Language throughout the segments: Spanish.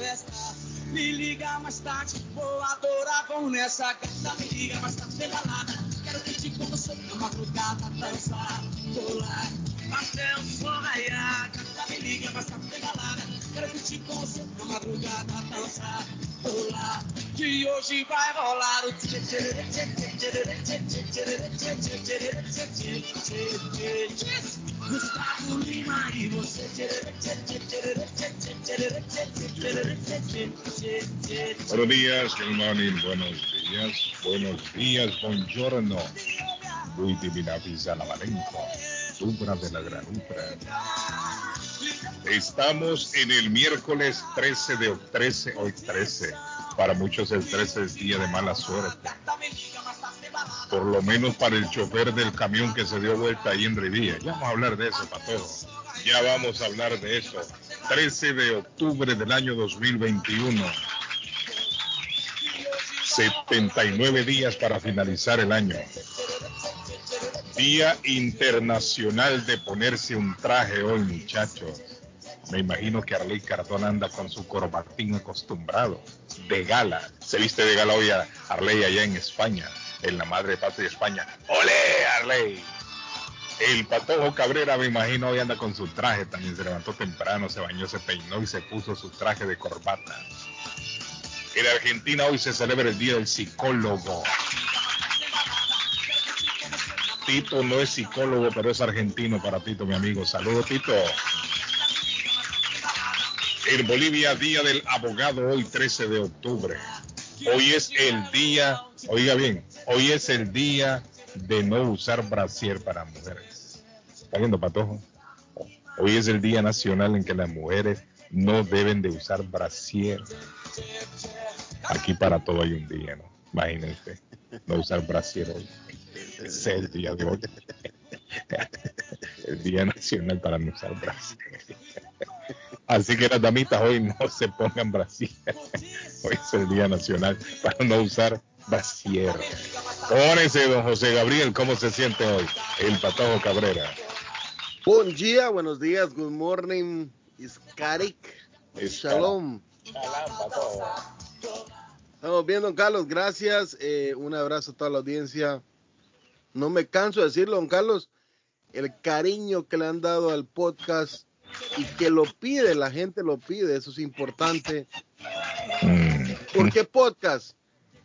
festa. Me liga mais tarde, vou adorar, vão nessa gata. Me liga mais tarde, tem balada. Quero curtir com você na madrugada, dançar, pular. Até o sol raiar, gata, me liga mais tarde, tem balada. regra que te consta na madrugada. Que hoje vai rolar o tchê tchê tchê tchê tchê Gustavo Lima e você Buenos días, good morning, buenos días, buenos días, buongiorno. Divina Pisa Lavalenco, Supra de la Gran Estamos en el miércoles 13 de 13, hoy 13. Para muchos el 13 es día de mala suerte. Por lo menos para el chofer del camión que se dio vuelta ahí en Rivilla. Ya vamos a hablar de eso, Patojo. Ya vamos a hablar de eso. 13 de octubre del año 2021. 79 días para finalizar el año. Día Internacional de ponerse un traje hoy, muchachos. Me imagino que Arley Cardona anda con su corbatín acostumbrado, de gala. Se viste de gala hoy a Arley allá en España, en la madre patria de España. ¡Ole, Arley! El Patojo Cabrera, me imagino, hoy anda con su traje. También se levantó temprano, se bañó, se peinó y se puso su traje de corbata. En Argentina hoy se celebra el Día del Psicólogo. Tito no es psicólogo, pero es argentino para Tito, mi amigo. Saludos, Tito. En Bolivia, Día del Abogado, hoy 13 de octubre. Hoy es el día, oiga bien, hoy es el día de no usar brasier para mujeres. ¿Está viendo, Patojo? Hoy es el día nacional en que las mujeres no deben de usar brasier. Aquí para todo hay un día, ¿no? Imagínense, no usar brasier hoy. Es el día de hoy. El día nacional para no usar brasier. Así que las damitas hoy no se pongan brasier. Hoy es el día nacional para no usar brasier. Pónese, don José Gabriel, ¿cómo se siente hoy? El Patojo Cabrera. Buen día, buenos días, good morning, Iskarik, Shalom. Estamos bien, don Carlos, gracias. Eh, un abrazo a toda la audiencia. No me canso de decirlo, don Carlos, el cariño que le han dado al podcast y que lo pide, la gente lo pide, eso es importante. Mm. ¿Por qué podcast?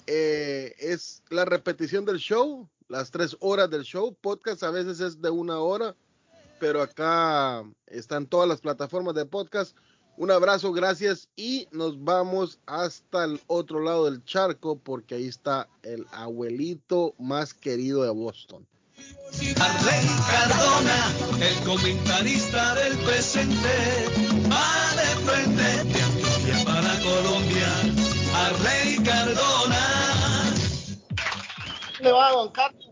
Eh, es la repetición del show, las tres horas del show. Podcast a veces es de una hora, pero acá están todas las plataformas de podcast. Un abrazo, gracias y nos vamos hasta el otro lado del charco porque ahí está el abuelito más querido de Boston. Arley Cardona, el comentarista del presente, va de frente de Antioquia para Colombia. Arley Cardona. le va, don Carlos?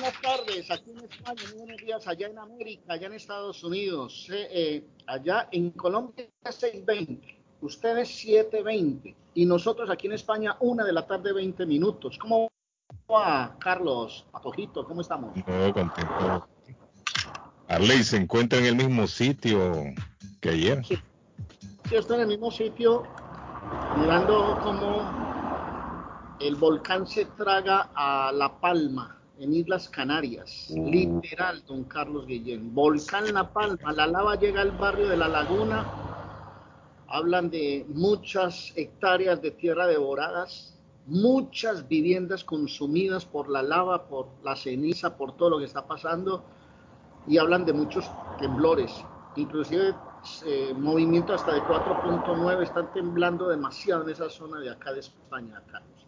Buenas tardes, aquí en España, muy buenos días, allá en América, allá en Estados Unidos, eh, eh, allá en Colombia 6.20, ustedes 7.20 y nosotros aquí en España una de la tarde 20 minutos. ¿Cómo va, Carlos? Patojito, ¿cómo estamos? No, contento. Arley se encuentra en el mismo sitio que ayer. Sí, sí, estoy en el mismo sitio, mirando cómo el volcán se traga a La Palma, en Islas Canarias. Uh. Literal, don Carlos Guillén. Volcán La Palma, la lava llega al barrio de La Laguna. Hablan de muchas hectáreas de tierra devoradas, muchas viviendas consumidas por la lava, por la ceniza, por todo lo que está pasando. Y hablan de muchos temblores, inclusive eh, movimiento hasta de 4.9, están temblando demasiado en esa zona de acá de España, Carlos.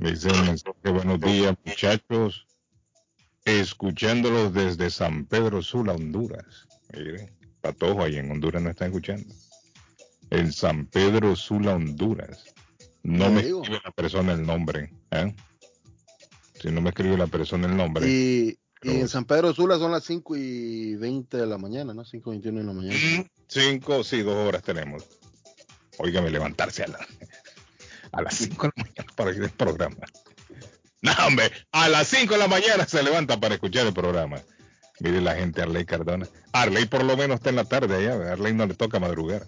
Dice el mensaje, buenos días muchachos, escuchándolos desde San Pedro Sula, Honduras. Mire, Patojo ahí en Honduras no está escuchando. En San Pedro Sula, Honduras. No me digo. escribe la persona el nombre. ¿eh? Si no me escribe la persona el nombre. Y, y en San Pedro Sula son las 5 y 20 de la mañana, ¿no? 5 y 21 de la mañana. Cinco, sí, dos horas tenemos. Óigame, levantarse a, la, a las cinco de la mañana para ir al programa. No, hombre, a las cinco de la mañana se levanta para escuchar el programa. Mire la gente, Arley Cardona. Arley por lo menos está en la tarde allá, Arley no le toca madrugar.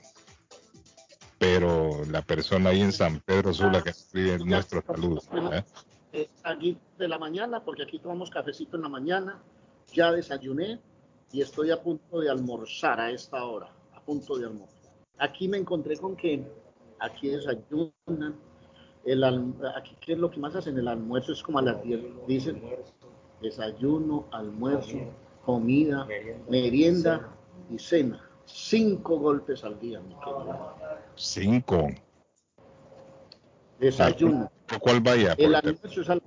pero la persona ahí en San Pedro Sula que escribe nuestro saludo. ¿eh? Eh, aquí de la mañana, porque aquí tomamos cafecito en la mañana, ya desayuné y estoy a punto de almorzar a esta hora, a punto de almorzar. Aquí me encontré con que aquí desayunan, el, aquí qué es lo que más hacen, el almuerzo es como a las 10, dicen, desayuno, almuerzo, comida, merienda y cena. Cinco golpes al día, mi querido. Cinco. Desayuno. ¿Por cuál vaya? El almuerzo es al...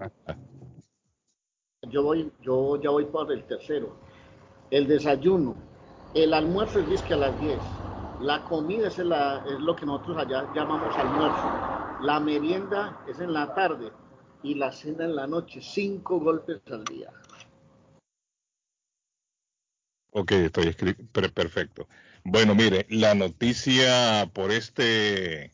Yo voy, yo ya voy por el tercero. El desayuno. El almuerzo es que a las 10. La comida es, la, es lo que nosotros allá llamamos almuerzo. La merienda es en la tarde y la cena en la noche. Cinco golpes al día. Ok, estoy escrito. Perfecto. Bueno, mire, la noticia por este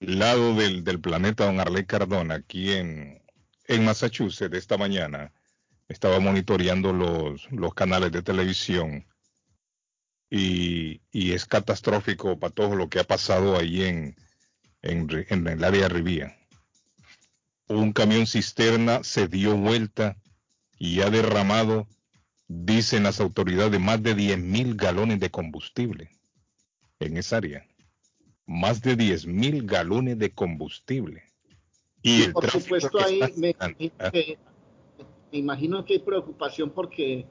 lado del, del planeta, don Arley Cardona, aquí en, en Massachusetts, esta mañana, estaba monitoreando los, los canales de televisión y, y, es catastrófico para todo lo que ha pasado ahí en, en, en el área de Rivía. Un camión cisterna se dio vuelta y ha derramado dicen las autoridades, más de 10 mil galones de combustible en esa área. Más de 10 mil galones de combustible. Y por supuesto ahí me, imagino que hay preocupación porque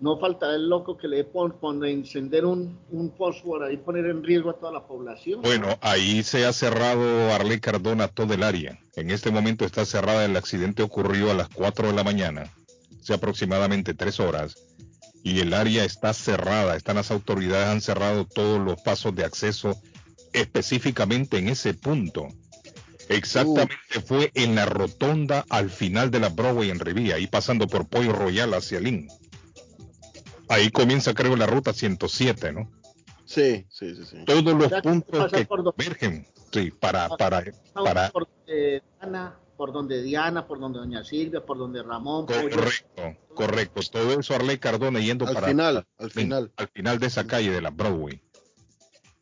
no falta el loco que le pone encender un, un fósforo y poner en riesgo a toda la población. Bueno, ahí se ha cerrado Arley Cardona todo el área. En este momento está cerrada. El accidente ocurrió a las 4 de la mañana hace aproximadamente tres horas y el área está cerrada, están las autoridades han cerrado todos los pasos de acceso específicamente en ese punto. Exactamente fue en la rotonda al final de la Broadway en Rivía, ahí pasando por Pollo Royal hacia Lynn. Ahí comienza creo la ruta 107, ¿no? Sí, sí, sí, sí. Todos los puntos que convergen, sí, para, para, para, por donde Diana, por donde Doña Silvia, por donde Ramón. Correcto, correcto. Todo eso Arley Cardona yendo al para. Final, al final. Al final de esa calle de la Broadway.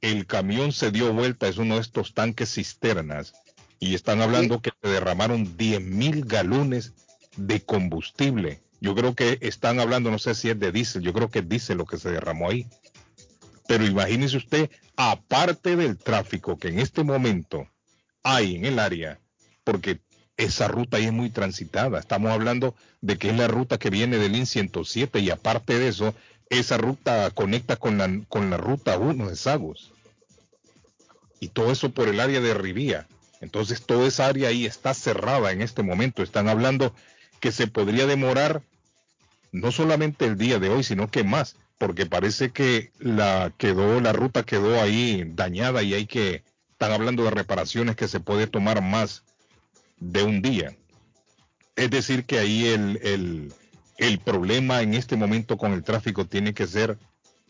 El camión se dio vuelta, es uno de estos tanques cisternas, y están hablando que se derramaron 10 mil galones de combustible. Yo creo que están hablando, no sé si es de diésel, yo creo que es diésel lo que se derramó ahí. Pero imagínese usted, aparte del tráfico que en este momento hay en el área, porque esa ruta ahí es muy transitada. Estamos hablando de que es la ruta que viene del IN 107 y aparte de eso, esa ruta conecta con la, con la ruta 1 de Sagos. Y todo eso por el área de Rivía. Entonces toda esa área ahí está cerrada en este momento. Están hablando que se podría demorar no solamente el día de hoy, sino que más, porque parece que la quedó la ruta quedó ahí dañada y hay que están hablando de reparaciones que se puede tomar más de un día. Es decir, que ahí el, el, problema en este momento con el tráfico tiene que ser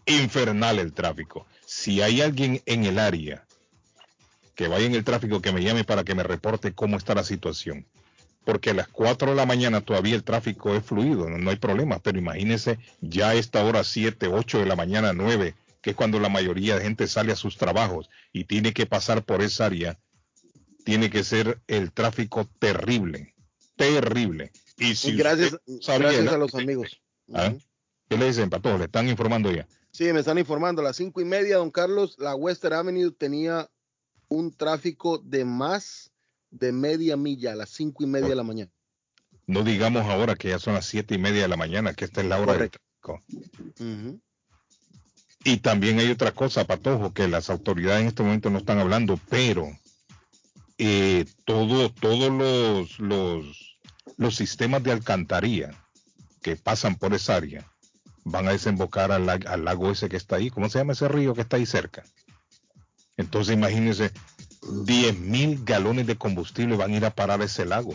infernal el tráfico. Si hay alguien en el área que vaya en el tráfico, que me llame para que me reporte cómo está la situación. Porque a las 4 de la mañana todavía el tráfico es fluido, no, hay problema, pero imagínense ya a esta hora 7, 8 de la mañana, 9, que es cuando la mayoría de gente sale a sus trabajos y tiene que pasar por esa área, tiene que ser el tráfico terrible, terrible. Y si gracias, gracias a los amigos. ¿Ah? ¿Qué le dicen, Pato? ¿Le están informando ya? Sí, me están informando. A las cinco y media, don Carlos, la Western Avenue tenía un tráfico de más de media milla a las cinco y media de la mañana. No digamos ahora que ya son las siete y media de la mañana, que esta es la hora del tráfico. Y también hay otra cosa, Patojo, que las autoridades en este momento no están hablando, pero eh, todo, todos los, los, los sistemas de alcantarilla que pasan por esa área van a desembocar al, lago ese que está ahí. ¿Cómo se llama ese río que está ahí cerca? Entonces imagínense, 10 mil galones de combustible van a ir a parar ese lago.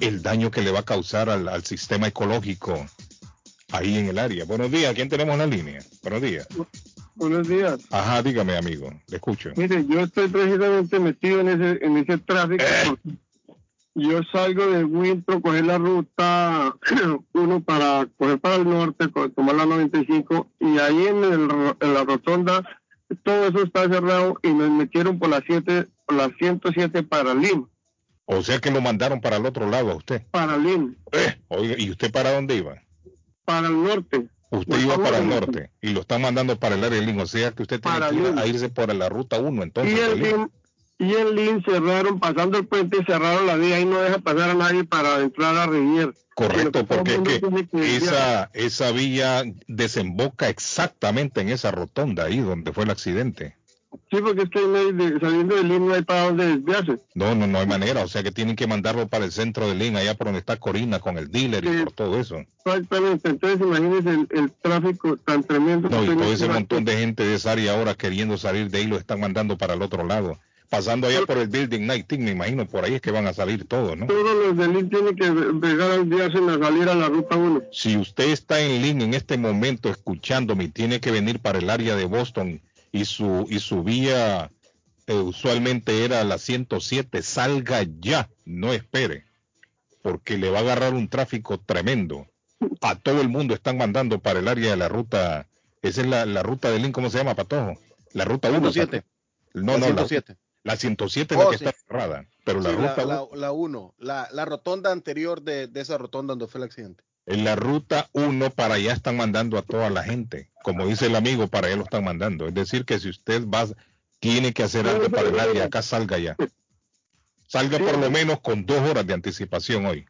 El daño que le va a causar al, al sistema ecológico ahí en el área. Buenos días, ¿quién tenemos en la línea? Buenos días. Buenos días. Ajá, dígame, amigo, le escucho. Mire, yo estoy precisamente metido en ese, en ese tráfico. Eh. Yo salgo de Wintro, coger la ruta uno para coger para el norte, tomar la 95, y ahí en, el, en la rotonda todo eso está cerrado y nos metieron por las siete, por las 107 para Lima. O sea que lo mandaron para el otro lado a usted. Para Lima. Eh, oiga, ¿y usted para dónde iba? Para el norte. Usted iba para el norte y lo están mandando para el área de Lima. O sea que usted tiene Para que ir a irse por la ruta 1 entonces. y el Lima. LIN, y el LIN cerraron, pasando el puente, cerraron la vía y no deja pasar a nadie para entrar a Rivier. Correcto, porque es que esa, esa vía desemboca exactamente en esa rotonda ahí donde fue el accidente. Sí, porque es que de- saliendo del LIN no hay para dónde desviarse. No, no, no hay manera. O sea que tienen que mandarlo para el centro de Lima, allá por donde está Corina con el dealer y por todo eso. Exactamente, entonces imagínense el, el tráfico tan tremendo. No, y todo tiene ese montón de gente de esa área ahora queriendo salir de ahí lo están mandando para el otro lado. Pasando allá por el Building 19, me imagino, por ahí es que van a salir todos, ¿no? Todos los del LIN tienen que empezar a desviarse a salir a la ruta 1. Si usted está en línea en este momento escuchándome y tiene que venir para el área de Boston y su, y su vía eh, usualmente era la 107, salga ya, no espere, porque le va a agarrar un tráfico tremendo. A todo el mundo están mandando para el área de la ruta, esa es la, la ruta de Link, ¿cómo se llama, Patojo? La ruta 1. 107. No, la no, la, 107. la 107 es la Oh, que sí. está cerrada, pero la Sí, ruta la, uno- la, la 1, la, la rotonda anterior de, de esa rotonda donde fue el accidente. En la ruta 1 para allá están mandando a toda la gente. Como dice el amigo, para allá lo están mandando. Es decir, que si usted va, tiene que hacer algo para el área, acá salga ya. Salga por lo menos con dos horas de anticipación hoy.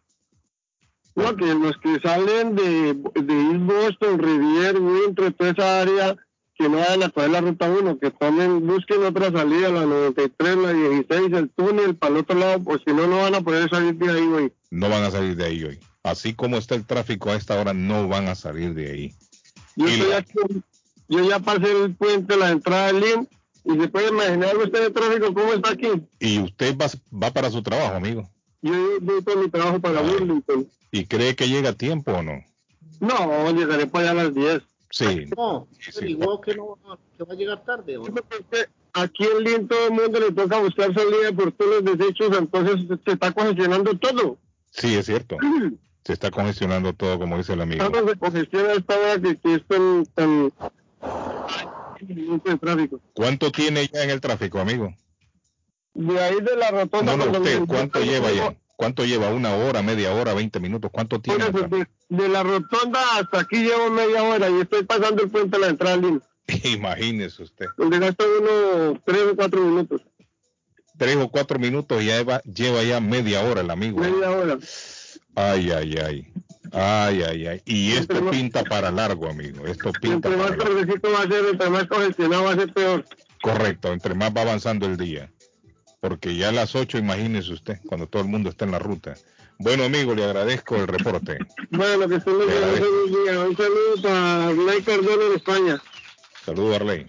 No, que los que salen de, de East Boston, Rivier, Winter, toda esa área, que no vayan a coger la ruta 1, que tomen, busquen otra salida, la 93, la 16, el túnel, para el otro lado, pues si no, no van a poder salir de ahí, güey. No van a salir de ahí hoy. Así como está el tráfico a esta hora, no van a salir de ahí. Yo, estoy la- aquí, yo ya pasé el puente, la entrada del LIN, y se puede imaginar usted el tráfico, cómo está aquí. Y usted va, va para su trabajo, amigo. Yo voy con mi trabajo para Ay. Burlington. ¿Y cree que llega a tiempo o no? No, llegaré para allá a las 10. Sí. No, Sí, sí. averiguó que no que va a llegar tarde. ¿o Aquí en Lin todo el mundo le toca buscar salida por todos los desechos, entonces se está congestionando todo. Sí, es cierto. Se está congestionando todo, como dice el amigo. Todo se congestiona esta hora que, que es tan, tan... mucho de tráfico. ¿Cuánto tiene ya en el tráfico, amigo? De ahí de la rotonda... No, no, usted, ¿cuánto lleva ya? ¿Cuánto lleva? ¿Una hora, media hora, 20 minutos? ¿Cuánto tiene? de, de la rotonda hasta aquí llevo media hora y estoy pasando el puente a la entrada Lin, Imagínese usted. donde gasta uno tres o cuatro minutos. Tres o cuatro minutos y ya lleva, lleva ya media hora el amigo. Media hora. Ay, ay, ay. Ay, ay, ay. Y esto más- pinta para largo, amigo. Esto pinta entre más para largo. va a ser, entre más congestionado va a ser peor. Correcto, entre más va avanzando el día. Porque ya a las 8, imagínese usted, cuando todo el mundo está en la ruta. Bueno, amigo, le agradezco el reporte. Bueno, que estén muy bien. Un saludo para Blake Cardona en España. Saludos, Arley.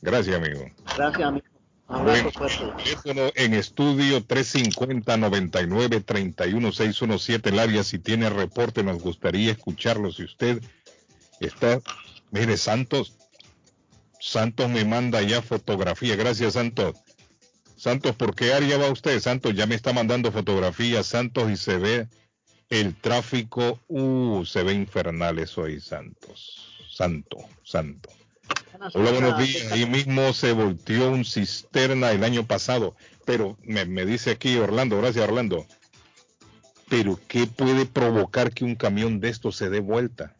Gracias, amigo. Gracias, amigo. Abrazo Bueno, teléfono en estudio 350-99-31617 el área. Si tiene reporte, nos gustaría escucharlo. Si usted está, mire, Santos, Santos me manda ya fotografía. Gracias, Santos. Santos, ¿por qué área va usted? Santos ya me está mandando fotografías, Santos, y se ve el tráfico. Uh, se ve infernal eso ahí, Santos. Santo, santo. Hola, buenos días. Ahí mismo se volteó un cisterna el año pasado. Pero me, me dice aquí Orlando, gracias Orlando. Pero ¿qué puede provocar que un camión de estos se dé vuelta?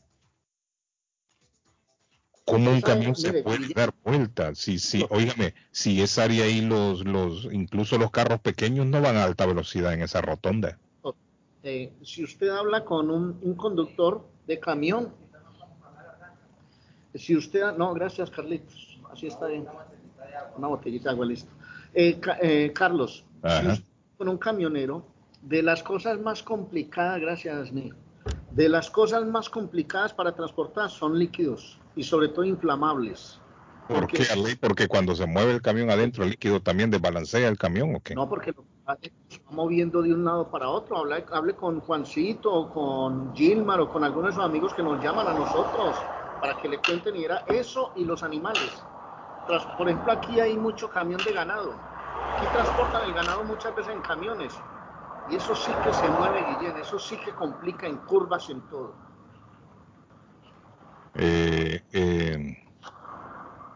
¿Cómo un camión se puede dar vuelta? Si, si, óigame, si esa área ahí los, los, incluso los carros pequeños no van a alta velocidad en esa rotonda. Eh, si usted habla con un, un conductor de camión, si usted, no, gracias Carlitos, así está bien, una botellita de agua, listo. Eh, eh, Carlos, si usted con un camionero, de las cosas más complicadas, gracias Nick, de las cosas más complicadas para transportar son líquidos y sobre todo inflamables. ¿Por Porque- qué? Porque cuando se mueve el camión adentro, el líquido también desbalancea el camión, ¿o qué? No, porque lo se va moviendo de un lado para otro. Hable, hable con Juancito, o con Gilmar, o con algunos de sus amigos que nos llaman a nosotros para que le cuenten. Y era eso y los animales. Tras- por ejemplo, aquí hay mucho camión de ganado. Aquí transportan el ganado muchas veces en camiones. Y eso sí que se mueve, Guillén. Eso sí que complica en curvas, en todo. Eh, eh,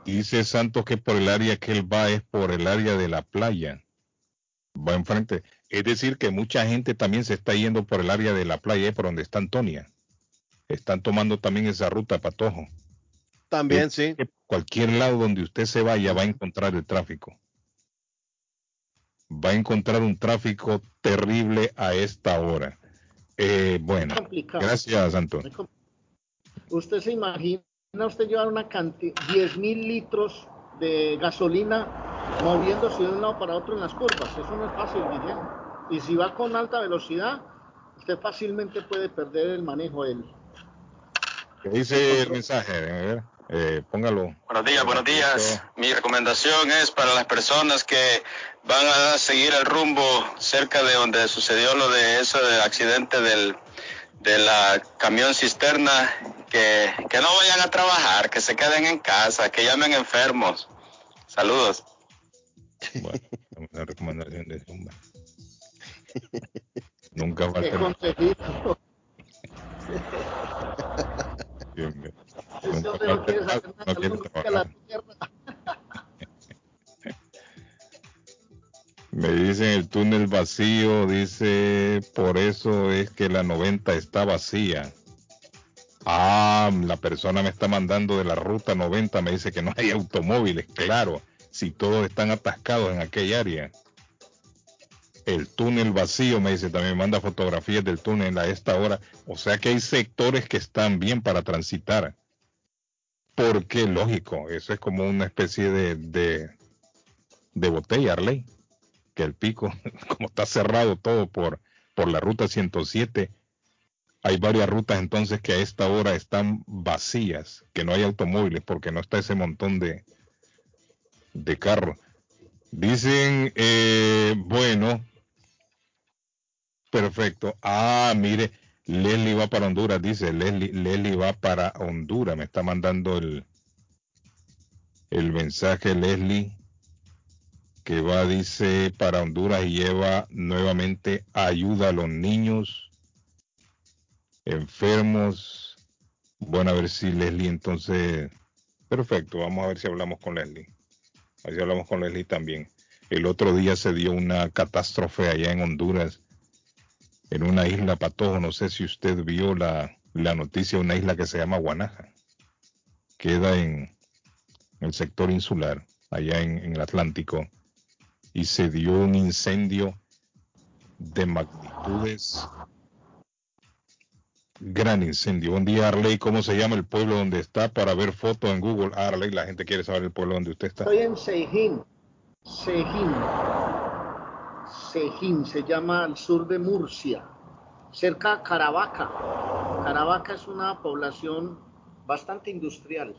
Dice Santos que por el área que él va es por el área de la playa. Va enfrente. Es decir, que mucha gente también se está yendo por el área de la playa, por donde está Antonia. Están tomando también esa ruta, Patojo. También, sí. Cualquier lado donde usted se vaya va a encontrar el tráfico. Va a encontrar un tráfico terrible a esta hora. Eh, bueno, gracias, Antonio. Usted se imagina usted llevar una cantidad, 10 mil litros de gasolina moviéndose de un lado para otro en las curvas. Eso no es fácil, Guillén. Y si va con alta velocidad, usted fácilmente puede perder el manejo él. ¿Qué dice el mensaje? Eh, póngalo. Buenos días, buenos días. Mi recomendación es para las personas que van a seguir el rumbo cerca de donde sucedió lo de eso del accidente del de la camión cisterna que, que no vayan a trabajar, que se queden en casa, que llamen enfermos. Saludos. Bueno, una recomendación de Zumba. Nunca va a ser. Bien, bien. Nunca va a Me dicen el túnel vacío, dice, por eso es que la 90 está vacía. Ah, la persona me está mandando de la ruta 90, me dice que no hay automóviles, claro, si todos están atascados en aquella área. El túnel vacío, me dice, también manda fotografías del túnel a esta hora. O sea que hay sectores que están bien para transitar. Porque, lógico, eso es como una especie de, de, de botella, Arley que el pico, como está cerrado todo por, por la ruta 107, hay varias rutas entonces que a esta hora están vacías, que no hay automóviles porque no está ese montón de, de carros. Dicen, eh, bueno, perfecto. Ah, mire, Leslie va para Honduras, dice Leslie, Leslie va para Honduras, me está mandando el, el mensaje Leslie que va, dice, para Honduras y lleva nuevamente ayuda a los niños enfermos. Bueno, a ver si Leslie entonces... Perfecto, vamos a ver si hablamos con Leslie. A ver si hablamos con Leslie también. El otro día se dio una catástrofe allá en Honduras, en una isla Patojo. No sé si usted vio la, la noticia, una isla que se llama Guanaja. Queda en el sector insular, allá en el Atlántico y se dio un incendio de magnitudes. Gran incendio. Buen día, Arley. ¿Cómo se llama el pueblo donde está para ver fotos en Google? Arley, la gente quiere saber el pueblo donde usted está. Estoy en Seijín. Seijín. Seijín se llama al sur de Murcia, cerca de Caravaca. Caravaca es una población bastante industrial.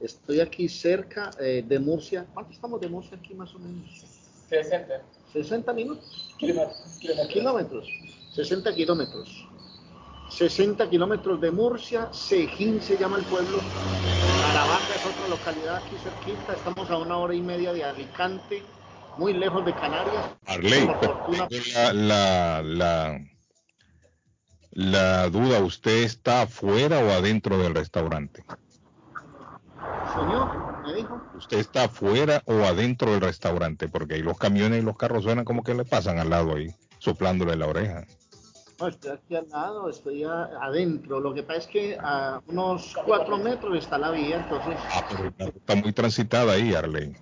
Estoy aquí cerca eh, de Murcia. ¿Cuánto estamos de Murcia aquí más o menos? 60. 60 minutos. Kilómetros. Kilómetros. 60 kilómetros. 60 kilómetros de Murcia, Sejín se llama el pueblo, Caravaca es otra localidad aquí cerquita, estamos a una hora y media de Alicante, muy lejos de Canarias. Arley, la, la, la, la duda, ¿usted está afuera o adentro del restaurante? Señor, me dijo. ¿Usted está afuera o adentro del restaurante? Porque ahí los camiones y los carros suenan como que le pasan al lado ahí, soplándole la oreja. No, estoy aquí al lado, estoy adentro. Lo que pasa es que a unos cuatro metros está la vía, entonces. Ah, pero está muy transitada ahí, Arlene.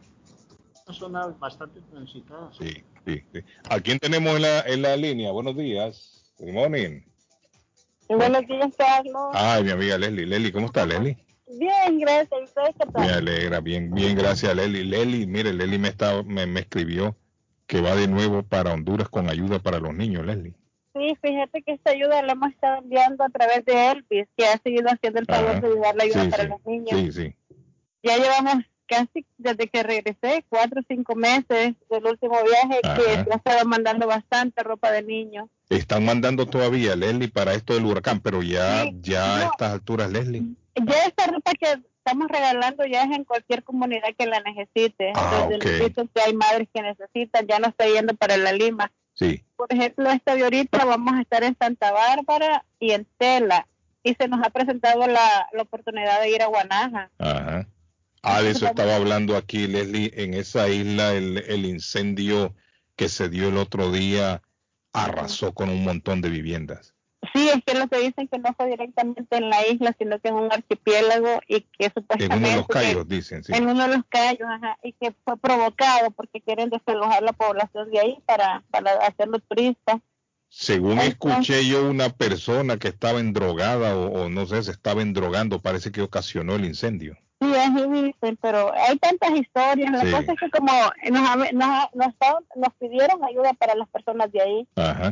Una zona bastante transitada. Sí, sí, sí. ¿A quién tenemos en la, en la línea? Buenos días. Good morning. Buenos días, Carlos. Ay, mi amiga Leslie. Leslie, ¿cómo está, Leslie? Bien, gracias. ¿Ustedes qué tal? Me alegra, bien, bien, gracias, Leli. Leli, mire, Leli me, está, me, me escribió que va de nuevo para Honduras con ayuda para los niños, Leslie. Sí, fíjate que esta ayuda la hemos estado enviando a través de Elvis, que ha seguido haciendo el favor de llevar la ayuda para los niños. Sí, sí. Ya llevamos casi desde que regresé, cuatro o cinco meses del último viaje, que se ha estado mandando bastante ropa de niños. Están mandando todavía, Leslie, para esto del huracán, pero ya, ya a estas alturas, Leslie. Ya esta ropa que estamos regalando ya es en cualquier comunidad que la necesite. Ah, Entonces, que hay madres que necesitan, ya no está yendo para la Lima. Sí. Por ejemplo, esta de ahorita vamos a estar en Santa Bárbara y en Tela. Y se nos ha presentado la, la oportunidad de ir a Guanaja. Ajá. Ah, de eso estaba hablando aquí, Leslie. En esa isla, el, el incendio que se dio el otro día arrasó con un montón de viviendas. Sí, es que lo que dicen que no fue directamente en la isla, sino que en un archipiélago y que supuestamente... En uno de los callos, dicen, sí. En uno de los callos, ajá, y que fue provocado porque quieren desalojar la población de ahí para, para hacerlo turista. Según escuché yo, una persona que estaba endrogada o, o no sé, se estaba endrogando, parece que ocasionó el incendio. Sí, así dicen, pero hay tantas historias. La cosa es que como nos, nos, nos, pidieron ayuda para las personas de ahí,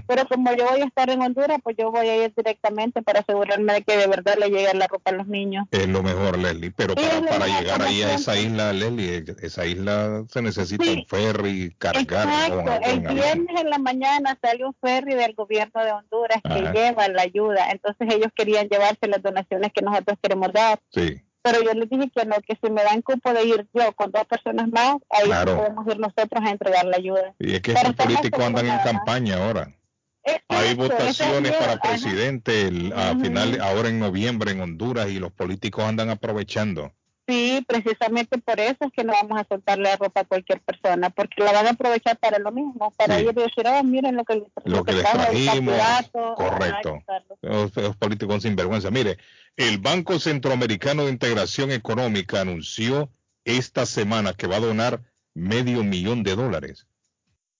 pero como yo voy a estar en Honduras, pues yo voy a ir directamente para asegurarme de que de verdad le llegue la ropa a los niños. Es lo mejor, Leslie, pero para, para llegar ahí a esa isla, Leslie, esa isla se necesita un ferry, cargar. Exacto, el viernes en la mañana sale un ferry del gobierno de Honduras que lleva la ayuda, entonces ellos querían llevarse las donaciones que nosotros queremos dar. Sí pero yo les dije que no, que si me dan cupo de ir yo con dos personas más, ahí podemos ir nosotros a entregar la ayuda. Y es que estos políticos andan en campaña ahora. Hay votaciones para presidente el, a final, ahora en noviembre en Honduras y los políticos andan aprovechando. Sí, precisamente por eso es que no vamos a soltarle la ropa a cualquier persona, porque la van a aprovechar para lo mismo, para ir y decir, oh, miren lo que, lo que les trajimos. Correcto. Los, los, políticos sin vergüenza. Mire, el Banco Centroamericano de Integración Económica anunció esta semana que va a donar medio millón de dólares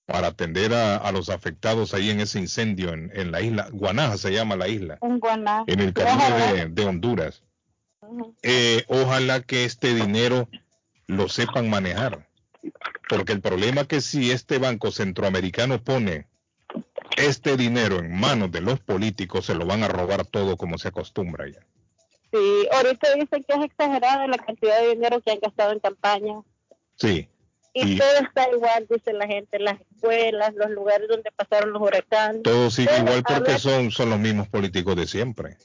para atender a, los afectados ahí en ese incendio en, en, la isla, Guanaja se llama la isla, en, en el Caribe de Honduras. Eh, ojalá que este dinero lo sepan manejar. Porque el problema es que si este banco centroamericano pone este dinero en manos de los políticos, se lo van a robar todo como se acostumbra ya. Sí, ahorita dicen que es exagerada la cantidad de dinero que han gastado en campaña. Sí. Y, todo está igual, dice la gente, las escuelas, los lugares donde pasaron los huracanes. Todo sigue igual porque son, son los mismos políticos de siempre.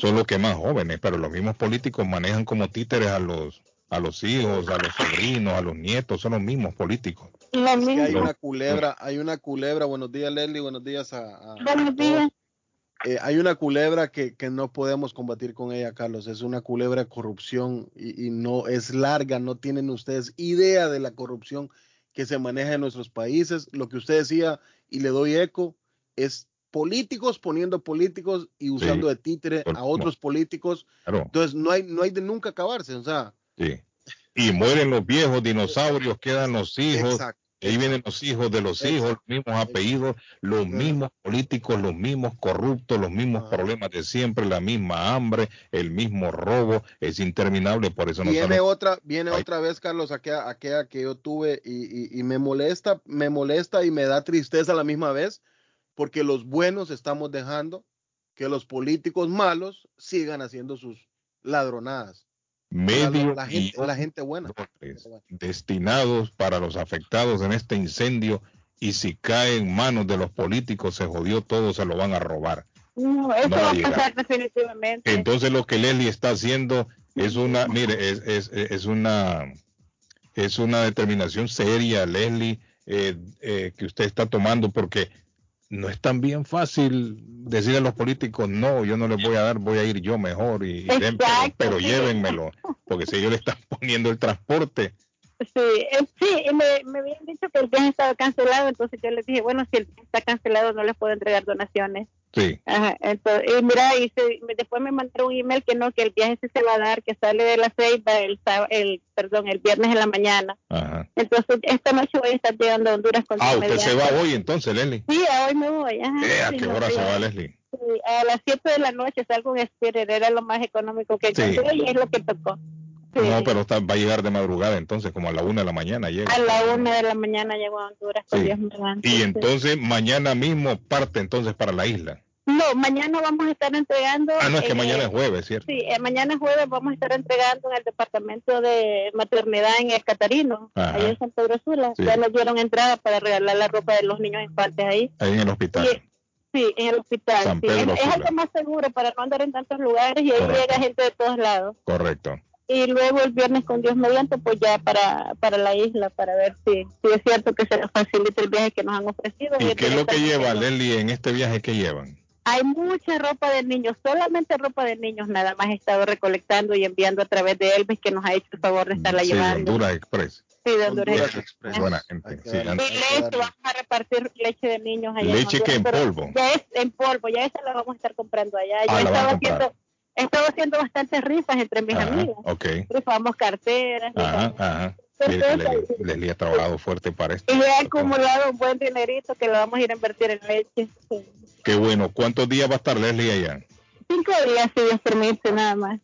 Son los que más jóvenes, pero los mismos políticos manejan como títeres a los a los hijos, a los sobrinos, a los nietos, son los mismos políticos. hay una culebra, hay una culebra, buenos días Leslie, buenos días a, buenos días. Eh, hay una culebra que, que, no podemos combatir con ella, Carlos. Es una culebra de corrupción y, y, no es larga. No tienen ustedes idea de la corrupción que se maneja en nuestros países. Lo que usted decía, y le doy eco, es políticos poniendo políticos y usando de títere a otros políticos. Entonces no hay, no hay de nunca acabarse, o sea. Sí. Y mueren los viejos dinosaurios, quedan los hijos. Ahí vienen los hijos de los hijos, los mismos apellidos, los mismos políticos, los mismos corruptos, los mismos problemas de siempre, la misma hambre, el mismo robo, es interminable, por eso no Viene otra, viene otra vez, Carlos, aquella, aquella que yo tuve y, y, y me molesta, me molesta y me da tristeza a la misma vez, porque los buenos estamos dejando que los políticos malos sigan haciendo sus ladronadas. Medio la, gente, la gente buena. Destinados para los afectados en este incendio y si cae en manos de los políticos se jodió todo, se lo van a robar. No, eso va, a pasar definitivamente. Entonces lo que Leslie está haciendo es una, mire, es, es, es una es una determinación seria, Leslie, eh, eh, que usted está tomando porque no es tan bien fácil decirle a los políticos, no, yo no les voy a dar, voy a ir yo mejor, y, pero, llévenmelo, porque si ellos le están poniendo el transporte. Sí, eh, sí, me, me habían dicho que el viaje estaba cancelado, entonces yo les dije, bueno, si el viaje está cancelado no les puedo entregar donaciones. Sí. Ajá, entonces, y mira, y después me mandaron un email que no, que el viaje sí se va a dar, que sale de la ceiba el, el, perdón, el viernes en la mañana. Ajá. Entonces, esta noche voy a estar llegando a Honduras con Ah, usted se va hoy entonces, Leslie. Sí, hoy me voy. Ajá, eh, ¿A qué hora se va, Leslie? Sí, a las 7 de la noche salgo en Spirit, era lo más económico que encontré y es lo que tocó. No, pero está, va a llegar de madrugada, entonces, como a la una de la mañana llega. A la una de la mañana llego a Honduras. Sí. y entonces, mañana mismo parte entonces para la isla. No, mañana vamos a estar entregando. Ah, no, es que mañana es jueves, ¿cierto? Sí, eh, mañana es jueves vamos a estar entregando en el departamento de maternidad en el Catarino, ahí en San Pedro Sula. Ya nos dieron entrada para regalar la ropa de los niños infantes ahí. Ahí en el hospital. sí, en el hospital. Pedro es, es, algo más seguro para no andar en tantos lugares y ahí llega gente de todos lados. Correcto y luego el viernes con Dios mediante, pues ya para, para la isla, para ver si, si es cierto que se nos facilita el viaje que nos han ofrecido. ¿Y, qué es lo que lleva, Leli, en este viaje que llevan? Hay mucha ropa de niños, solamente ropa de niños nada más he estado recolectando y enviando a través de Elvis que nos ha hecho el favor de estarla sí, llevando. Honduras Express. Sí, de Honduras, Express. Buena gente. Sí, y leche, vamos a repartir leche de niños allá. Leche en que en polvo. Ya es en polvo, ya esa la vamos a estar comprando allá. Yo ah, estaba haciendo, he estado haciendo bastantes rifas entre mis ajá, amigas. Okay. Rifamos carteras. Ajá, ajá. Leslie, ha trabajado fuerte para esto. Y he acumulado un buen dinerito que lo vamos a ir a invertir en leche. Qué bueno. ¿Cuántos días va a estar Leslie allá? Cinco días, si Dios permite, nada más.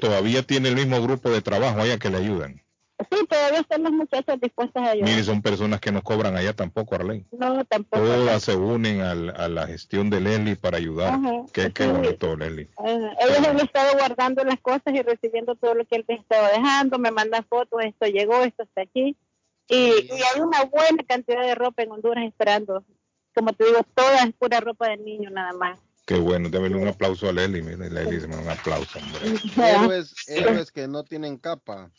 ¿Todavía tiene el mismo grupo de trabajo allá que le ayudan? Sí, todavía están las muchachas dispuestas a ayudar. Mire, son personas que no cobran allá tampoco, Arlene. No, tampoco. Todas se unen al, a la gestión de Leslie para ayudar. Ajá, qué, qué bonito, Leslie. ellos han estado guardando las cosas y recibiendo todo lo que él les estaba dejando. Me mandan fotos, esto llegó, esto está aquí. Y, y, hay una buena cantidad de ropa en Honduras esperando. Como te digo, toda es pura ropa de niño nada más. Qué bueno, démosle un aplauso a Leslie. Mire, Leslie, un aplauso, hombre. Héroes, héroes que no tienen capa.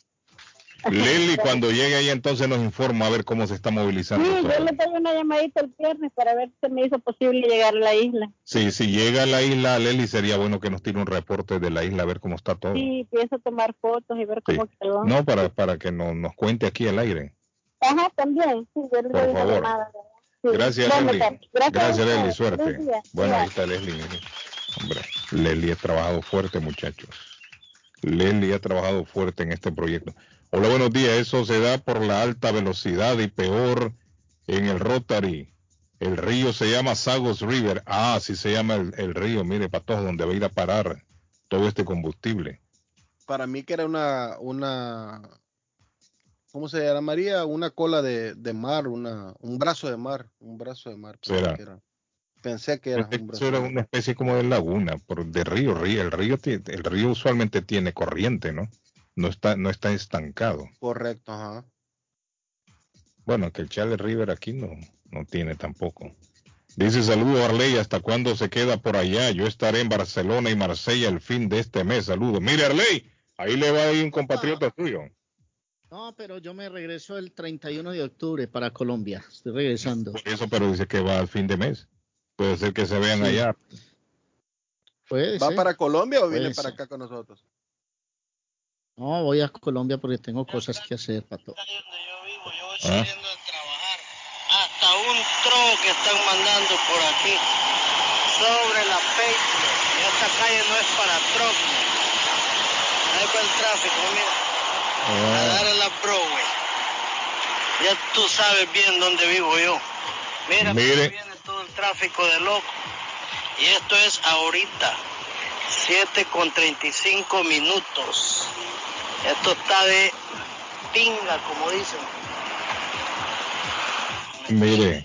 Lili, cuando llegue ahí entonces nos informa a ver cómo se está movilizando. Sí, yo le doy una llamadita el viernes para ver si me hizo posible llegar a la isla. Sí, si llega a la isla, Leli, sería bueno que nos tire un reporte de la isla a ver cómo está todo. Sí, pienso tomar fotos y ver cómo quedó. No, para, para que nos, nos cuente aquí al aire. Ajá, también, sí, yo le Por favor. Gracias, Leli. Gracias, Gracias Leli, suerte. Bueno, ahí está Leslie. Hombre, Leli ha trabajado fuerte, muchachos. Leli ha trabajado fuerte en este proyecto. Hola, buenos días. Eso se da por la alta velocidad y peor en el Rotary. El río se llama Sagos River. Ah, así se llama el, río. Mire, para todos, donde va a ir a parar todo este combustible. Para mí que era una, una, ¿cómo se llamaría? Una cola de, mar, una, un brazo de mar, un brazo de mar. Pensé que era, un brazo era una especie como de laguna, por, de río, río. El río, el río usualmente tiene corriente, ¿no? No está, no está estancado. Correcto, ajá. Bueno, que el Charlie River aquí no, no tiene tampoco. Dice saludo Arley, ¿hasta cuándo se queda por allá? Yo estaré en Barcelona y Marsella el fin de este mes. Saludos. Mire Arley, ahí le va a ir un compatriota tuyo. No, pero yo me regreso el 31 de octubre para Colombia. Estoy regresando. eso, pero dice que va al fin de mes. Puede ser que se vean allá. ¿Va para Colombia o viene para acá con nosotros? No, voy a Colombia porque tengo cosas que hacer, pato. Yo vivo, yo voy ah. saliendo de trabajar. Hasta un tro que están mandando por aquí sobre la Patriot. Y esta calle no es para truck. Ahí va el tráfico, mira. A dar en la Broadway. Ya tú sabes bien dónde vivo yo. Mira, Mire. viene todo el tráfico de loco. Y esto es ahorita. 7 con 35 minutos. Esto está de pinga, como dicen. Mire.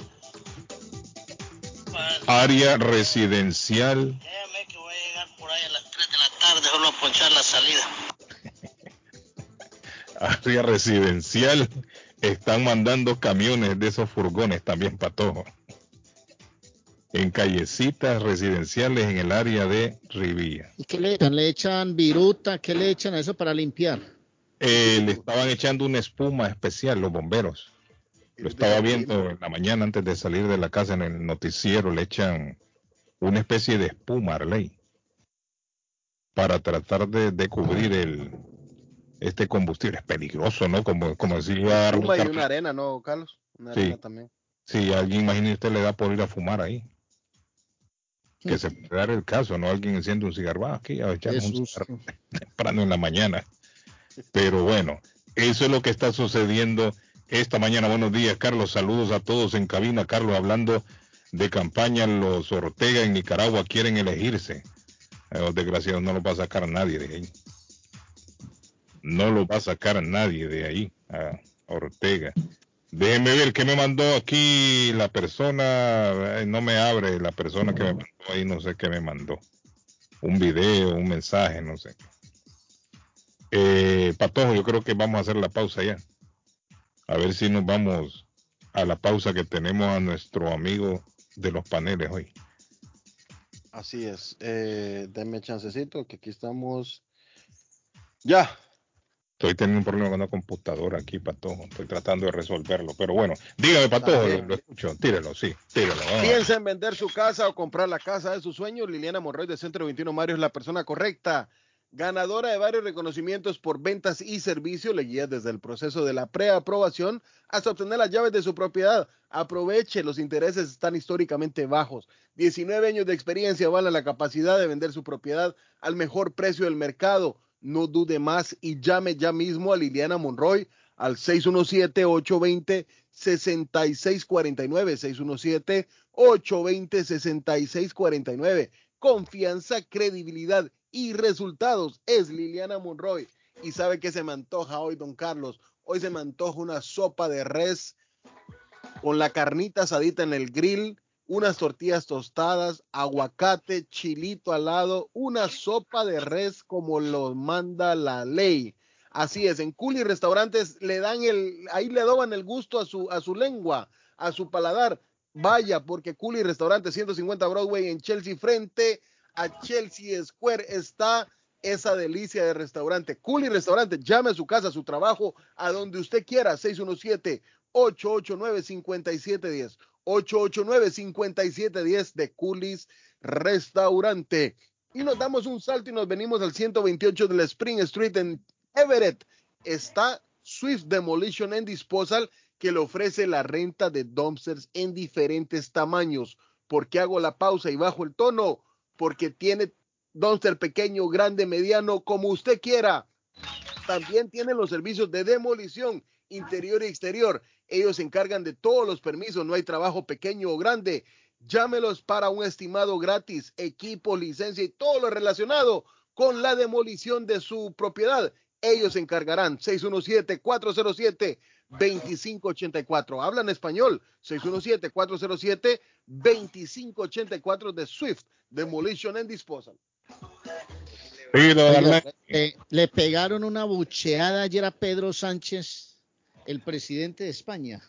Área residencial. Déjame que voy a llegar por ahí a las 3 de la tarde, solo a ponchar la salida. Área residencial. Están mandando camiones de esos furgones también para todo. En callecitas residenciales en el área de Rivilla. ¿Y qué le echan? ¿Le echan viruta? ¿Qué le echan a eso para limpiar? Eh, le estaban echando una espuma especial los bomberos. Lo estaba viendo en la mañana antes de salir de la casa en el noticiero. Le echan una especie de espuma, Arley, para tratar de, cubrir el este combustible. Es peligroso, ¿no? Como, como decía. Espuma y una arena, ¿no, Carlos? Una sí. arena también. Sí, alguien, imagínese usted, le da por ir a fumar ahí. Que se puede dar el caso, ¿no? Alguien enciende un cigarro, ah, aquí a echamos un cigarro temprano en la mañana. Pero bueno, eso es lo que está sucediendo esta mañana. Buenos días, Carlos. Saludos a todos en cabina. Carlos, hablando de campaña, los Ortega en Nicaragua quieren elegirse. Eh, desgraciados, no lo va a sacar nadie de ahí. No lo va a sacar nadie de ahí, a Ortega. Déjeme ver qué me mandó aquí la persona. No me abre la persona que me mandó ahí, no sé qué me mandó. Un video, un mensaje, no sé. Eh, Patojo, yo creo que vamos a hacer la pausa ya. A ver si nos vamos a la pausa que tenemos a nuestro amigo de los paneles hoy. Así es. Eh, denme chancecito, que aquí estamos. Ya. Estoy teniendo un problema con una computadora aquí, Patojo. Estoy tratando de resolverlo. Pero bueno, dígame, Patojo, lo, lo, escucho. Tírelo, sí, tírelo. Piensa en vender su casa o comprar la casa de sus sueños. Liliana Monroy de Centro 21 Mario es la persona correcta. Ganadora de varios reconocimientos por ventas y servicios, le guía desde el proceso de la preaprobación hasta obtener las llaves de su propiedad. Aproveche, los intereses están históricamente bajos. 19 años de experiencia vale la capacidad de vender su propiedad al mejor precio del mercado. No dude más y llame ya mismo a Liliana Monroy al 617-820-6649. 617-820-6649. Confianza, credibilidad y resultados. Es Liliana Monroy. Y sabe que se me antoja hoy, don Carlos. Hoy se me antoja una sopa de res con la carnita asadita en el grill unas tortillas tostadas, aguacate, chilito al lado, una sopa de res como lo manda la ley. Así es, en Culi Restaurantes le dan el, ahí le doban el gusto a su, a su lengua, a su paladar. Vaya, porque Culi Restaurantes 150 Broadway en Chelsea, frente a Chelsea Square, está esa delicia de restaurante. Culi Restaurante, llame a su casa, a su trabajo, a donde usted quiera, 617 889 5710 889-5710 de Coolies Restaurante. Y nos damos un salto y nos venimos al 128 de la Spring Street en Everett. Está Swift Demolition and Disposal que le ofrece la renta de dumpsters en diferentes tamaños. ¿Por qué hago la pausa y bajo el tono? Porque tiene dumpster pequeño, grande, mediano, como usted quiera. También tiene los servicios de demolición interior y exterior. Ellos se encargan de todos los permisos, no hay trabajo pequeño o grande. Llámelos para un estimado gratis, equipo, licencia y todo lo relacionado con la demolición de su propiedad. Ellos se encargarán. 617-407-2584. Hablan español. 617-407-2584 de Swift Demolition and Disposal. Eh, le pegaron una bucheada ayer a Pedro Sánchez el presidente de España,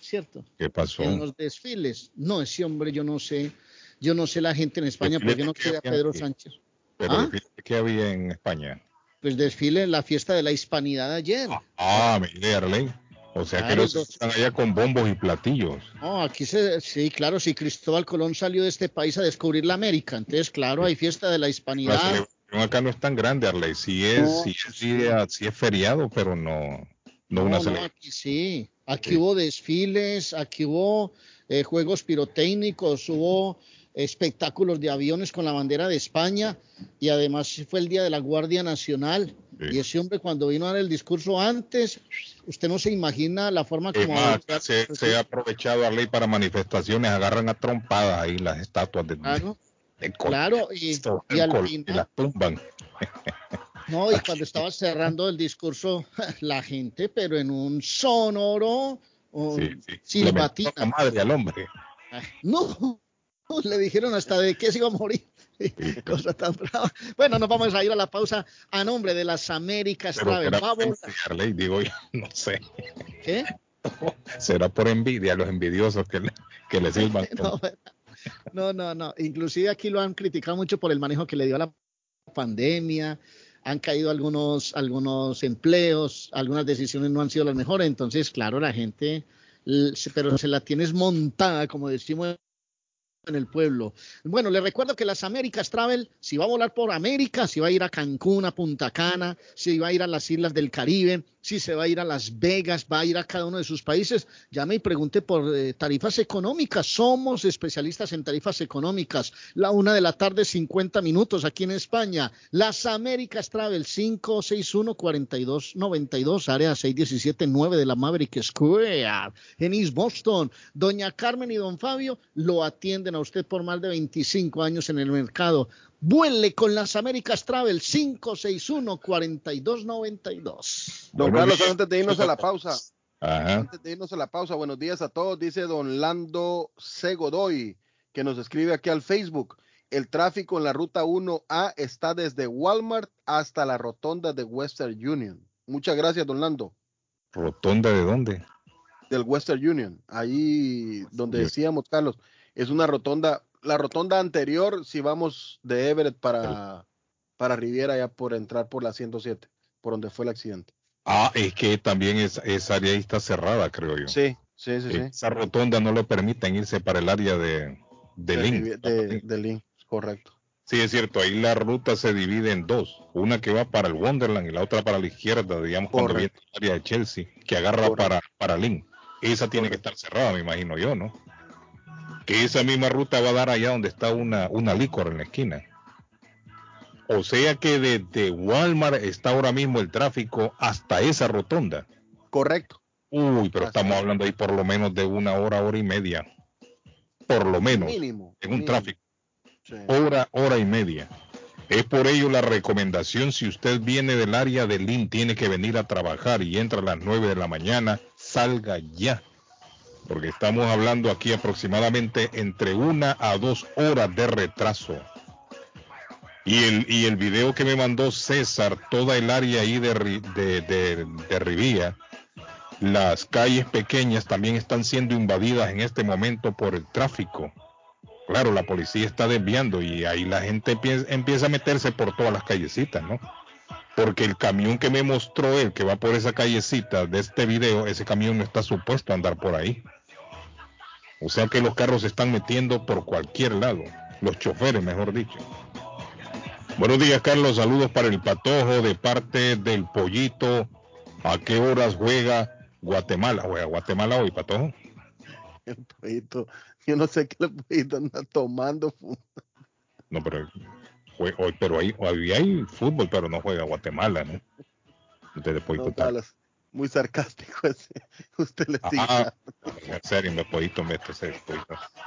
¿cierto? ¿Qué pasó? En los desfiles. No, ese hombre, yo no sé, yo no sé la gente en España porque no quiere a Pedro Sánchez. ¿Pero ¿Ah? qué había en España? Pues desfile en la fiesta de la hispanidad ayer. Ah, mire, Arley. O sea que los están allá con bombos y platillos. No, aquí se, sí, claro, si Cristóbal Colón salió de este país a descubrir la América, entonces claro, hay fiesta de la hispanidad. La celebración acá no es tan grande, Arley. Sí es, sí es, sí es feriado, pero no, no, una aquí sí, aquí hubo desfiles, aquí hubo eh, juegos pirotécnicos, hubo espectáculos de aviones con la bandera de España y además fue el día de la Guardia Nacional. Y ese hombre cuando vino a dar el discurso antes, usted no se imagina la forma como... se, ha aprovechado a ley para manifestaciones, agarran a trompadas ahí las estatuas de... Claro, claro y, y al final... las tumban. No, y cuando estaba cerrando el discurso, la gente, pero en un sonoro sí, madre al hombre. No, le dijeron hasta de qué se iba a morir. Cosa tan brava. Bueno, nos vamos a ir a la pausa a nombre de las Américas Travel. Vamos. digo no sé. ¿Qué? Será por envidia, los envidiosos que le, que le sirvan. no, no, no. Inclusive aquí lo han criticado mucho por el manejo que le dio a la pandemia, han caído algunos, algunos empleos, algunas decisiones no han sido las mejores, entonces, claro, la gente, pero se la tienes montada, como decimos en el pueblo. Bueno, le recuerdo que las Américas Travel, si va a volar por América, si va a ir a Cancún, a Punta Cana, si va a ir a las islas del Caribe, si se va a ir a Las Vegas, va a ir a cada uno de sus países, llame y pregunte por eh, tarifas económicas. Somos especialistas en tarifas económicas. La una de la tarde, 50 minutos aquí en España. Las Américas Travel, 561-4292, área 617-9 de la Maverick Square, en East Boston. Doña Carmen y don Fabio lo atienden a usted por más de 25 años en el mercado. Vuele con las Américas Travel 561-4292. Don Carlos, antes de irnos a la pausa. Antes de irnos a la pausa, buenos días a todos, dice don Lando C. Godoy, que nos escribe aquí al Facebook. El tráfico en la ruta 1A está desde Walmart hasta la rotonda de Western Union. Muchas gracias, don Lando. ¿Rotonda de dónde? Del Western Union, ahí donde decíamos, Carlos, es una rotonda la rotonda anterior, si vamos de Everett para, para Riviera, ya por entrar por la 107, por donde fue el accidente. Ah, es que también es, esa área ahí está cerrada, creo yo. Sí, sí, sí. Esa rotonda no le permiten irse para el área de, de, de De, Link, correcto. Sí, es cierto, ahí la ruta se divide en dos, una que va para el Wonderland y la otra para la izquierda, digamos, cuando viene el área de Chelsea, que agarra para, para Link. Esa tiene que estar cerrada, me imagino yo, ¿no? Que esa misma ruta va a dar allá donde está una, una licor en la esquina. O sea que desde Walmart está ahora mismo el tráfico hasta esa rotonda. Correcto. Uy, pero estamos hablando ahí por lo menos de una hora, hora y media. Por lo menos. Mínimo. En un tráfico. Hora, hora y media. Es por ello la recomendación, si usted viene del área de Lin, tiene que venir a trabajar y entra a las 9 de la mañana, salga ya. Porque estamos hablando aquí aproximadamente entre una a dos horas de retraso. Y el, y el video que me mandó César, toda el área ahí de, de, de, Rivía, las calles pequeñas también están siendo invadidas en este momento por el tráfico. Claro, la policía está desviando y ahí la gente empieza a meterse por todas las callecitas, ¿no? Porque el camión que me mostró él, que va por esa callecita de este video, ese camión no está supuesto a andar por ahí. O sea que los carros se están metiendo por cualquier lado, los choferes, mejor dicho. Buenos días, Carlos. Saludos para el patojo de parte del pollito. ¿A qué horas juega Guatemala? Juega Guatemala hoy, patojo. El pollito, yo no sé qué el pollito anda tomando. No, pero hoy, pero ahí, hay fútbol, pero no juega Guatemala, ¿no? Entonces, pollito muy sarcástico ese. Usted le sigue. en serio, me pollito, me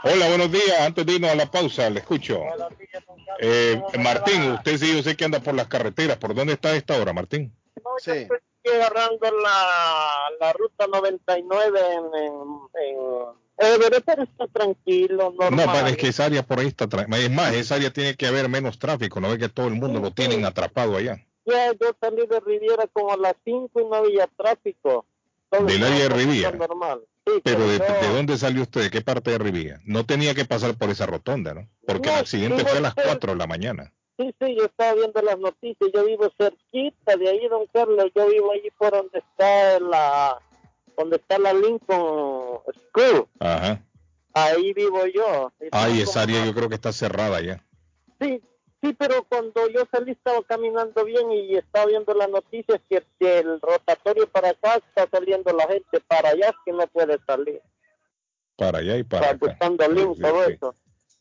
Hola, buenos días. Antes de irnos a la pausa, le escucho. Eh, Martín, usted sí, yo sé que anda por las carreteras. ¿Por dónde está esta hora, Martín? sí. estoy agarrando la, la ruta 99 en, en, en eh, pero está tranquilo, normal. No, es que esa área por ahí está. Es más, esa área tiene que haber menos tráfico. No ve que todo el mundo lo tienen atrapado allá. Ya, yo salí de Riviera como a las 5 y no había tráfico. Del área de Riviera. pero de, dónde salió usted? ¿De qué parte de Riviera? No tenía que pasar por esa rotonda, ¿no? Porque el accidente fue a las 4 de la mañana. Sí, sí, yo estaba viendo las noticias. Yo vivo cerquita de ahí, don Carlos. Yo vivo allí por donde está la, donde está la Lincoln School. Ajá. Ahí vivo yo. Ay, esa área yo creo que está cerrada ya. Sí, Sí, pero cuando yo salí estaba caminando bien y estaba viendo las noticias que, el rotatorio para acá está saliendo la gente, para allá que no puede salir. Para allá y para está acá. todo eso.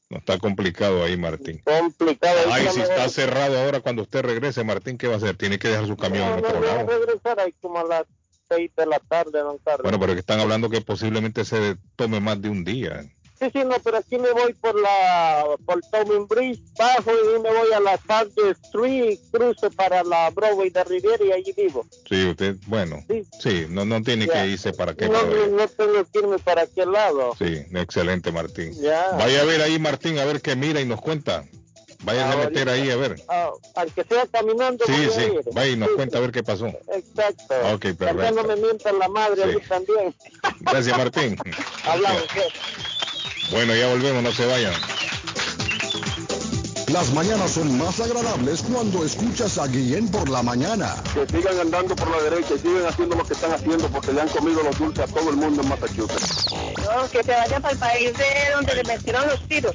No está complicado ahí, Martín. Complicado. Ay, si está cerrado ahora cuando usted regrese, Martín, ¿qué va a hacer? Tiene que dejar su camión en otro no, lado. regresar ahí como a las seis de la tarde, don Carlos. Bueno, pero que están hablando que posiblemente se tome más de un día. Sí, sí, no, pero aquí me voy por la por Tobin Bridge, bajo y me voy a la Sargent Street, cruzo para la Broadway de Riviera y allí vivo. Sí, usted, bueno, sí, no, no tiene que irse para qué no, No, tengo que irme para aquel lado. Sí, excelente, Martín. Vaya a ver ahí, Martín, a ver qué mira y nos cuenta. Vaya a meter ahí a ver. Ah, al que sea caminando. Sí, sí, vaya y nos cuenta a ver qué pasó. Exacto. Ok, perfecto. no me mientan la madre a mí también. Gracias, Martín. Hablamos. Bueno, ya volvemos, no se vayan. Las mañanas son más agradables cuando escuchas a Guillén por la mañana. Que sigan andando por la derecha y sigan haciendo lo que están haciendo porque le han comido los dulces a todo el mundo en Massachusetts. No, que se vaya para el país de donde le metieron los tiros.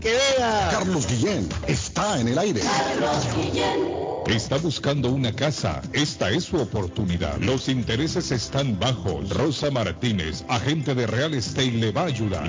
¡Que vea! Carlos Guillén está en el aire. Carlos Guillén. Está buscando una casa. Esta es su oportunidad. Los intereses están bajos. Rosa Martínez, agente de Real Estate, le va a ayudar.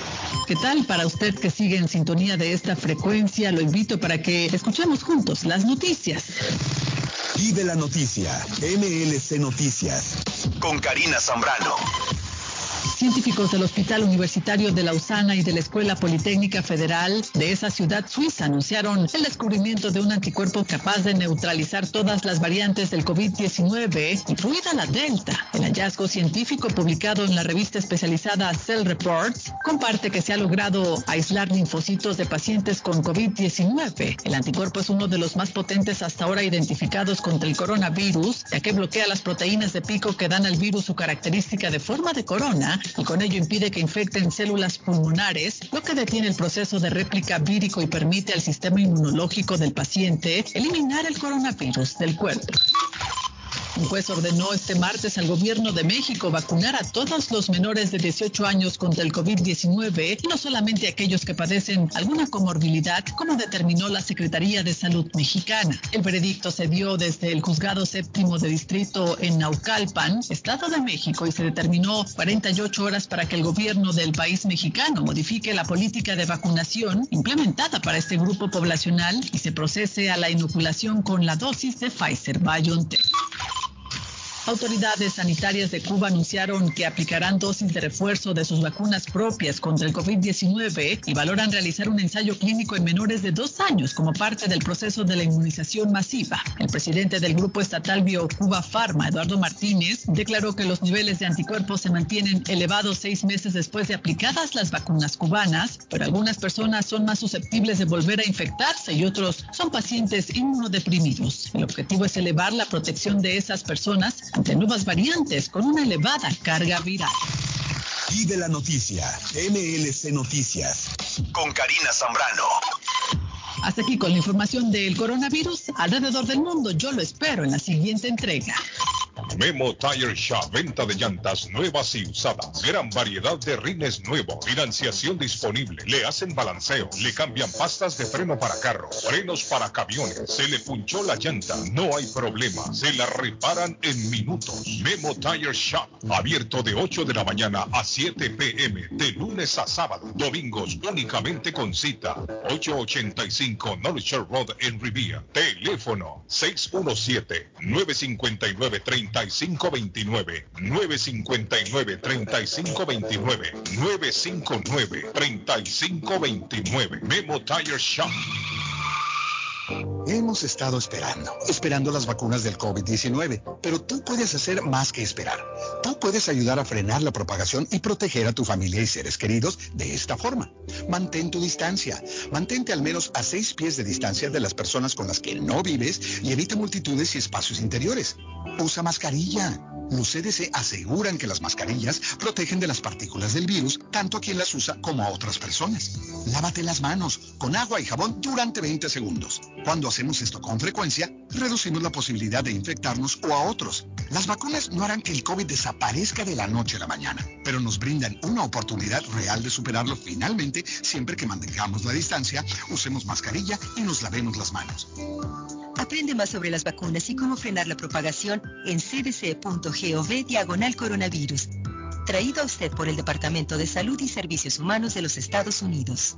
¿Qué tal para usted que sigue en sintonía de esta frecuencia? Lo invito para que escuchemos juntos las noticias. De la noticia, MLC Noticias, con Karina Zambrano. Científicos del Hospital Universitario de Lausana y de la Escuela Politécnica Federal de esa ciudad suiza anunciaron el descubrimiento de un anticuerpo capaz de neutralizar todas las variantes del COVID-19, incluida la Delta. El hallazgo científico publicado en la revista especializada Cell Reports comparte que se ha logrado aislar linfocitos de pacientes con COVID-19. El anticuerpo es uno de los más potentes hasta ahora identificados contra el coronavirus, ya que bloquea las proteínas de pico que dan al virus su característica de forma de corona y con ello impide que infecten células pulmonares, lo que detiene el proceso de réplica vírico y permite al sistema inmunológico del paciente eliminar el coronavirus del cuerpo. Un juez ordenó este martes al gobierno de México vacunar a todos los menores de 18 años contra el COVID-19 y no solamente aquellos que padecen alguna comorbilidad, como determinó la Secretaría de Salud mexicana. El veredicto se dio desde el juzgado séptimo de distrito en Naucalpan, Estado de México, y se determinó 48 horas para que el gobierno del país mexicano modifique la política de vacunación implementada para este grupo poblacional y se procese a la inoculación con la dosis de Pfizer BioNTech. Autoridades sanitarias de Cuba anunciaron que aplicarán dosis de refuerzo de sus vacunas propias contra el COVID-19 y valoran realizar un ensayo clínico en menores de dos años como parte del proceso de la inmunización masiva. El presidente del grupo estatal BioCuba Pharma, Eduardo Martínez, declaró que los niveles de anticuerpos se mantienen elevados seis meses después de aplicadas las vacunas cubanas, pero algunas personas son más susceptibles de volver a infectarse y otros son pacientes inmunodeprimidos. El objetivo es elevar la protección de esas personas ante nuevas variantes con una elevada carga viral. Y de la noticia, MLC Noticias, con Karina Zambrano. Hasta aquí con la información del coronavirus alrededor del mundo. Yo lo espero en la siguiente entrega. Memo Tire Shop, venta de llantas nuevas y usadas. Gran variedad de rines nuevos. Financiación disponible. Le hacen balanceo. Le cambian pastas de freno para carros. Frenos para camiones. Se le punchó la llanta. No hay problema. Se la reparan en minutos. Memo Tire Shop. Abierto de 8 de la mañana a 7 pm. De lunes a sábado. Domingos únicamente con cita. 885 Knowledge Road en Rivia. Teléfono 617 959 30 3529 959 3529 959 3529 Memo Tire Shop Hemos estado esperando, esperando las vacunas del COVID-19, pero tú puedes hacer más que esperar. Tú puedes ayudar a frenar la propagación y proteger a tu familia y seres queridos de esta forma. Mantén tu distancia. Mantente al menos a seis pies de distancia de las personas con las que no vives y evita multitudes y espacios interiores. Usa mascarilla. Los CDC aseguran que las mascarillas protegen de las partículas del virus tanto a quien las usa como a otras personas. Lávate las manos con agua y jabón durante 20 segundos. Cuando hacemos esto con frecuencia, reducimos la posibilidad de infectarnos o a otros. Las vacunas no harán que el COVID desaparezca de la noche a la mañana, pero nos brindan una oportunidad real de superarlo finalmente siempre que mantengamos la distancia, usemos mascarilla y nos lavemos las manos. Aprende más sobre las vacunas y cómo frenar la propagación en cdc.gov diagonal coronavirus. Traído a usted por el Departamento de Salud y Servicios Humanos de los Estados Unidos.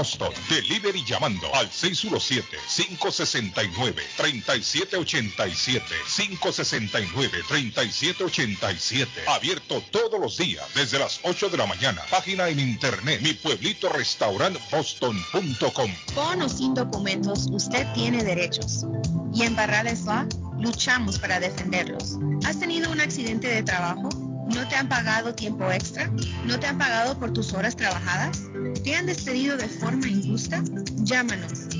Boston. Delivery llamando al 617-569-3787. 569-3787. Abierto todos los días desde las 8 de la mañana. Página en internet mi pueblito boston.com. Con o sin documentos, usted tiene derechos. Y en Barrales Law luchamos para defenderlos. ¿Has tenido un accidente de trabajo? ¿No te han pagado tiempo extra? ¿No te han pagado por tus horas trabajadas? ¿Te han despedido de forma injusta? Llámanos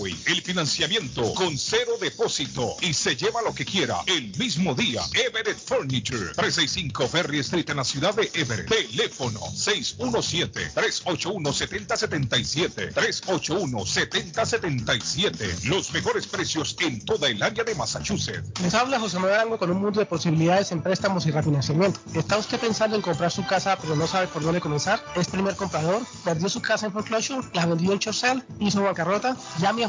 el financiamiento con cero depósito y se lleva lo que quiera el mismo día. Everett Furniture, 365 Ferry Street en la ciudad de Everett. Teléfono 617-381-7077. 381-7077. Los mejores precios en toda el área de Massachusetts. Les habla José Manuel Arango con un mundo de posibilidades en préstamos y refinanciamiento. ¿Está usted pensando en comprar su casa pero no sabe por dónde comenzar? ¿Es primer comprador? ¿Perdió su casa en foreclosure? ¿La vendió en Chorcel? ¿Hizo bancarrota? Llame a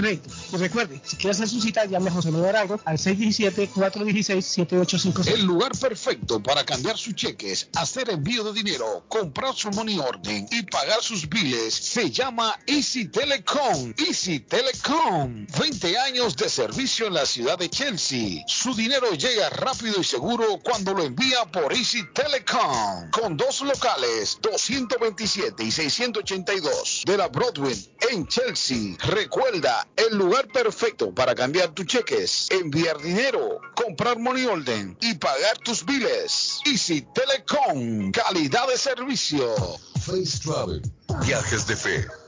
Y recuerde, si quiere hacer su cita, llame a José Manuel Arango al 617-416-7856. El lugar perfecto para cambiar sus cheques, hacer envío de dinero, comprar su money orden y pagar sus biles se llama Easy Telecom. Easy Telecom. 20 años de servicio en la ciudad de Chelsea. Su dinero llega rápido y seguro cuando lo envía por Easy Telecom. Con dos locales, 227 y 682 de la Broadway en Chelsea. Recuerda, el lugar perfecto para cambiar tus cheques, enviar dinero, comprar money order y pagar tus biles. Easy Telecom, calidad de servicio. Face Travel Viajes de Fe.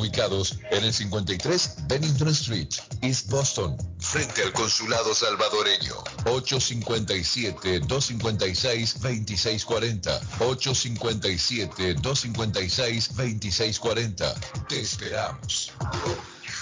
ubicados en el 53 Bennington Street, East Boston, frente al consulado salvadoreño. 857-256-2640. 857-256-2640. Te esperamos.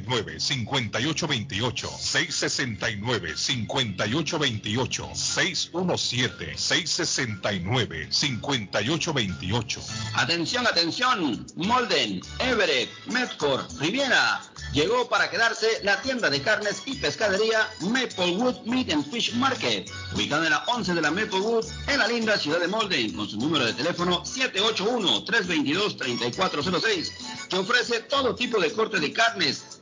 669-5828, 669-5828, 617-669-5828. Atención, atención, Molden, Everett, Medford, Riviera. Llegó para quedarse la tienda de carnes y pescadería Maplewood Meat and Fish Market, ubicada en la 11 de la Maplewood, en la linda ciudad de Molden, con su número de teléfono 781-322-3406, que ofrece todo tipo de corte de carnes,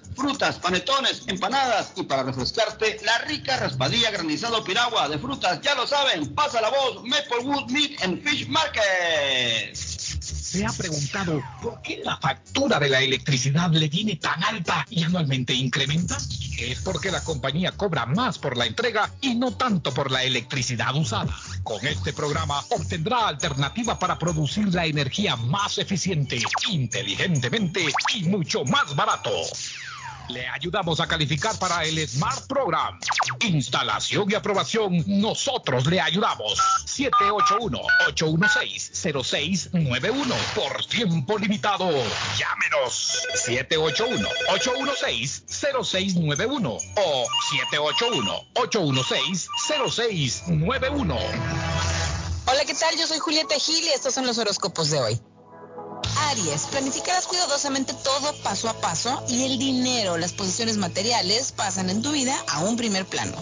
frutas, panetones, empanadas y para refrescarte, la rica raspadilla granizado piragua de frutas, ya lo saben, pasa la voz, Maplewood Meat and Fish Market. ¿Se ha preguntado por qué la factura de la electricidad le viene tan alta y anualmente incrementa? Es porque la compañía cobra más por la entrega y no tanto por la electricidad usada. Con este programa obtendrá alternativa para producir la energía más eficiente, inteligentemente y mucho más barato. Le ayudamos a calificar para el Smart Program. Instalación y aprobación, nosotros le ayudamos. 781-816-0691 por tiempo limitado. Llámenos 781-816-0691 o 781-816-0691. Hola, ¿qué tal? Yo soy Julieta Gil y estos son los horóscopos de hoy. Aries, planificarás cuidadosamente todo paso a paso y el dinero, las posiciones materiales pasan en tu vida a un primer plano.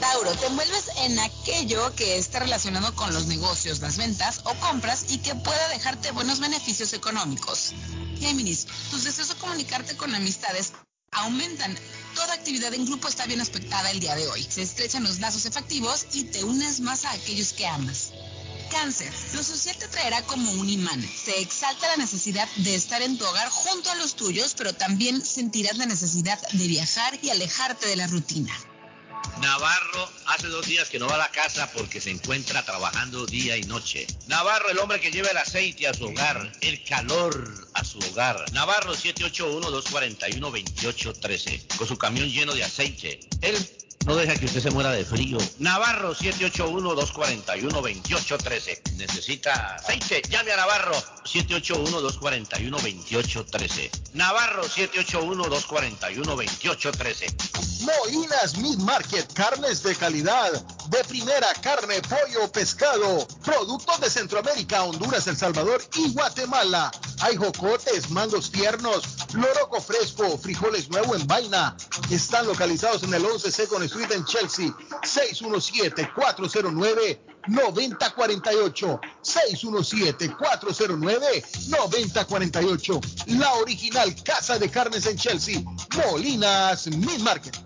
Tauro, te envuelves en aquello que está relacionado con los negocios, las ventas o compras y que pueda dejarte buenos beneficios económicos. Géminis, tus deseos de comunicarte con amistades aumentan. Toda actividad en grupo está bien aspectada el día de hoy. Se estrechan los lazos efectivos y te unes más a aquellos que amas. Cáncer. Lo social te traerá como un imán. Se exalta la necesidad de estar en tu hogar junto a los tuyos, pero también sentirás la necesidad de viajar y alejarte de la rutina. Navarro hace dos días que no va a la casa porque se encuentra trabajando día y noche. Navarro, el hombre que lleva el aceite a su hogar, el calor a su hogar. Navarro 781-241-2813, con su camión lleno de aceite. Él no deja que usted se muera de frío. Navarro 781-241-2813. Necesita aceite. Llame a Navarro 781-241-2813. Navarro 781-241-2813. Molinas Meat Market, carnes de calidad, de primera carne, pollo, pescado, productos de Centroamérica, Honduras, El Salvador y Guatemala. Hay jocotes, mangos tiernos, loroco fresco, frijoles nuevo en vaina. Están localizados en el 11 Second Street en Chelsea. 617-409-9048. 617-409-9048. La original Casa de Carnes en Chelsea. Molinas Meat Market.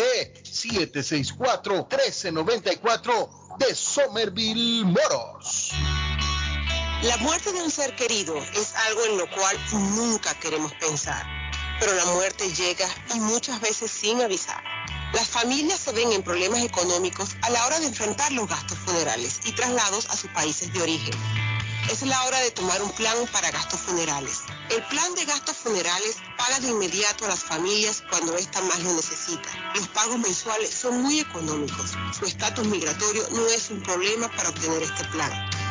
de Somerville Moros. La muerte de un ser querido es algo en lo cual nunca queremos pensar, pero la muerte llega y muchas veces sin avisar. Las familias se ven en problemas económicos a la hora de enfrentar los gastos funerales y traslados a sus países de origen. Es la hora de tomar un plan para gastos funerales. El plan de gastos funerales paga de inmediato a las familias cuando ésta más lo necesita. Los pagos mensuales son muy económicos. Su estatus migratorio no es un problema para obtener este plan.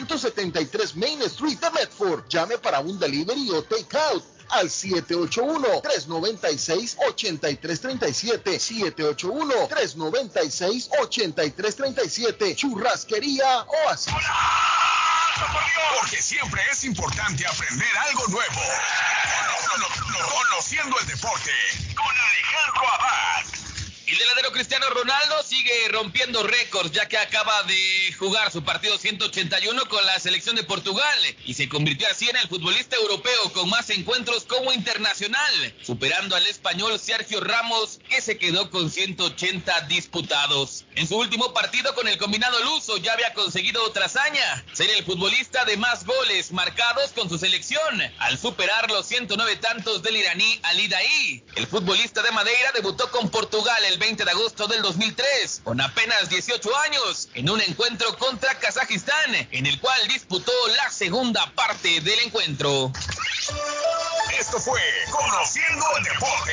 373 Main Street de Medford. Llame para un delivery o take out al 781-396-8337. 781-396-8337. Churrasquería Oasis. Porque siempre es importante aprender algo nuevo. Conociendo el deporte con Alejandro Abad. El delantero Cristiano Ronaldo sigue rompiendo récords ya que acaba de jugar su partido 181 con la selección de Portugal y se convirtió así en el futbolista europeo con más encuentros como internacional, superando al español Sergio Ramos que se quedó con 180 disputados. En su último partido con el combinado luso ya había conseguido otra hazaña, ser el futbolista de más goles marcados con su selección al superar los 109 tantos del iraní Ali Daei. El futbolista de Madeira debutó con Portugal el 20 de agosto del 2003, con apenas 18 años, en un encuentro contra Kazajistán, en el cual disputó la segunda parte del encuentro. Esto fue Conociendo el Deporte.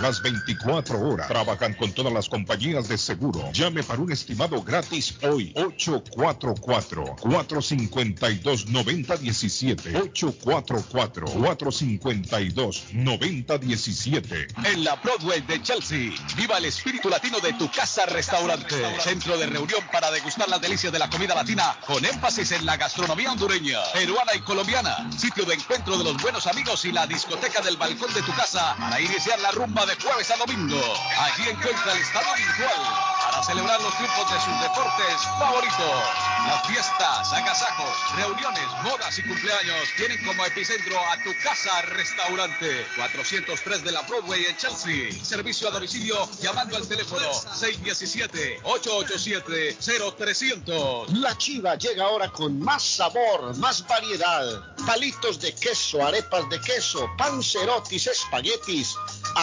las 24 horas. Trabajan con todas las compañías de seguro. Llame para un estimado gratis hoy. 844-452-9017. 844-452-9017. En la Broadway de Chelsea, viva el espíritu latino de tu casa restaurante. Centro de reunión para degustar las delicias de la comida latina con énfasis en la gastronomía hondureña, peruana y colombiana. Sitio de encuentro de los buenos amigos y la discoteca del balcón de tu casa para iniciar la rumba de jueves a domingo. Allí encuentra el estado virtual para celebrar los triunfos de sus deportes favoritos. Las fiestas, agasajos, reuniones, bodas y cumpleaños tienen como epicentro a tu casa restaurante 403 de la Broadway en Chelsea. Servicio a domicilio llamando al teléfono 617-887-0300. La chiva llega ahora con más sabor, más variedad. Palitos de queso, arepas de queso, pancerotis, espaguetis,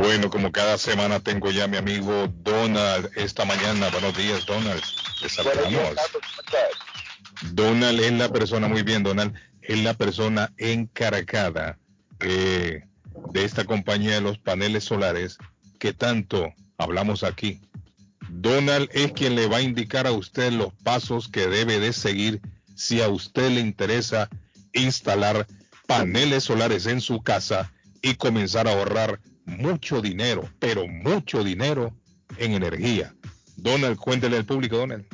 Bueno, como cada semana tengo ya a mi amigo Donald esta mañana. Buenos días, Donald. Les saludamos. Donald es la persona, muy bien, Donald, es la persona encargada eh, de esta compañía de los paneles solares que tanto hablamos aquí. Donald es quien le va a indicar a usted los pasos que debe de seguir si a usted le interesa instalar paneles solares en su casa y comenzar a ahorrar mucho dinero, pero mucho dinero en energía. Donald, cuéntele al público, Donald.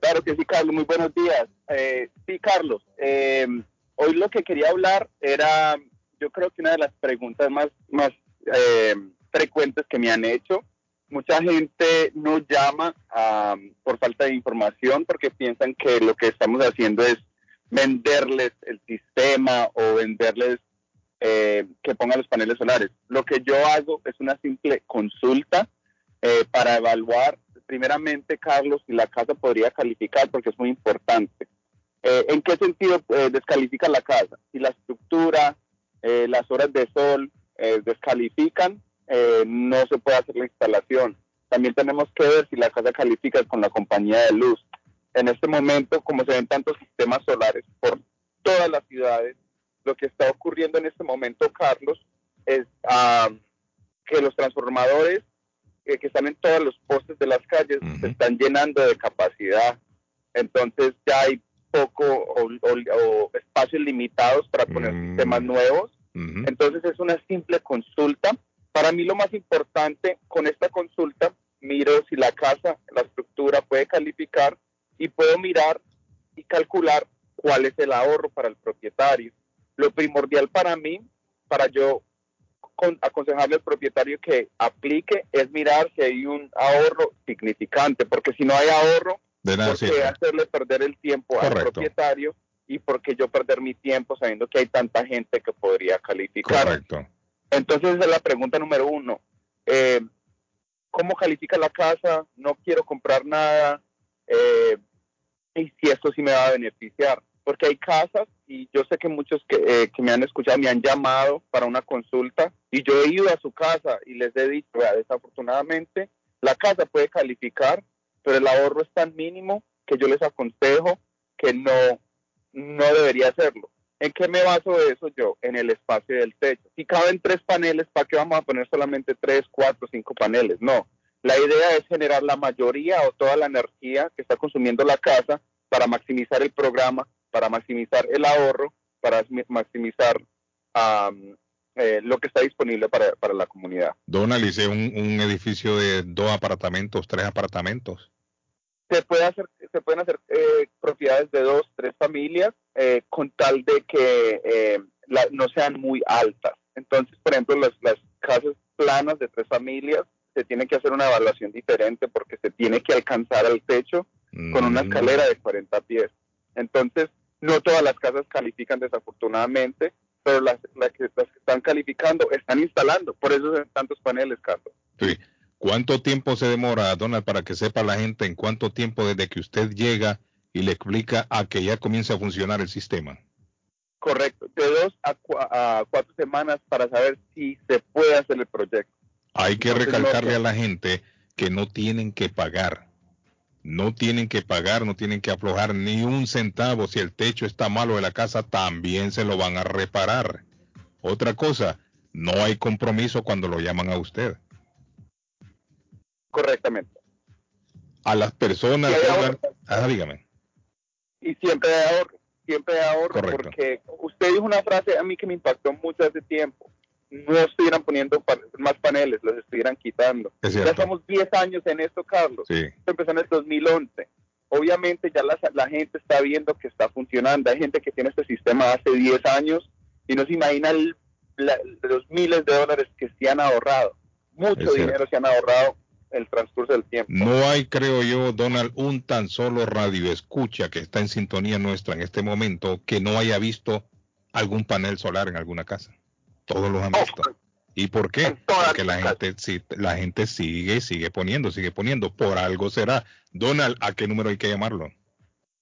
Claro que sí, Carlos, muy buenos días. Eh, sí, Carlos, eh, hoy lo que quería hablar era, yo creo que una de las preguntas más, eh, frecuentes que me han hecho. Mucha gente no llama por falta de información porque piensan que lo que estamos haciendo es venderles el sistema o venderles eh, que ponga los paneles solares. Lo que yo hago es una simple consulta eh, para evaluar, primeramente, Carlos, si la casa podría calificar, porque es muy importante. Eh, ¿En qué sentido descalifica la casa? Si la estructura, las horas de sol descalifican, no se puede hacer la instalación. También tenemos que ver si la casa califica con la compañía de luz. En este momento, como se ven tantos sistemas solares por todas las ciudades, lo que está ocurriendo en este momento, Carlos, es ah, que los transformadores eh, que están en todos los postes de las calles se están llenando de capacidad. Entonces ya hay poco o, espacios limitados para poner mm. sistemas nuevos. Entonces es una simple consulta. Para mí lo más importante con esta consulta, miro si la casa, la estructura puede calificar y puedo mirar y calcular cuál es el ahorro para el propietario. Lo primordial para mí, para yo aconsejarle al propietario que aplique, es mirar si hay un ahorro significante, porque si no hay ahorro, De nada porque hacerle perder el tiempo al propietario y porque yo perder mi tiempo sabiendo que hay tanta gente que podría calificar. Correcto. Entonces esa es la pregunta número uno. Eh, ¿Cómo califica la casa? No quiero comprar nada. Eh, y si esto sí me va a beneficiar. Porque hay casas, y yo sé que muchos que, eh, que me han escuchado me han llamado para una consulta, y yo he ido a su casa y les he dicho, desafortunadamente, la casa puede calificar, pero el ahorro es tan mínimo que yo les aconsejo que no, no debería hacerlo. ¿En qué me baso eso yo? En el espacio del techo. Si caben tres paneles, ¿para qué vamos a poner solamente tres, cuatro, cinco paneles? No. La idea es generar la mayoría o toda la energía que está consumiendo la casa para maximizar el programa, para maximizar el ahorro, para maximizar eh, lo que está disponible para, la comunidad. Donald, ¿hice un, un edificio de dos apartamentos, tres apartamentos? se puede hacer se pueden hacer eh, propiedades de dos tres familias eh, con tal de que eh, no sean muy altas entonces por ejemplo las, las casas planas de tres familias se tiene que hacer una evaluación diferente porque se tiene que alcanzar al techo con una mm. escalera de 40 pies entonces no todas las casas califican desafortunadamente pero las, las, que, las que están calificando están instalando por eso son tantos paneles Carlos sí ¿Cuánto tiempo se demora, Donald, para que sepa la gente en cuánto tiempo desde que usted llega y le explica a que ya comience a funcionar el sistema? Correcto, de dos a, cuatro semanas para saber si se puede hacer el proyecto. Hay que recalcarle a la gente que no tienen que pagar. No tienen que pagar, no tienen que aflojar ni un centavo. Si el techo está malo de la casa, también se lo van a reparar. Otra cosa, no hay compromiso cuando lo llaman a usted correctamente. A las personas. Ah, dígame. Y siempre hay ahorro, siempre hay ahorro, porque usted dijo una frase a mí que me impactó mucho hace tiempo. No estuvieran poniendo más paneles, los estuvieran quitando. Ya estamos 10 años en esto, Carlos. Sí. Esto empezó en el 2011. Obviamente ya la, la gente está viendo que está funcionando. Hay gente que tiene este sistema hace 10 años y no se imagina los miles de dólares que se han ahorrado. Mucho dinero se han ahorrado el transcurso del tiempo. No hay, creo yo, Donald, un tan solo radio escucha que está en sintonía nuestra en este momento que no haya visto algún panel solar en alguna casa. Todos los han oh, visto. ¿Y por qué? Porque la gente, la gente sigue, sigue poniendo, sigue poniendo. Por algo será. Donald, ¿a qué número hay que llamarlo?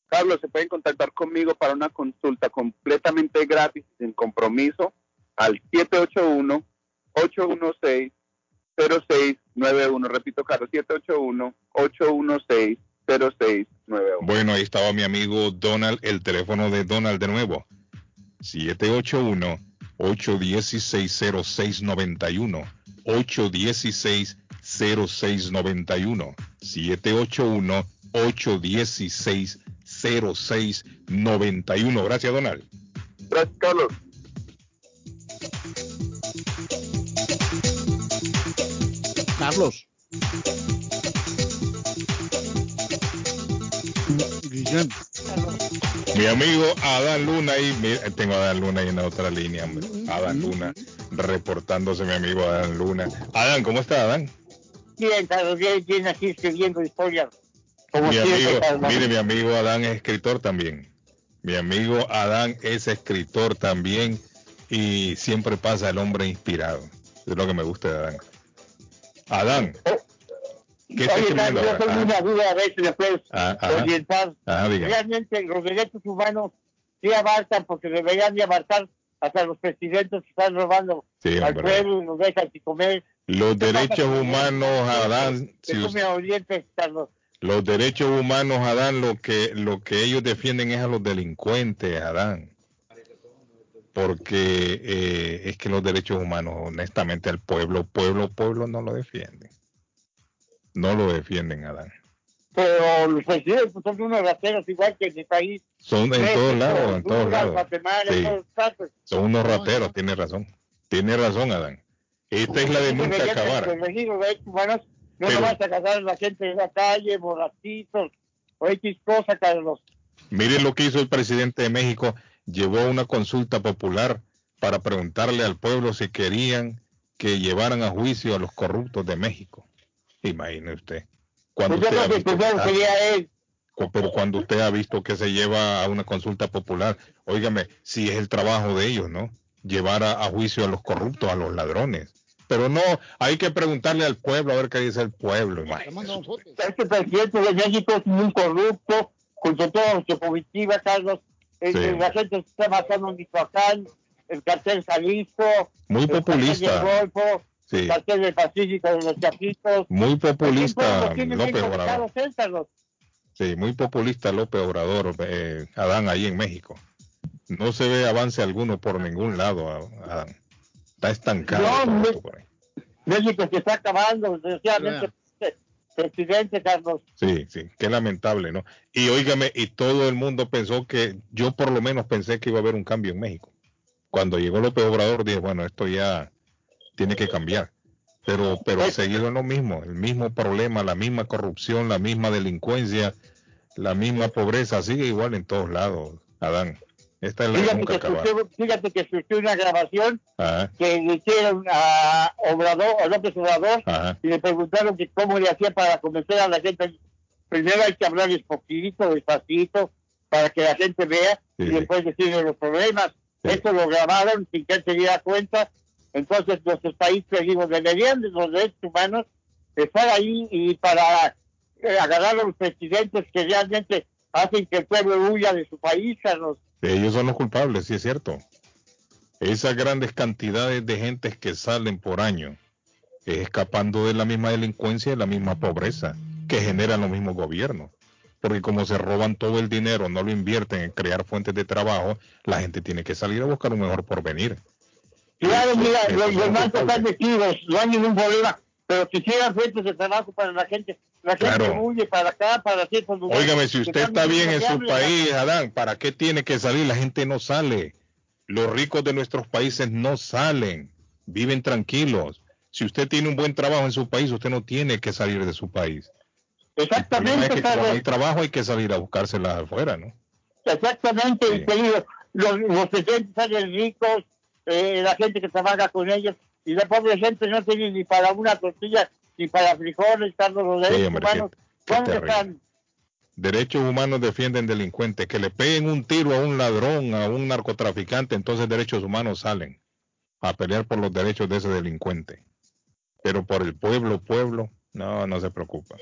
Carlos, se pueden contactar conmigo para una consulta completamente gratis, sin compromiso, al 781 816 0691. Repito, Carlos, 781-816-0691. Bueno, ahí estaba mi amigo Donald, el teléfono de Donald de nuevo. 781-816-0691. 816-0691. 781-816-0691. Gracias, Donald. Gracias, Carlos. Carlos. Mi amigo Adán Luna ahí, tengo a Adán Luna ahí en la otra línea, Adán Luna, reportándose mi amigo Adán Luna. Adán, ¿cómo está Adán? Bien, bien, bien aquí escribiendo historia. mi amigo, mire, mi amigo Adán es escritor también. Mi amigo Adán es escritor también y siempre pasa el hombre inspirado. Es lo que me gusta de Adán. Adán. ¿Qué está Yo tengo una duda a veces después orientar. Realmente los derechos humanos sí avanzan porque deberían de avanzar hasta los presidentes que están robando al pueblo y nos dejan sin comer. Los derechos humanos, Adán. Si usted, los derechos humanos, Adán, lo que, lo que ellos defienden es a los delincuentes, Adán porque eh, es que los derechos humanos, honestamente, al pueblo, pueblo, pueblo no lo defienden. No lo defienden, Adán. Pero los presidentes son unos rateros igual que en el país. Son en todos lados, en todos lados. Son unos rateros, tiene razón. Tiene razón, Adán. Esta es la de nunca acabar. no Pero, vas a casar a la gente en la calle, borrachitos, o X cosa, Carlos. Miren lo que hizo el presidente de México llevó una consulta popular para preguntarle al pueblo si querían que llevaran a juicio a los corruptos de México. Imagine usted. Cuando, pues usted, ha visto, pero cuando usted ha visto que se lleva a una consulta popular, óigame, si es el trabajo de ellos, ¿no? Llevar a, juicio a los corruptos, a los ladrones. Pero no, hay que preguntarle al pueblo a ver qué dice el pueblo. Este presidente de México es muy corrupto, con todo su comitiva, Carlos. La gente se está matando en Michoacán, el cartel Jalisco. Muy populista. El Golfo, cartel del Pacífico de los Chapitos. Muy populista, López Obrador. Sí, muy populista López Obrador, eh, Adán, ahí en México. No se ve avance alguno por ningún lado, Adán. Está estancado. No, México se está acabando, desgraciadamente. Presidente Carlos. Sí, sí, qué lamentable, ¿no? Y óigame, y todo el mundo pensó que, yo por lo menos pensé que iba a haber un cambio en México. Cuando llegó López Obrador dije, bueno, esto ya tiene que cambiar. Pero, pero pues, seguido en lo mismo, el mismo problema, la misma corrupción, la misma delincuencia, la misma pobreza, sigue igual en todos lados, Adán. Esta es la fíjate, que escuché, fíjate que escuché una grabación que le hicieron a Obrador, a López Obrador, y le preguntaron que cómo le hacía para convencer a la gente. Primero hay que hablarles poquito, despacito, para que la gente vea, y después decirle los problemas. Esto lo grabaron sin que él se diera cuenta, entonces, nuestros países, digo, deberían de los derechos humanos estar ahí y para eh, agarrar a los presidentes que realmente hacen que el pueblo huya de su país, Carlos. Ellos son los culpables, sí es cierto. Esas grandes cantidades de gentes que salen por año, escapando de la misma delincuencia y la misma pobreza que generan los mismos gobiernos. Porque como se roban todo el dinero, no lo invierten en crear fuentes de trabajo, la gente tiene que salir a buscar un mejor porvenir. Claro, mira, los, los bancos están metidos, no hay ningún problema, pero quisieran fuentes de trabajo para la gente. La gente huye para acá, para ciertos lugares. Óigame, si usted está bien en su país, Adán, ¿para qué tiene que salir? La gente no sale. Los ricos de nuestros países no salen, viven tranquilos. Si usted tiene un buen trabajo en su país, usted no tiene que salir de su país. Exactamente. Es hay trabajo, hay que salir a buscársela afuera, ¿no? Exactamente, sí. los, los presidentes salen ricos, eh, la gente que trabaja con ellos, y la pobre gente no tiene ni para una tortilla, ni para frijoles, Carlos, los derechos humanos. Derechos humanos defienden delincuentes. Que le peguen un tiro a un ladrón, a un narcotraficante, entonces derechos humanos salen a pelear por los derechos de ese delincuente. Pero por el pueblo, pueblo, no, no se preocupa.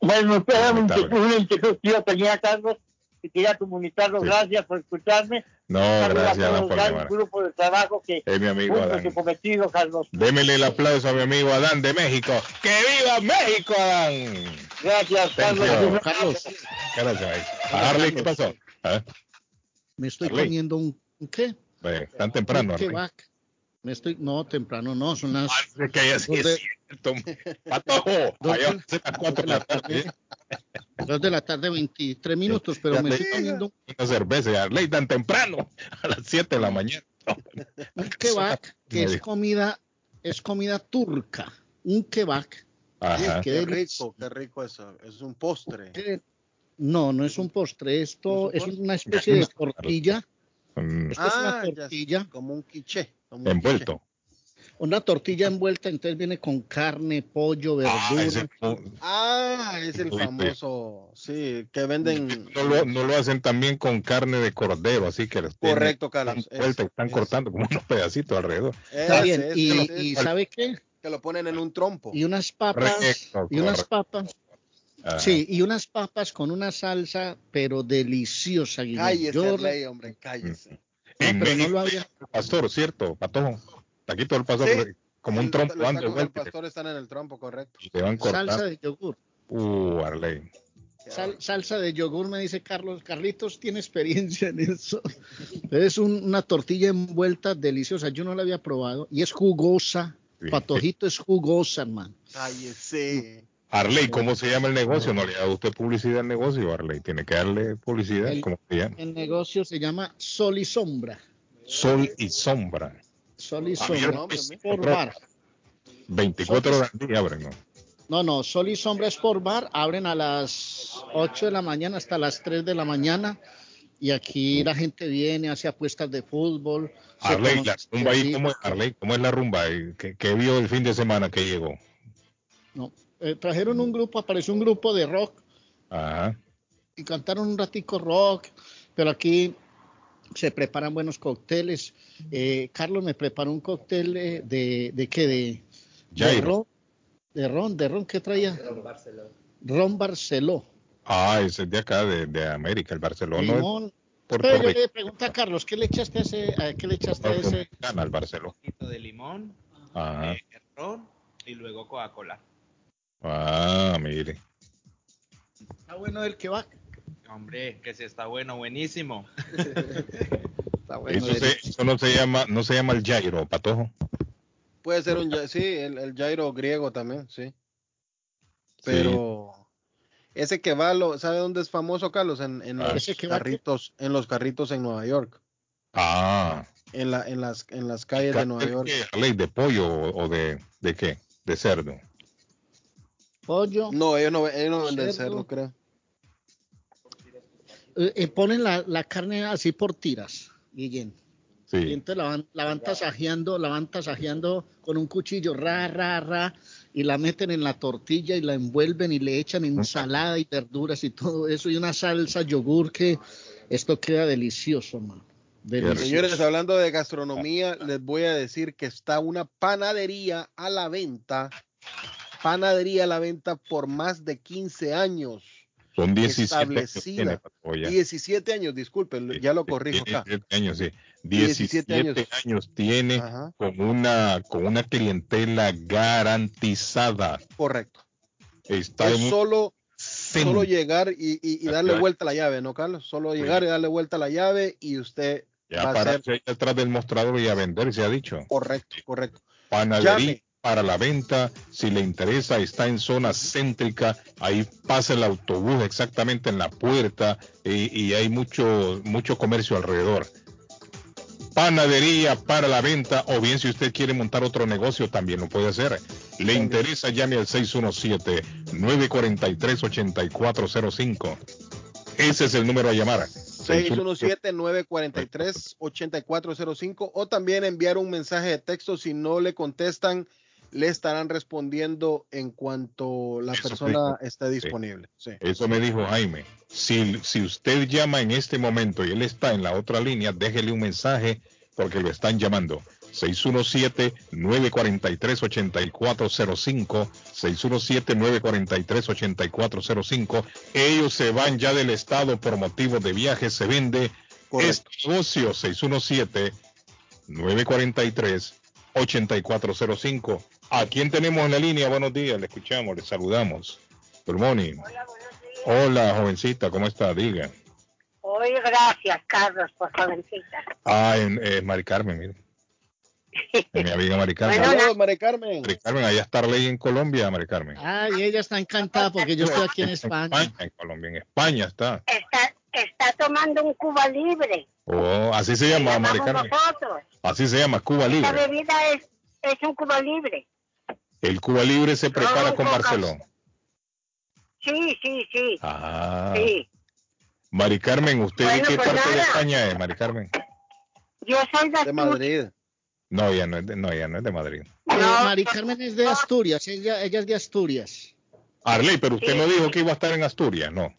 Bueno, usted una inquietud que yo tenía, Carlos, y quería comunicarlo. Gracias por escucharme. No, gracias a por un grupo de trabajo que es mi amigo Adán. su cometido, Carlos. Démele el aplauso a mi amigo Adán de México. ¡Que viva México, Adán! Gracias, Carlos. Carlos. Gracias. A Harley, ¿qué pasó? ¿Ah? Me estoy poniendo un, ¿qué? Eh, tan temprano. ¿Qué me estoy, no, temprano no, son las. Es que es cierto. Patojo, Dos de la tarde, 23 minutos, pero me estoy poniendo. Una cerveza, ley tan temprano, a las 7 de la mañana. Un kebab, que es comida, es comida turca. Un kebab. Ajá. Qué rico, qué rico eso. Es un postre. No, no es un postre. Esto es, una especie de tortilla. Mm. Esto es una ah, tortilla. como un quiche. Envuelto. Una tortilla envuelta, entonces viene con carne, pollo, ah, verdura. Ah, es el, famoso, sí, que venden. No lo, hacen también con carne de cordero, así que Correcto, Carlos. Están, están cortando como unos pedacitos alrededor. Está bien, y, ¿sabe qué? Que lo ponen en un trompo. Y unas papas, y unas papas. Sí, y unas papas con una salsa, pero deliciosa. Cállese, Yo, ley, hombre, cállese. No, pero no lo había. Pastor, ¿cierto? Patojo. Aquí todo el pastor como un trompo antes. Los pastores están en el trompo, correcto. salsa de yogur. Uh, Arley. salsa de yogur, me dice Carlos. Carlitos tiene experiencia en eso. es una tortilla envuelta deliciosa. Yo no la había probado y es jugosa. Patojito es jugosa, hermano. Cállese. Arley, ¿cómo se llama el negocio? No le ha dado usted publicidad al negocio, Arley. Tiene que darle publicidad. El, ¿Cómo se llama? El negocio se llama Sol y Sombra. Sol y Sombra. Sol y Sombra. por bar. 24 horas al día abren, ¿no? No, no, Sol y Sombra es por bar. Abren a las 8 de la mañana hasta las 3 de la mañana. Y aquí la gente viene, hace apuestas de fútbol. Arley, la rumba ahí, ¿cómo es, Arley? ¿Cómo es la rumba? ¿Qué, ¿Qué, vio el fin de semana que llegó? No, eh, trajeron un grupo, apareció un grupo de rock. Ajá. y cantaron un ratico rock, pero aquí se preparan buenos cócteles. Eh, Carlos me preparó un cóctel de, de, de qué, de, de ron, de ron, de ron, ¿qué traía? Ron Barceló. Ron Barceló. Ah, ese es de acá, de, de América, el Barcelona. Limón. Pero yo le pregunté a Carlos, ¿qué le echaste a ese? A, ¿Qué le echaste a ese? al Barceló. Un poquito de limón, Ajá. eh, ron y luego Coca-Cola. Ah, mire. Está bueno el que va. Hombre, que si está bueno, buenísimo. Está bueno. Eso, se- eso no se llama, no se llama el gyro, patojo. Puede ser un, sí, el, el gyro griego también, sí. Pero ese que va, lo, ¿sabe dónde es famoso, Carlos? En, en Ah. los carritos, en los carritos en Nueva York, Ah. en la, en las, en las calles de Nueva ¿Qué- York. qué, ¿Ley de pollo o o de, de qué? De cerdo. Pollo. No, ellos no, ellos no venden Cerdo. cerdo, creo. Eh, eh, ponen la, la carne así por tiras, Guillén. Y Sí. entonces la van, la van tasajeando, la van tasajeando con un cuchillo, ra, ra, ra, y la meten en la tortilla y la envuelven y le echan ensalada y verduras y todo eso, y una salsa, yogur, que esto queda delicioso, man. Delicioso. Señores, hablando de gastronomía, les voy a decir que está una panadería a la venta, panadería a la venta por más de 15 años. Son 17 años establecida. tiene, Patojo, ya. 17 años, disculpen, ya lo corrijo acá. 17 años, sí. 17 17 años. años, tiene Ajá. con una con una clientela garantizada. Correcto. Está Es solo, solo llegar y, y- y darle vuelta a la llave, ¿no, Carlos? Solo llegar y darle vuelta a la llave y usted ya va a ser atrás del mostrador y a vender, se ha dicho. correcto, correcto. Panadería Llame. Para la venta, si le interesa, está en zona céntrica, ahí pasa el autobús exactamente en la puerta y, y hay mucho, mucho comercio alrededor. Panadería para la venta, o bien si usted quiere montar otro negocio, también lo puede hacer. Le interesa, llame al 617-943-8405. Ese es el número a llamar. 617-943-8405 o también enviar un mensaje de texto. Si no le contestan, le estarán respondiendo en cuanto la Eso persona dijo. esté disponible. Sí. Eso me dijo Jaime. Si, si usted llama en este momento y él está en la otra línea, déjele un mensaje porque lo están llamando. 617-943-8405. 617-943-8405. Ellos se van ya del estado por motivos de viaje. Se vende este negocio. 617-943-8405. ¿A quién tenemos en la línea? Buenos días, le escuchamos, le saludamos. Good morning. Hola, jovencita, ¿cómo está? Diga. Hoy gracias, Carlos, por jovencita. Ah, en, eh, Mari Carmen, mire. Es mi amiga Mari Carmen. Saludos, Mari Carmen. Mari Carmen, allá está ley en Colombia, Mari Carmen. Ay, ella está encantada porque yo estoy aquí en España. En Colombia, en España está. Está, está tomando un Cuba libre. Oh, así se llama, Mari Carmen. nosotros. Así se llama, Cuba Esta Libre. bebida es, es un Cuba libre. El Cuba Libre se prepara con. Barcelona. Sí, sí, sí. Ah. Sí. Mari Carmen, ¿usted de qué pues parte de nada. España es, Mari Carmen? Yo soy de, De Madrid. No, ya no es de, no, ya no es de Madrid. Eh, Mari Carmen es de Asturias, ella, ella es de Asturias. Arley, pero usted no dijo que iba a estar en Asturias, no.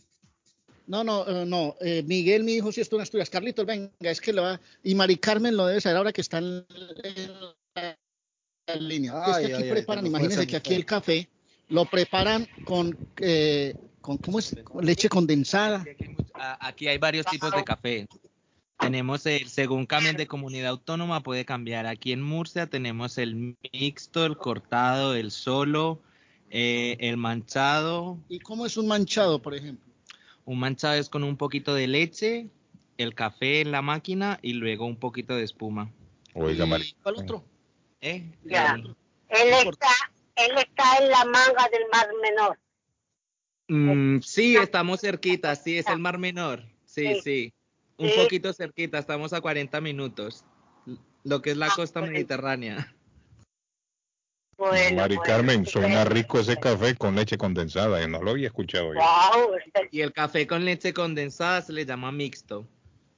No, no, eh, no. eh, Miguel, mi hijo, sí estuvo en Asturias. Carlitos, venga, es que lo va. Y Mari Carmen lo debe saber ahora que está en línea. es Ay, que aquí ay, ay, preparan, fue imagínense que aquí el café lo preparan con, eh, con ¿cómo es? Con leche condensada. Aquí hay varios tipos de café. Tenemos el, según cambien de comunidad autónoma, puede cambiar. Aquí en Murcia tenemos el mixto, el cortado, el solo, eh, el manchado. ¿Y cómo es un manchado, por ejemplo? Un manchado es con un poquito de leche, el café en la máquina y luego un poquito de espuma. Oiga, ¿Y. ¿Cuál otro? ¿Eh? Ya. Él está, él está en la manga del Mar Menor. Mm, sí, estamos cerquita, sí, es el Mar Menor. Sí, Sí. sí. Un Sí. poquito cerquita, estamos a 40 minutos. Lo que es la Ah, costa pues. mediterránea. Bueno, Mari bueno, Carmen, suena rico ese café con leche condensada, yo no lo había escuchado yo. Wow, Y el café con leche condensada se le llama mixto.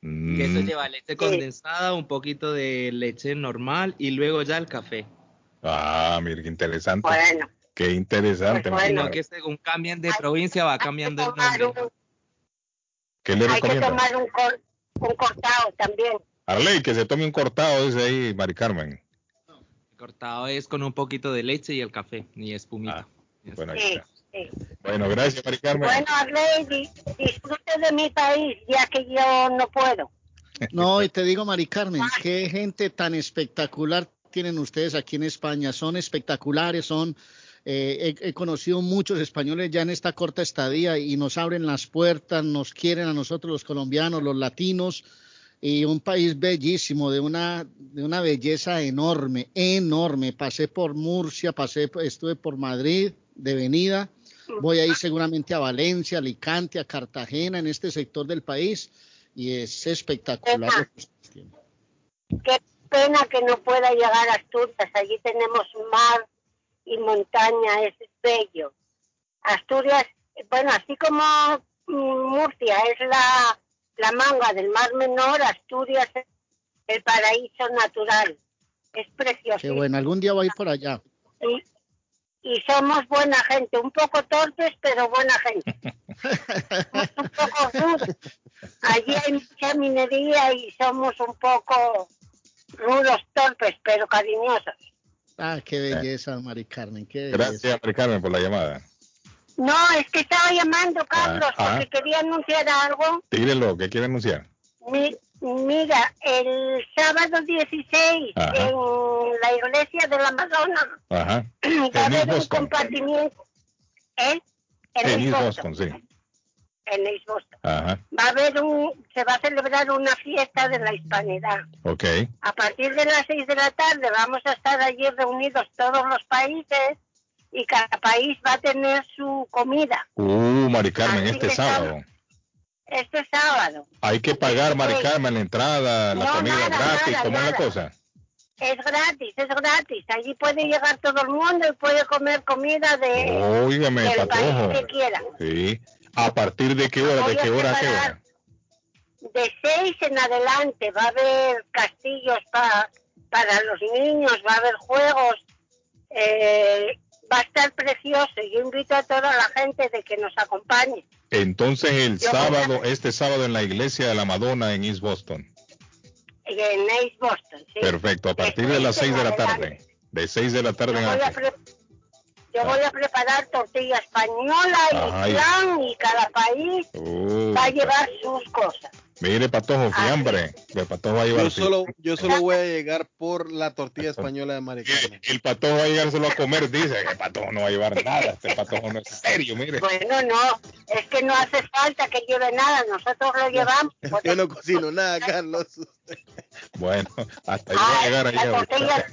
Mm, Que eso lleva leche condensada, un poquito de leche normal y luego ya el café. Ah, mire, qué interesante. bueno. Qué interesante. Pues bueno. Sino que según cambian de provincia va cambiando el nombre. un- ¿Qué le Hay que tomar un, un cortado también. Arley, que se tome un cortado, dice ahí Mari Carmen. El cortado es con un poquito de leche y el café, ni espumita. Ah, bueno, Bueno, gracias, Mari Carmen. Bueno, Arley, disfrute de mi país, ya que yo no puedo. No, y te digo, Mari Carmen, qué gente tan espectacular tienen ustedes aquí en España. Son espectaculares, son eh, he, conocido muchos españoles ya en esta corta estadía y nos abren las puertas, nos quieren a nosotros los colombianos, los latinos y un país bellísimo, de una, de una belleza enorme, enorme. Pasé por Murcia, pasé, estuve por Madrid de venida, voy a ir seguramente a Valencia, Alicante, a Cartagena, en este sector del país y es espectacular. Qué pena que no pueda llegar a Asturias, allí tenemos mar, y montaña es bello. Asturias, bueno, así como Murcia es la, la manga del Mar Menor, Asturias es el paraíso natural. Es precioso. Qué bueno, algún día voy a ir por allá. Y, y somos buena gente, un poco torpes, pero buena gente. un poco rudos. Allí hay mucha minería y somos un poco rudos, torpes, pero cariñosos. Ah, qué belleza, Mari Carmen. Gracias, Mari Carmen, por la llamada. No, es que estaba llamando, Carlos, ah, porque ah. quería anunciar algo. Dígelo, ¿qué quiere anunciar? Mira, el sábado 16 en la iglesia de la Madonna Ajá. va a haber un compartimiento. ¿Eh? En, en Boston, sí en East Boston. Va a haber un, se va a celebrar una fiesta de la hispanidad. Ok. A partir de las seis de la tarde vamos a estar allí reunidos todos los países y cada país va a tener su comida. Uh, Mari Carmen, este sábado. Este sábado. Hay que pagar, Mari Carmen, la entrada, la comida gratis, ¿cómo es la cosa? Es gratis, es gratis. Allí puede llegar todo el mundo y puede comer comida de Óigame, del país que quiera. Sí. ¿A partir de qué hora? ¿De qué hora a qué hora? De seis en adelante va a haber castillos para para los niños, va a haber juegos, eh, va a estar precioso. Yo invito a toda la gente de que nos acompañe. Entonces el sábado, este sábado en la iglesia de la Madonna en East Boston. En East Boston, sí. Perfecto, a partir de, las seis de la tarde. De seis de la tarde en adelante. Yo voy a preparar tortilla española y plan y cada país uh, va a llevar sus cosas. Mire, Patojo, fiambre. El Patojo va a llevar yo solo, yo solo voy a llegar por la tortilla española de Maricona. El Patojo va a llegar solo a comer, dice. El Patojo no va a llevar nada. Este Patojo no es serio, mire. Bueno, no. Es que no hace falta que lleve nada. Nosotros lo llevamos. Yo no cocino nada, Carlos. Bueno, hasta ahí voy a llegar allá. La tortilla,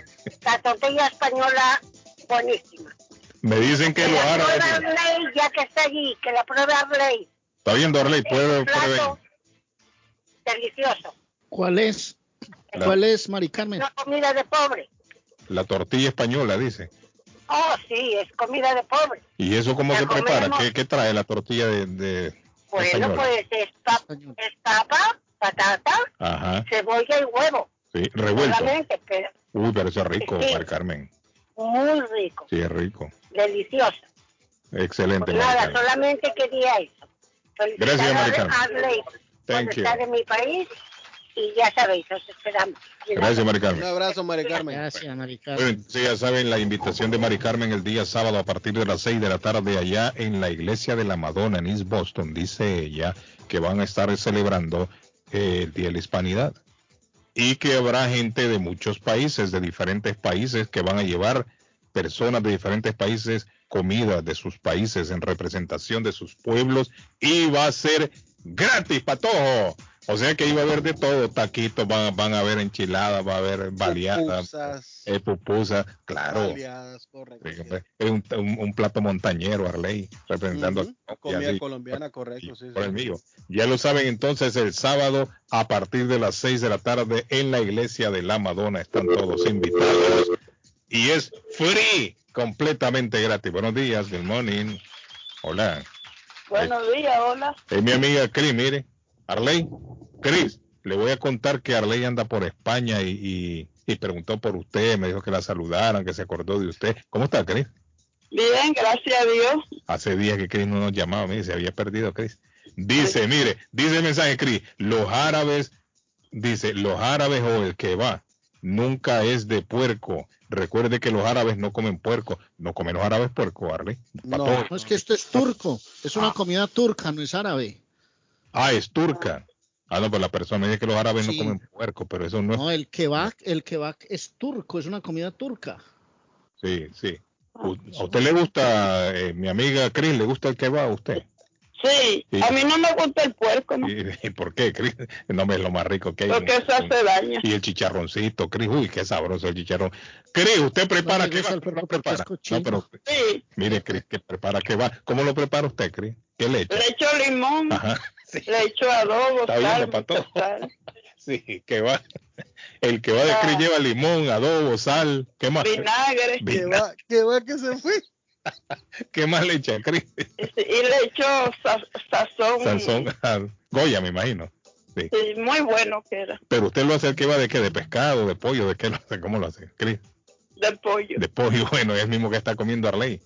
la tortilla española, buenísima. Me dicen que, lo hará. ya que está allí, que la pruebe Arley. Está viendo Arley, puede, puede Delicioso. ¿Cuál es? ¿Cuál es, Mari Carmen? La comida de pobre. La tortilla española, dice. Oh, sí, es comida de pobre. ¿Y eso cómo se prepara? ¿Qué, ¿Qué, trae la tortilla de, de Bueno, pues es, papa, patata, cebolla y huevo. Sí, revuelto. Uy, pero eso es rico, Mari Carmen muy rico. Sí, es rico. Delicioso. Excelente. Pues nada, solamente quería eso. Gracias, Maricano. Thank you. estar en mi país y ya sabéis, os esperamos. Gracias, Mari Un abrazo, Mari Gracias, Mari Carmen. sí, ya saben, la invitación de Mari Carmen el día sábado a partir de las 6 de la tarde allá en la iglesia de la Madonna en East Boston. Dice ella que van a estar celebrando el Día de la Hispanidad y que habrá gente de muchos países, de diferentes países, que van a llevar personas de diferentes países comida de sus países en representación de sus pueblos y va a ser gratis, patojo. O sea que iba a haber de todo, taquitos, van, van a haber enchiladas, va a haber baleadas, pupusas, eh, claro. un, un, plato montañero, Arley, representando comida colombiana, correcto, sí, por el mío. Ya lo saben entonces, el sábado a partir de las 6 de la tarde en la iglesia de la Madonna están todos invitados y es free, completamente gratis. Buenos días, good morning. Hola. Buenos días, hola. Es mi amiga Cris, mire. Arley, Cris, le voy a contar que Arley anda por España y, preguntó por usted, me dijo que la saludaran, que se acordó de usted. ¿Cómo está, Cris? Bien, gracias a Dios. Hace días que Cris no nos llamaba, me dice, se había perdido, Cris. Dice, mire, dice el mensaje, Cris, los árabes, dice, los árabes o el que va, nunca es de puerco. Recuerde que los árabes no comen puerco. No comen los árabes puerco, Arley. No, no, es que esto es turco. Es una comida turca, no es árabe. Ah, es turca. Ah, no, pues la persona me dice que los árabes no comen puerco, pero eso no, es. No, el kebab, el kebab es turco, es una comida turca. Sí, sí. Ah, ¿A usted le gusta, eh, mi amiga Cris, le gusta el kebab a usted? Sí, a mí no me gusta el puerco. ¿no? ¿Y, por qué, Cris? No me es lo más rico que hay. Porque eso hace daño. Y el chicharroncito, Cris, uy, qué sabroso el chicharrón. Cris, ¿usted prepara qué va? ¿Cómo prepara? No, pero, sí. Mire, Cris, ¿qué prepara qué va? ¿Cómo lo prepara usted, Cris? ¿Qué le echa? Le echo limón. Ajá. Le echo adobo, sal, Sí, que va. El que va de Cris ah. lleva limón, adobo, sal, ¿qué más? Vinagre. ¿Qué va, qué va que se fue? ¿Qué más le echa, Cris? Y le echo sazón. Sazón, Goya, me imagino. Sí. muy bueno que era. Pero usted lo hace el que va de qué, de pescado, de pollo, de qué lo hace, ¿cómo lo hace, Cris? De pollo. De pollo, bueno, es el mismo que está comiendo Arley.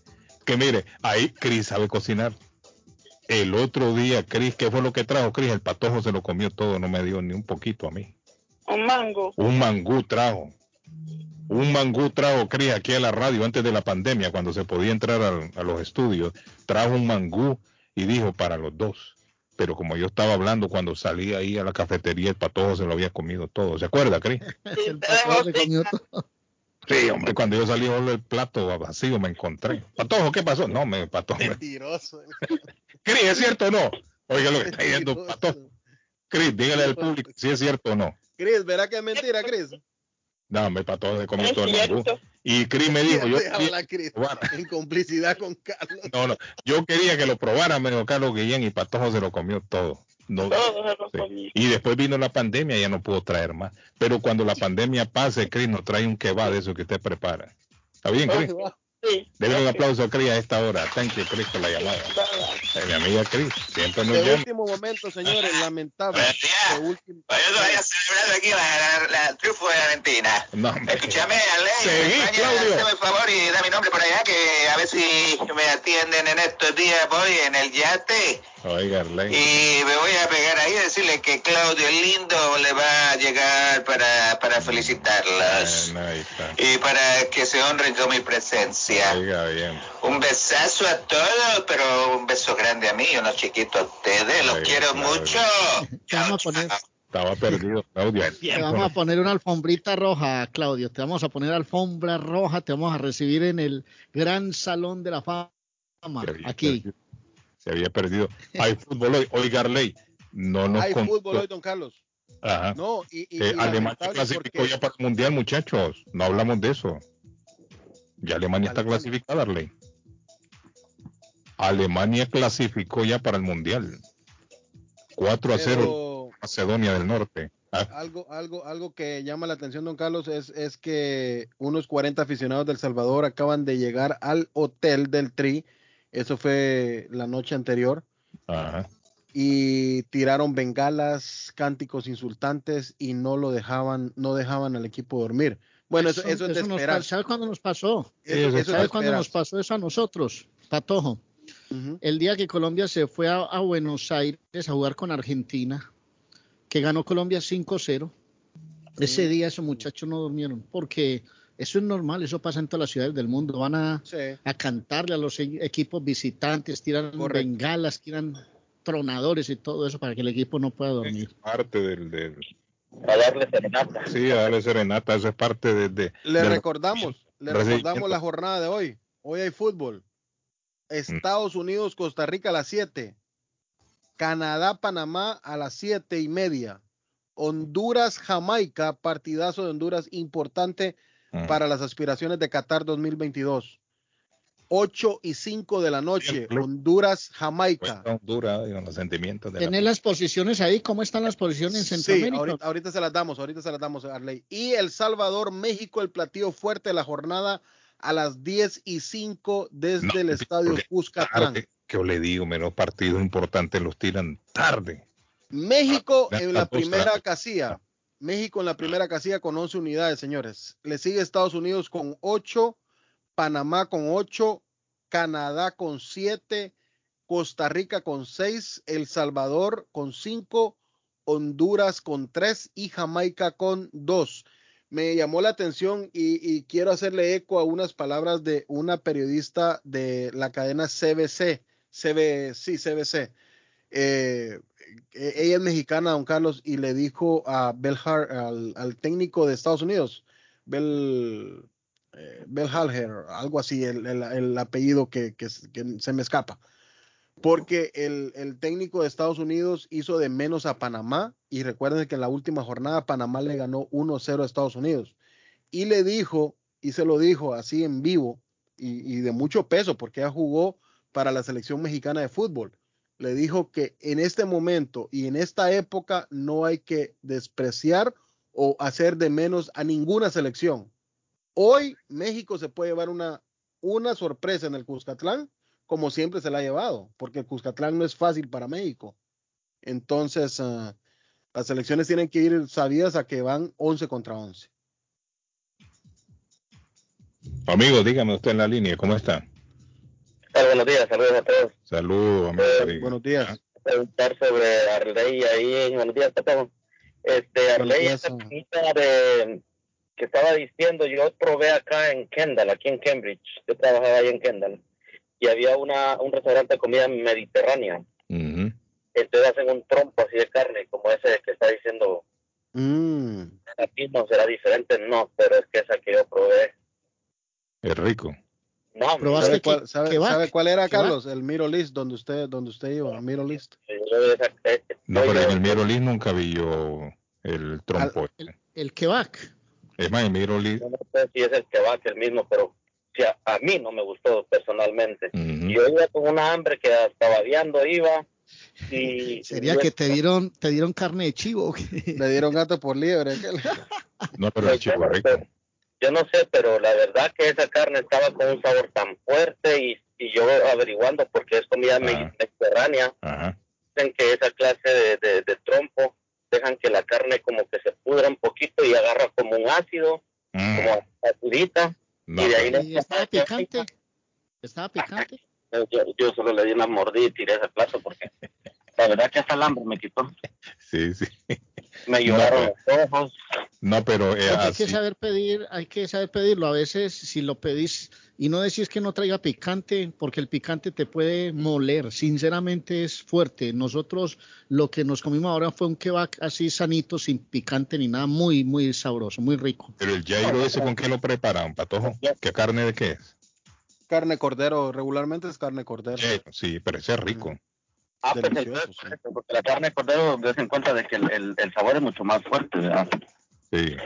Que mire, ahí Cris sabe cocinar. El otro día, Cris, ¿qué fue lo que trajo Cris? El patojo se lo comió todo, no me dio ni un poquito a mí. Un mango. Un mangú trajo. Un mangú trajo Cris aquí a la radio antes de la pandemia, cuando se podía entrar a, los estudios. Trajo un mangú y dijo para los dos. Pero como yo estaba hablando cuando salí ahí a la cafetería, el patojo se lo había comido todo. ¿Se acuerda, Cris? el patojo se comió todo. Sí, hombre, cuando yo salí el plato vacío me encontré. Patojo, ¿qué pasó? No, me patojo. Mentiroso. Cris, ¿es cierto o no? Oiga lo que está diciendo Patojo. Cris, dígale al público si es cierto o no. Cris, ¿verá que es mentira, Cris? No, me Patojo se comió todo el mangú. Y Cris me dijo, yo en complicidad con Carlos. No, no, yo quería que lo probara, me dijo Carlos Guillén y Patojo se lo comió todo. No, Y después vino la pandemia, ya no pudo traer más. Pero cuando la pandemia pase, Cris nos trae un kebab de eso que usted prepara. ¿Está bien, Cris? Sí. un aplauso a Cris a esta hora. Thank you, Cris, por la llamada. Mi amiga Cris, siempre nos llama. último momento, señores, lamentable. último... Pues yo todavía celebrando aquí la, la, triunfo de Argentina. No, Escúchame, Ale. Seguí, Claudio. Hazme favor y da mi nombre por allá, que a ver si me atienden en estos días. Voy en el yate Oiga, y me voy a pegar ahí y decirle que Claudio Lindo le va a llegar para, para felicitarlas. y para que se honren con mi presencia. Oiga, bien. Un besazo a todos, pero un beso grande a mí y unos chiquitos a ustedes. Los quiero mucho. Estaba perdido, Claudio. Te vamos a poner una alfombrita roja, Claudio. Te vamos a poner alfombra roja. Te vamos a recibir en el gran salón de la fama. Aquí se había perdido. Hay fútbol hoy, hoy Garley. No nos Hay fútbol hoy, don Carlos. Ajá. No, y, eh, Alemania clasificó ya para el mundial, muchachos. No hablamos de eso. Ya Alemania, está clasificada, Arley. Alemania clasificó ya para el mundial. 4 a 0 Macedonia del Norte. Ah. Algo, algo, algo que llama la atención, don Carlos, es, es que unos 40 aficionados del Salvador acaban de llegar al hotel del Tri eso fue la noche anterior. Y tiraron bengalas, cánticos insultantes y no lo dejaban, no dejaban al equipo dormir. Bueno, eso, eso, es de esperar. ¿Sabes cuándo nos pasó? ¿Sabes cuándo nos pasó eso a nosotros, Patojo? El día que Colombia se fue a, a, Buenos Aires a jugar con Argentina, que ganó Colombia 5-0. Ese día esos muchachos no durmieron porque eso es normal, eso pasa en todas las ciudades del mundo. Van a, a cantarle a los e-, equipos visitantes, tiran bengalas, tiran tronadores y todo eso para que el equipo no pueda dormir. Es parte del, A darle serenata. Sí, a darle serenata, eso es parte de... le recordamos, le recordamos la jornada de hoy. Hoy hay fútbol. Mm. Estados Unidos, Costa Rica a las 7. Canadá, Panamá a las siete y media. Honduras, Jamaica, partidazo de Honduras importante para las aspiraciones de Qatar 2022. 8 y 5 de la noche, Honduras, Jamaica. Honduras, los sentimientos. De las posiciones ahí? ¿Cómo están las posiciones en Centroamérica? Sí, ahorita, se las damos, ahorita se las damos, Arley. Y El Salvador, México, el platillo fuerte de la jornada a las 10 y 5 desde el estadio Cuscatlán. Que yo le digo, menos partidos importantes los tiran tarde. México en la primera casilla. México en la primera casilla con 11 unidades, señores. Le sigue Estados Unidos con 8, Panamá con 8, Canadá con 7, Costa Rica con 6, El Salvador con 5, Honduras con 3 y Jamaica con 2. Me llamó la atención y, quiero hacerle eco a unas palabras de una periodista de la cadena CBC, CB, sí, CBC. Eh, e, ella es mexicana, don Carlos, y le dijo a Bel al, técnico de Estados Unidos, Bel, eh, algo así, el, apellido que, se me escapa porque el, técnico de Estados Unidos hizo de menos a Panamá y recuerden que en la última jornada Panamá le ganó 1-0 a Estados Unidos y le dijo, y se lo dijo así en vivo y, de mucho peso porque ella jugó para la selección mexicana de fútbol, le dijo que en este momento y en esta época no hay que despreciar o hacer de menos a ninguna selección. Hoy México se puede llevar una, una sorpresa en el Cuscatlán como siempre se la ha llevado, porque Cuscatlán no es fácil para México. Entonces, ah, las elecciones tienen que ir sabidas a que van 11 contra 11. Amigo, dígame usted en la línea, ¿cómo está? buenos días, saludos a todos. Saludos, amigo. Eh, buenos días. Preguntar sobre Arley ahí, buenos días todos. Este, Arley, esa de que estaba diciendo, yo probé acá en Kendall, aquí en Cambridge, yo trabajaba ahí en Kendall y había una, un restaurante de comida mediterránea. Entonces hacen un trompo así de carne, como ese que está diciendo. Mm. Aquí no será diferente, no, pero es que esa que yo probé. Es rico. No, ¿Sabe, cuál, sabe, cuál era, Carlos? El Miro List, donde usted, donde usted iba, Miro List. Eh, no, pero en el Miro List nunca vi yo el trompo. el, el kebab. Es más, el Miro List. No sé si es el kebab el mismo, pero a, mí no me gustó personalmente. Yo iba con una hambre que hasta babeando iba. Y, Sería que te dieron, te dieron carne de chivo. Le dieron gato por liebre. no, pero el chivo rico. Yo no sé, pero la verdad que esa carne estaba con un sabor tan fuerte y, y yo averiguando porque es comida mediterránea, dicen que esa clase de, de, trompo dejan que la carne como que se pudra un poquito y agarra como un ácido, mm. como acidita y de ahí ¿Estaba picante? ¿Estaba picante? Yo, solo le di una mordida y tiré ese plato porque la verdad que hasta el hambre me quitó. Sí, sí. Me lloraron los ojos. No, pero hay que saber pedir, hay que saber pedirlo. A veces si lo pedís y no decís que no traiga picante, porque el picante te puede moler. Sinceramente es fuerte. Nosotros lo que nos comimos ahora fue un kebab así sanito, sin picante ni nada, muy, muy sabroso, muy rico. Pero el jairo ese con qué lo preparan, patojo? ¿Qué carne de qué es? Carne cordero, regularmente es carne cordero. Sí, pero ese es rico. Ah, pues porque la carne de cordero des en cuenta de que el, el, sabor es mucho más fuerte, ¿verdad? Sí.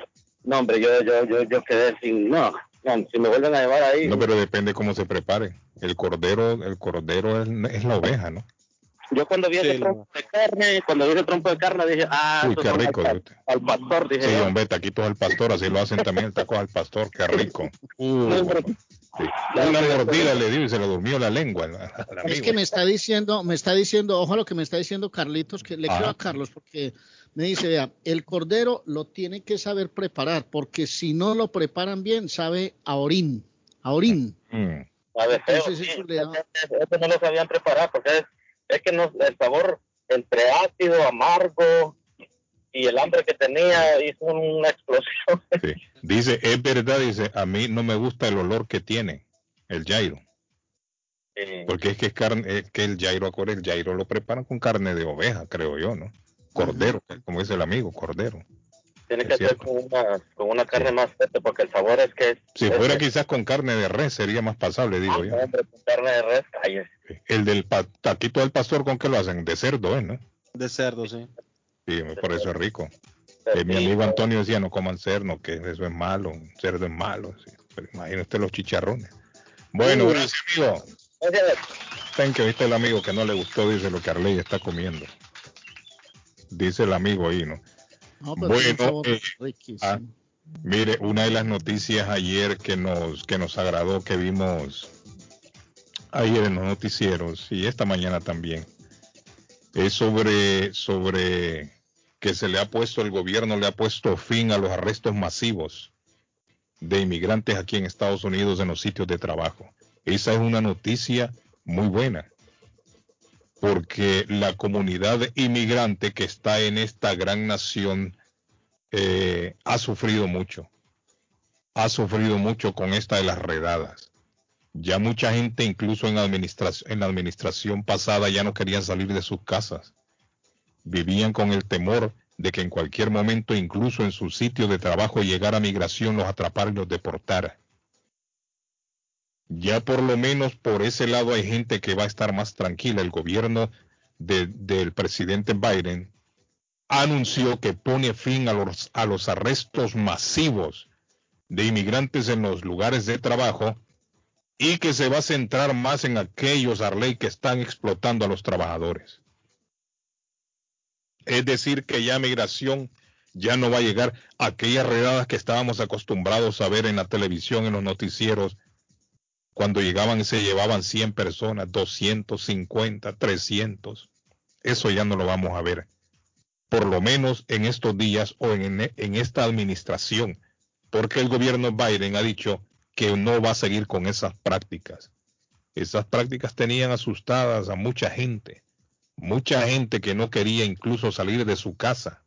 No, hombre, yo, yo, yo, yo quedé sin, no, si me vuelven a llevar ahí. No, pero depende cómo se prepare. El cordero, el cordero es, la oveja, ¿no? Yo cuando vi ese trompo de carne, cuando vi ese trompo de carne dije, ah, Uy, qué rico. Al, pastor, dije. Sí, hombre, taquitos al pastor, así lo hacen también el taco al pastor, qué rico. Uh, Una mordida le dio y se le durmió la lengua. es que me está diciendo, me está diciendo, ojo lo que me está diciendo Carlitos, que le quiero a Carlos, porque me dice, vea, el cordero lo tiene que saber preparar, porque si no lo preparan bien, sabe a orín, a orín. Mm. A ver, Entonces, eso, no lo sabían preparar, porque es, que no, el sabor entre ácido, amargo y el hambre que tenía hizo una explosión. Sí. Dice, es verdad, dice, a mí no me gusta el olor que tiene el gyro. Porque es que es carne, es que el gyro, el gyro lo preparan con carne de oveja, creo yo, ¿no? Cordero, como dice el amigo, cordero. Tiene que ser con una, con una carne más fuerte porque el sabor es que... si fuera quizás con carne de res sería más pasable, digo yo. carne de res, El del taquito del pastor, ¿con qué lo hacen? De cerdo, ¿eh? ¿no? De cerdo, sí. Sí, por eso es rico. Eh, mi amigo Antonio decía, no coman cerdo, que eso es malo, cerdo es malo. Pero imagínate los chicharrones. Bueno, gracias, amigo. Ten que viste el amigo que no le gustó, dice lo que Arley está comiendo dice el amigo ahí, ¿no? bueno, eh, ah, mire, una de las noticias ayer que nos, que nos agradó, que vimos ayer en los noticieros y esta mañana también, es sobre, sobre que se le ha puesto, el gobierno le ha puesto fin a los arrestos masivos de inmigrantes aquí en Estados Unidos en los sitios de trabajo. Esa es una noticia muy buena porque la comunidad inmigrante que está en esta gran nación eh, ha sufrido mucho, ha sufrido mucho con esta de las redadas. Ya mucha gente, incluso en, administración, en la administración pasada, ya no querían salir de sus casas. Vivían con el temor de que en cualquier momento, incluso en su sitio de trabajo, llegara migración, los atrapara y los deportara. Ya por lo menos por ese lado hay gente que va a estar más tranquila. El gobierno del presidente Biden anunció que pone fin a los, a los arrestos masivos de inmigrantes en los lugares de trabajo y que se va a centrar más en aquellos, Arley, que están explotando a los trabajadores. Es decir, que ya migración ya no va a llegar a aquellas redadas que estábamos acostumbrados a ver en la televisión, en los noticieros, cuando llegaban y se llevaban 100 personas, 250, 300. Eso ya no lo vamos a ver. Por lo menos en estos días o en, en esta administración, porque el gobierno Biden ha dicho que no va a seguir con esas prácticas. Esas prácticas tenían asustadas a mucha gente, mucha gente que no quería incluso salir de su casa.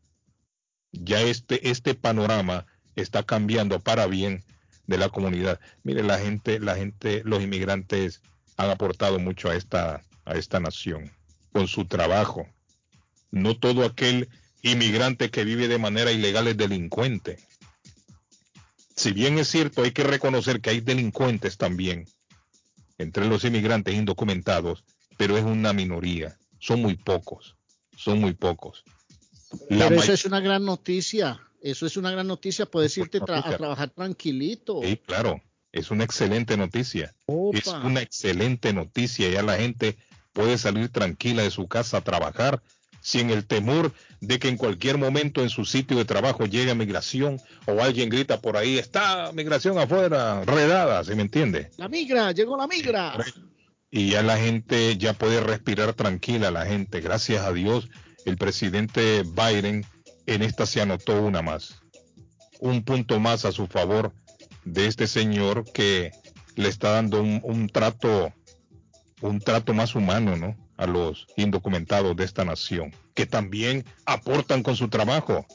Ya este, este panorama está cambiando para bien de la comunidad. Mire, la gente, la gente, los inmigrantes han aportado mucho a esta, a esta nación con su trabajo. No todo aquel inmigrante que vive de manera ilegal es delincuente si bien es cierto, hay que reconocer que hay delincuentes también entre los inmigrantes indocumentados, pero es una minoría, son muy pocos, son muy pocos. pero eso es una gran noticia, eso es una gran noticia, puedes irte a trabajar tranquilito. Sí, claro, es una excelente noticia, es una excelente noticia, ya la gente puede salir tranquila de su casa a trabajar sin el temor de que en cualquier momento en su sitio de trabajo llegue migración o alguien grita por ahí, está migración afuera, redada, ¿se me entiende? La migra, llegó la migra. Y ya la gente ya puede respirar tranquila, la gente, gracias a Dios, el presidente Biden en esta se anotó una más, un punto más a su favor de este señor que le está dando un, trato, un trato más humano, ¿no? a los indocumentados de esta nación, que también aportan con su trabajo.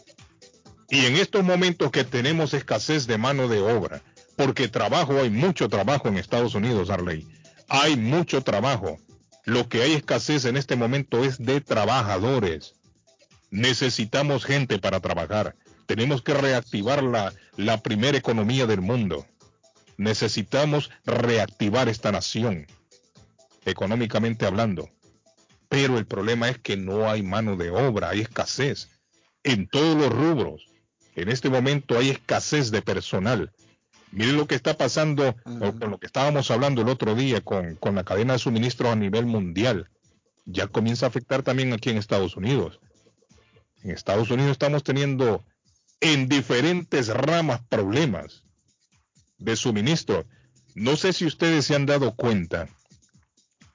Y en estos momentos que tenemos escasez de mano de obra, porque trabajo, hay mucho trabajo en Estados Unidos, Arley, hay mucho trabajo. Lo que hay escasez en este momento es de trabajadores. Necesitamos gente para trabajar. Tenemos que reactivar la, la primera economía del mundo. Necesitamos reactivar esta nación, económicamente hablando. Pero el problema es que no hay mano de obra, hay escasez en todos los rubros. En este momento hay escasez de personal. Miren lo que está pasando con lo que estábamos hablando el otro día con, con la cadena de suministros a nivel mundial. Ya comienza a afectar también aquí en Estados Unidos. En Estados Unidos estamos teniendo en diferentes ramas problemas de suministro. No sé si ustedes se han dado cuenta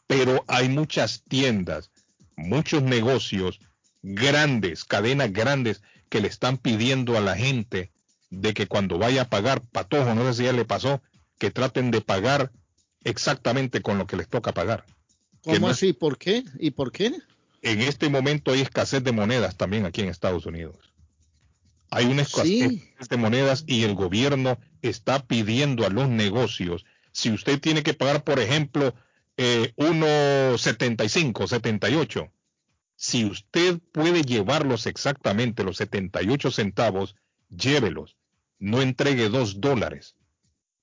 pero hay muchas tiendas, muchos negocios grandes, cadenas grandes que le están pidiendo a la gente de que cuando vaya a pagar, patojo, no sé si ya le pasó, que traten de pagar exactamente con lo que les toca pagar. ¿Cómo así? ¿Por qué? ¿Y por qué? En este momento hay escasez de monedas también aquí en Estados Unidos. Hay una escasez de monedas y el gobierno está pidiendo a los negocios, si usted tiene que pagar, por ejemplo, eh, 1,75, 78. Si usted puede llevarlos exactamente los 78 centavos, llévelos. No entregue dos dólares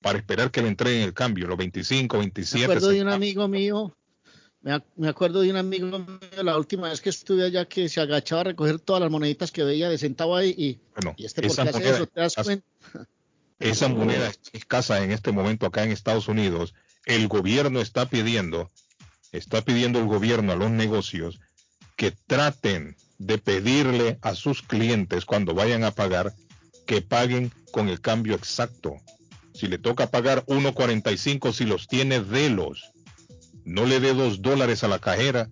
para esperar que le entreguen el cambio, los 25, 27. Me acuerdo de un amigo mío, me, acuerdo de un amigo mío la última vez que estuve allá que se agachaba a recoger todas las moneditas que veía de centavo ahí y, bueno, este por qué hace eso, ¿te das cuenta? Esa moneda es escasa en este momento acá en Estados Unidos el gobierno está pidiendo, está pidiendo el gobierno a los negocios que traten de pedirle a sus clientes cuando vayan a pagar que paguen con el cambio exacto. Si le toca pagar 1.45, si los tiene, los No le dé dos dólares a la cajera,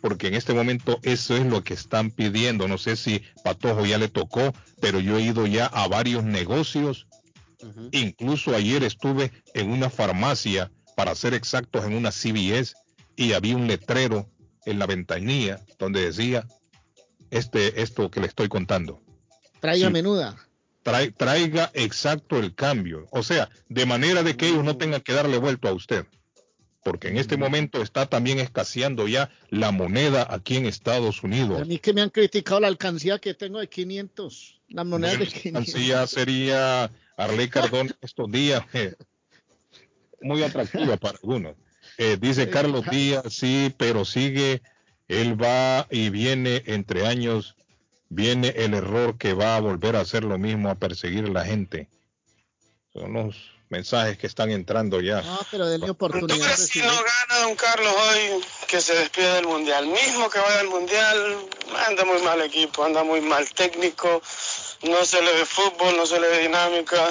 porque en este momento eso es lo que están pidiendo. No sé si Patojo ya le tocó, pero yo he ido ya a varios negocios. Incluso ayer estuve en una farmacia para ser exactos, en una CBS y había un letrero en la ventanilla donde decía este, esto que le estoy contando. Traiga menuda. Traiga exacto el cambio. O sea, de manera de que ellos no tengan que darle vuelto a usted. Porque en este momento está también escaseando ya la moneda aquí en Estados Unidos. A mí que me han criticado la alcancía que tengo de 500. La moneda de 500. La alcancía sería Arley Cardón estos días. Eh, muy atractiva para algunos. Eh, dice Carlos Díaz, sí, pero sigue, él va y viene entre años, viene el error que va a volver a hacer lo mismo, a perseguir a la gente. Son los mensajes que están entrando ya. No, pero denle oportunidad. si no gana don Carlos hoy, que se despide del Mundial. Mismo que vaya al Mundial, anda muy mal equipo, anda muy mal técnico, no se le ve fútbol, no se le ve dinámica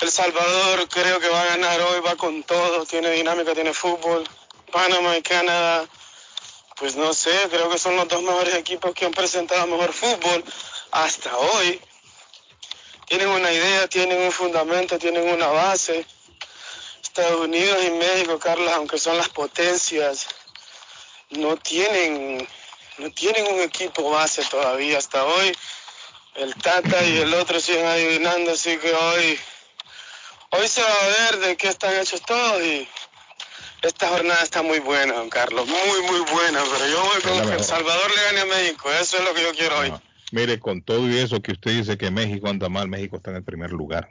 el Salvador creo que va a ganar hoy, va con todo, tiene dinámica, tiene fútbol. Panamá y Canadá, pues no sé, creo que son los dos mejores equipos que han presentado mejor fútbol hasta hoy. Tienen una idea, tienen un fundamento, tienen una base. Estados Unidos y México, Carlos, aunque son las potencias, no tienen, no tienen un equipo base todavía hasta hoy. El Tata y el otro siguen adivinando, así que hoy Hoy se va a ver de qué están hechos todos y esta jornada está muy buena, don Carlos, muy, muy buena, pero yo voy con que El Salvador le gane a México, eso es lo que yo quiero hoy. Mire, con todo y eso que usted dice que México anda mal, México está en el primer lugar.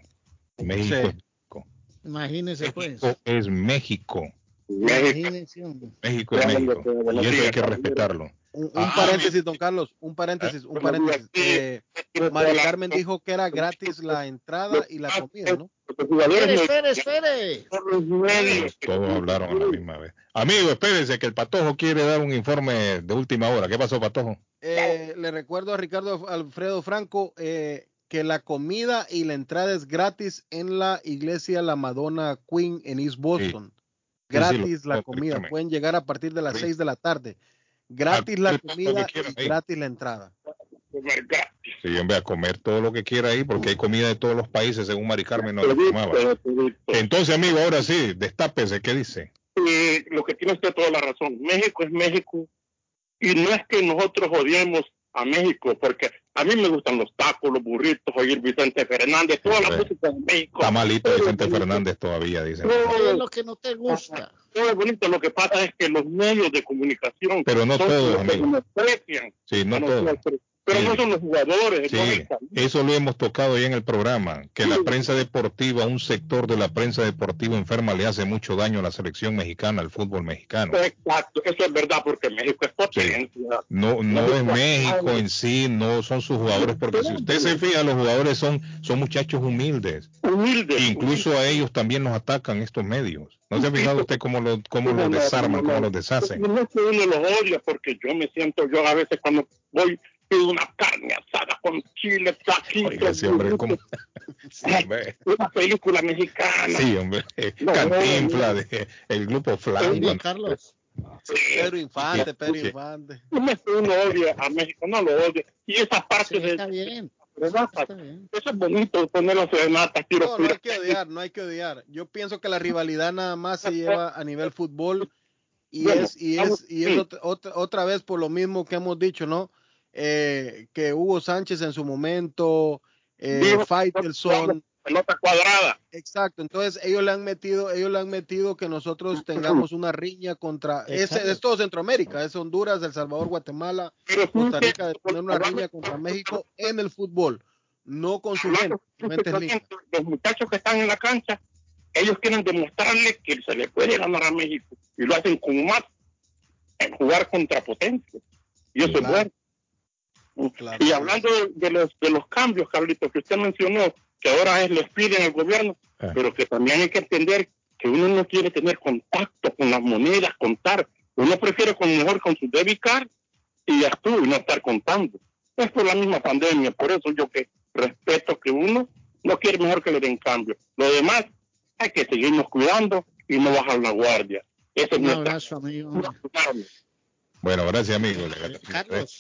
México es México. Imagínese pues. México es México. México es México. Y eso hay que respetarlo. Un, ah, paréntesis, don Carlos, un paréntesis, un paréntesis. Eh, María Carmen dijo que era gratis la entrada y la comida, ¿no? Espere, espere, espere. Todos hablaron a la misma vez. Amigo, espérese que el Patojo quiere dar un informe de última hora. ¿Qué pasó, Patojo? Eh, le recuerdo a Ricardo Alfredo Franco eh, que la comida y la entrada es gratis en la iglesia La Madonna Queen en East Boston. Gratis la comida. Pueden llegar a partir de las 6 de la tarde. Gratis la comida y gratis la entrada. Sí, hombre, a comer todo lo que quiera ahí, porque hay comida de todos los países, según Mari Carmen nos informaba. Entonces, amigo, ahora sí, destápese, ¿qué dice? lo que tiene usted toda la razón. México es México, y no es que nosotros odiemos a México, porque a mí me gustan los tacos, los burritos, oír Vicente Fernández, toda la música de México. Está malito Vicente Fernández todavía, dicen. No, es lo que no te gusta. Todo es bonito, lo que pasa es que los medios de comunicación... Pero no todos, amigo. Sí, no todos. Pero no son los jugadores. Sí, eso lo hemos tocado ya en el programa, que la prensa deportiva, un sector de la prensa deportiva enferma le hace mucho daño a la selección mexicana, al fútbol mexicano. Exacto, eso es verdad, porque México es potencia. No, no es México en sí, no son sus jugadores, porque si usted se fija, los jugadores son, son muchachos humildes. Humildes. Incluso a ellos también nos atacan estos medios. ¿No se ha fijado usted cómo los cómo lo desarman, cómo los deshacen? No es que uno los odia, porque yo me siento, yo a veces cuando voy una carne asada con chile, taquitos. Una película mexicana. Sí, hombre. Cantinfla de el grupo Flan. Carlos. Pedro Infante, Pedro Infante. Uno odia a México, no lo odia. Y esa parte de... Está bien. Eso es bonito ponerlo serenata. No, no hay que odiar, no hay que odiar. Yo pienso que la rivalidad nada más se lleva a nivel fútbol y es y es y es otra, otra vez por lo mismo que hemos dicho, ¿no? Eh, que Hugo Sánchez en su momento, eh, Faitelson. Pelota cuadrada. Exacto, entonces ellos le han metido, ellos le han metido que nosotros tengamos una riña contra, ese, es todo Centroamérica, es Honduras, El Salvador, Guatemala, Costa Rica, de tener una riña contra México en el fútbol, no con su gente. Los muchachos que están en la cancha, ellos quieren demostrarle que se le puede ganar a México y lo hacen con más en jugar contra potencia. Y eso es bueno. Y hablando de, los, de los cambios, Carlitos, que usted mencionó, que ahora es les piden al gobierno, ah. pero que también hay que entender que uno no quiere tener contacto con las monedas, contar. Uno prefiere con mejor con su debit card y ya estuvo, y no estar contando. Es por la misma pandemia, por eso yo que respeto que uno no quiere mejor que le den cambio. Lo demás, hay que seguirnos cuidando y no bajar la guardia. Eso Un abrazo, amigo. Bueno, gracias, amigo. Carlos,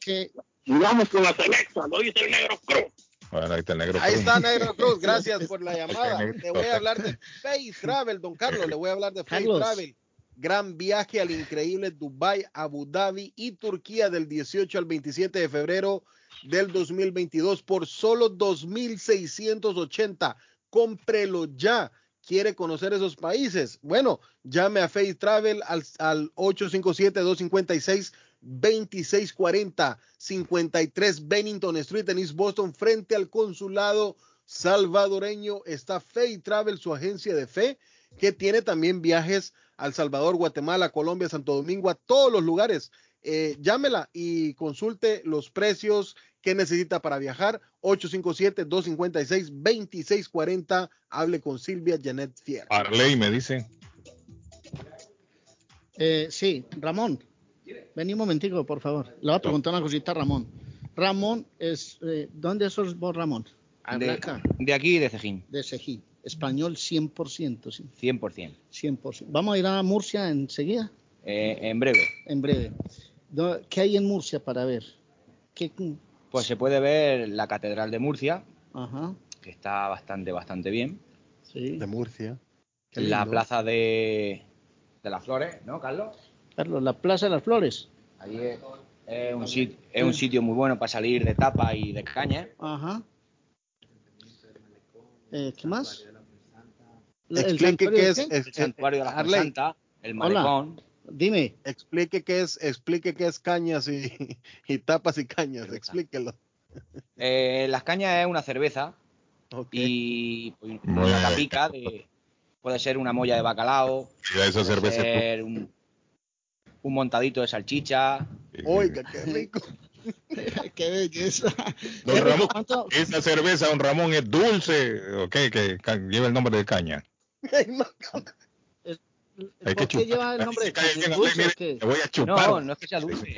que... Vamos con la selecta, lo dice el Negro Cruz. Bueno, ahí está el Negro Cruz. Ahí está Negro Cruz, gracias por la llamada. Le voy a hablar de Face Travel, don Carlos, le voy a hablar de Face Travel. Gran viaje al increíble Dubai, Abu Dhabi y Turquía del 18 al 27 de febrero del 2022 por solo 2.680. Cómprelo ya. ¿Quiere conocer esos países? Bueno, llame a Faith Travel al, al 857-256-2640, 53 Bennington Street en East Boston, frente al consulado salvadoreño. Está Faith Travel, su agencia de fe, que tiene también viajes al Salvador, Guatemala, Colombia, Santo Domingo, a todos los lugares. Eh, llámela y consulte los precios que necesita para viajar. 857-256-2640. Hable con Silvia Janet Fier. Arley me dice. Eh, sí, Ramón. Vení un momentico, por favor. Le voy a preguntar una cosita a Ramón. Ramón, es, eh, ¿dónde sos vos, Ramón? De, de, aquí, de Cejín. De Cejín. Español 100%, sí. 100%. 100%. ¿Vamos a ir a Murcia enseguida? Eh, en breve. En breve. ¿Qué hay en Murcia para ver? ¿Qué... Pues se puede ver la Catedral de Murcia, que está bastante, bastante bien. Sí. De Murcia. La Plaza de, de las Flores, ¿no, Carlos? Carlos, la Plaza de las Flores. Ahí es, un, sitio, es un sitio muy bueno para salir de tapa y de caña. Ajá. Eh, ¿Qué más? Explique qué es el santuario de la Santa, el malecón. Dime. Explique qué es, explique qué es cañas y, y tapas y cañas, explíquelo. Eh, las cañas es una cerveza y una capica de, puede ser una molla de bacalao, esa cerveza ser un, un, montadito de salchicha. Oiga, qué rico. qué belleza. Don Ramón, esa cerveza, don Ramón, es dulce, ok, que lleva el nombre de caña. ¿Por qué lleva el nombre de caña? ¿Dulce voy a chupar. No, no es que sea dulce.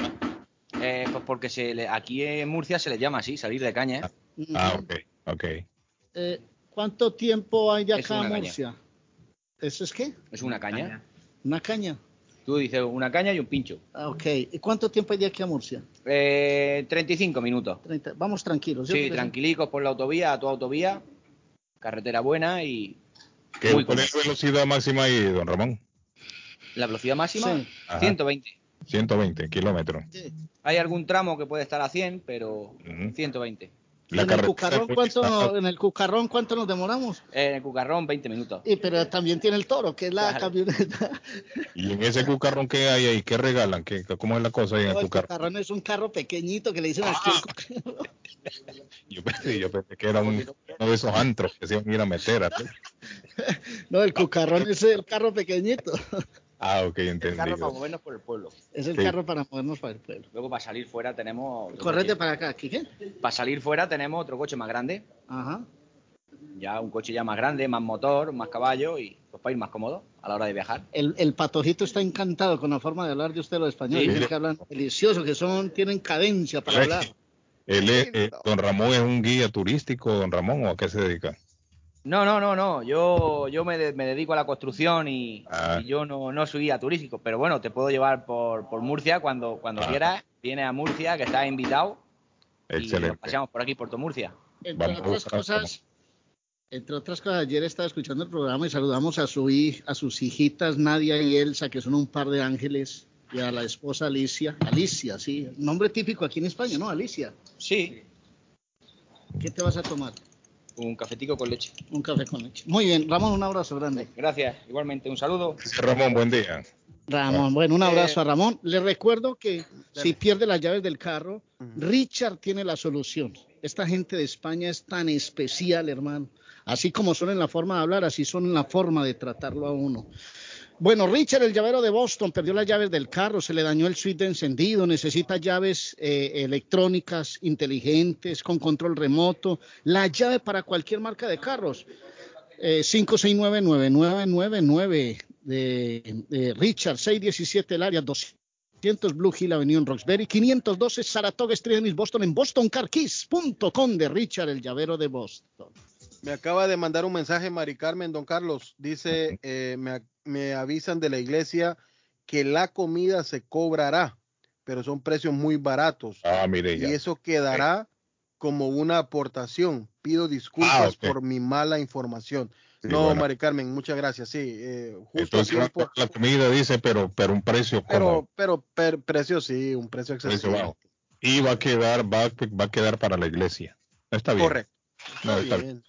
Eh, pues porque se le, aquí en Murcia se le llama así, salir de caña. Ah, ok, ok. Eh, ¿Cuánto tiempo hay de acá a Murcia? ¿Eso es qué? Es una caña. Una caña. Tú dices una caña y un pincho. Ah, ok. ¿Y cuánto tiempo hay de aquí a Murcia? Eh, 35 minutos. Vamos tranquilos. Sí, tranquilicos por la autovía, a tu autovía, carretera buena y... ¿Qué, ¿Cuál es la velocidad máxima ahí, don Ramón? La velocidad máxima, sí. 120. 120 kilómetros. Hay algún tramo que puede estar a 100, pero 120. ¿En el, cucarrón, ¿cuánto, ¿En el Cucarrón cuánto nos demoramos? En el Cucarrón 20 minutos. Y, pero también tiene el Toro, que es la camioneta. ¿Y en ese Cucarrón qué hay ahí? ¿Qué regalan? ¿Qué, ¿Cómo es la cosa ahí en el Cucarrón? El Cucarrón es un carro pequeñito que le dicen aquí yo, pensé, yo pensé que era un, uno de esos antros que se iban a ir a meter. no, el Cucarrón es el carro pequeñito. Ah, ok, entendido. Es el carro para movernos por el pueblo. Es el carro para movernos por el pueblo. Luego para salir fuera tenemos... Correte para acá, ¿qué? Para salir fuera tenemos otro coche más grande. Ajá. Ya un coche ya más grande, más motor, más caballo y pues para ir más cómodo a la hora de viajar. El, el patojito está encantado con la forma de hablar de usted los españoles. Sí. que hablan delicioso, que son, tienen cadencia para hablar. Él es, eh, don Ramón es un guía turístico, don Ramón, ¿o a qué se dedica? No, no, no, no. Yo, yo me, dedico a la construcción y, ah. yo no, no soy guía turístico. Pero bueno, te puedo llevar por, por Murcia cuando, cuando ah. quieras. Viene a Murcia, que estás invitado. Excelente. Y pasamos por aquí, por Murcia. Entre otras cosas, entre otras cosas, ayer estaba escuchando el programa y saludamos a, su, a sus hijitas Nadia y Elsa, que son un par de ángeles, y a la esposa Alicia. Alicia, sí. Nombre típico aquí en España, ¿no? Alicia. Sí. ¿Qué te vas a tomar? Un cafetico con leche. Un café con leche. Muy bien, Ramón, un abrazo grande. Gracias, igualmente, un saludo. Ramón, buen día. Ramón, bueno, un abrazo a Ramón. Le recuerdo que si pierde las llaves del carro, Richard tiene la solución. Esta gente de España es tan especial, hermano. Así como son en la forma de hablar, así son en la forma de tratarlo a uno. Bueno, Richard, el llavero de Boston, perdió las llaves del carro, se le dañó el switch de encendido, necesita llaves eh, electrónicas inteligentes con control remoto, la llave para cualquier marca de carros. Eh, 569-9999 de, de Richard, 617 el área, 200 Blue Hill Avenue en Roxbury, 512 Saratoga Street en Boston, en bostoncarkeys.com de Richard, el llavero de Boston. Me acaba de mandar un mensaje Mari Carmen, don Carlos. Dice, eh, me, me, avisan de la iglesia que la comida se cobrará, pero son precios muy baratos. Ah, mire Y eso quedará como una aportación. Pido disculpas ah, por mi mala información. no, Mari Carmen, muchas gracias. Sí, eh, justo Entonces, la comida dice, pero, pero un precio pero, pero, pero precio sí, un precio excesivo. Y va a quedar, va, va a quedar para la iglesia. Está bien. Correcto. No, está, bien,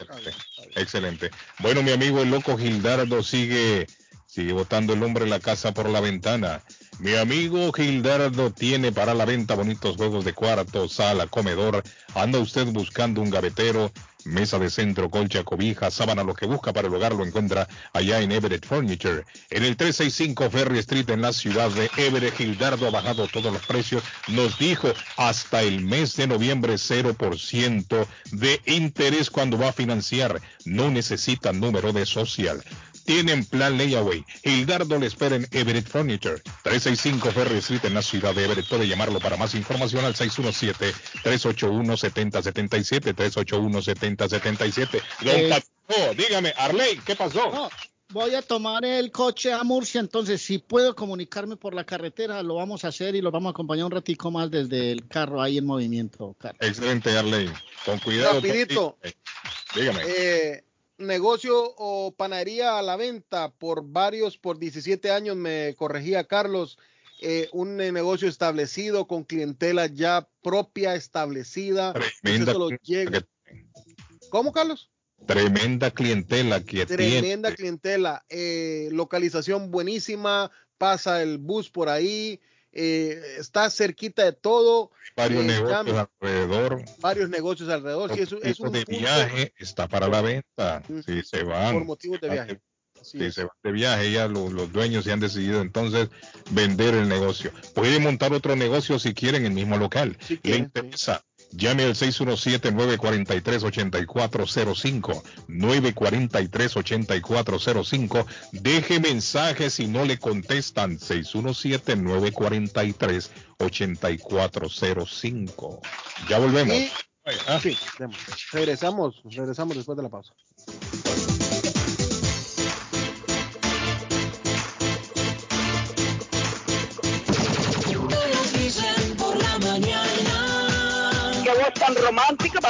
Excelente. Bueno, mi amigo el loco Gildardo sigue Sigue botando el hombre la casa por la ventana. Mi amigo Gildardo tiene para la venta bonitos juegos de cuarto, sala, comedor. Anda usted buscando un gavetero, mesa de centro, colcha, cobija, sábana, lo que busca para el hogar lo encuentra allá en Everett Furniture. En el 365 Ferry Street en la ciudad de Everett, Gildardo ha bajado todos los precios. Nos dijo hasta el mes de noviembre 0% de interés cuando va a financiar. No necesita número de social tienen plan layaway. Hildardo le espera en Everett Furniture, 365 Ferry Street en la ciudad de Everett. Puede llamarlo para más información al 617-381-7077, 381-7077. Eh, oh, dígame, Arley, ¿qué pasó? voy a tomar el coche a Murcia, entonces si puedo comunicarme por la carretera, lo vamos a hacer y lo vamos a acompañar un ratico más desde el carro ahí en movimiento. Excelente, Arley. Con cuidado. Rapidito. Dígame. Eh, negocio o panadería a la venta por varios, por 17 años, me corregía Carlos, eh, un negocio establecido con clientela ya propia, establecida. Tremenda ¿Cómo, Carlos? Tremenda clientela que Tremenda clientela. Eh, localización buenísima, pasa el bus por ahí, eh, está cerquita de todo. Varios eh, negocios alrededor. Varios negocios alrededor. es, un de viaje está para la venta. Si se van. Por motivos de viaje. Si se van de viaje, ya los, dueños se han decidido entonces vender el negocio. Puede montar otro negocio si quieren en el mismo local. Le interesa. Llame al 617-943-8405. 943-8405. Deje mensajes si no le contestan. 617-943-8405. Ya volvemos. Ah. Sí, regresamos, regresamos después de la pausa.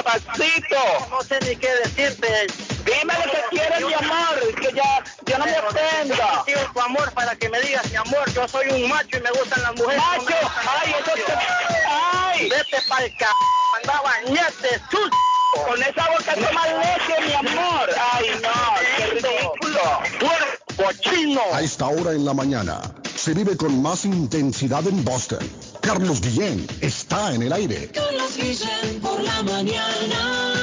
Papacito. No sé ni qué decirte. Dime lo que quieres, mi amor, que ya yo no me ofenda. Yo tu amor para que me digas, mi amor, yo soy un macho y me gustan las mujeres. Macho, ay, eso te... Ay. Vete pa'l c... anda bañate, sus... Con esa boca toma leche, mi amor. Ay, no, qué ridículo. Cuerpo chino. A esta hora en la mañana se vive con más intensidad en Boston. Carlos Guillén está en el aire. Carlos Guillén por la mañana.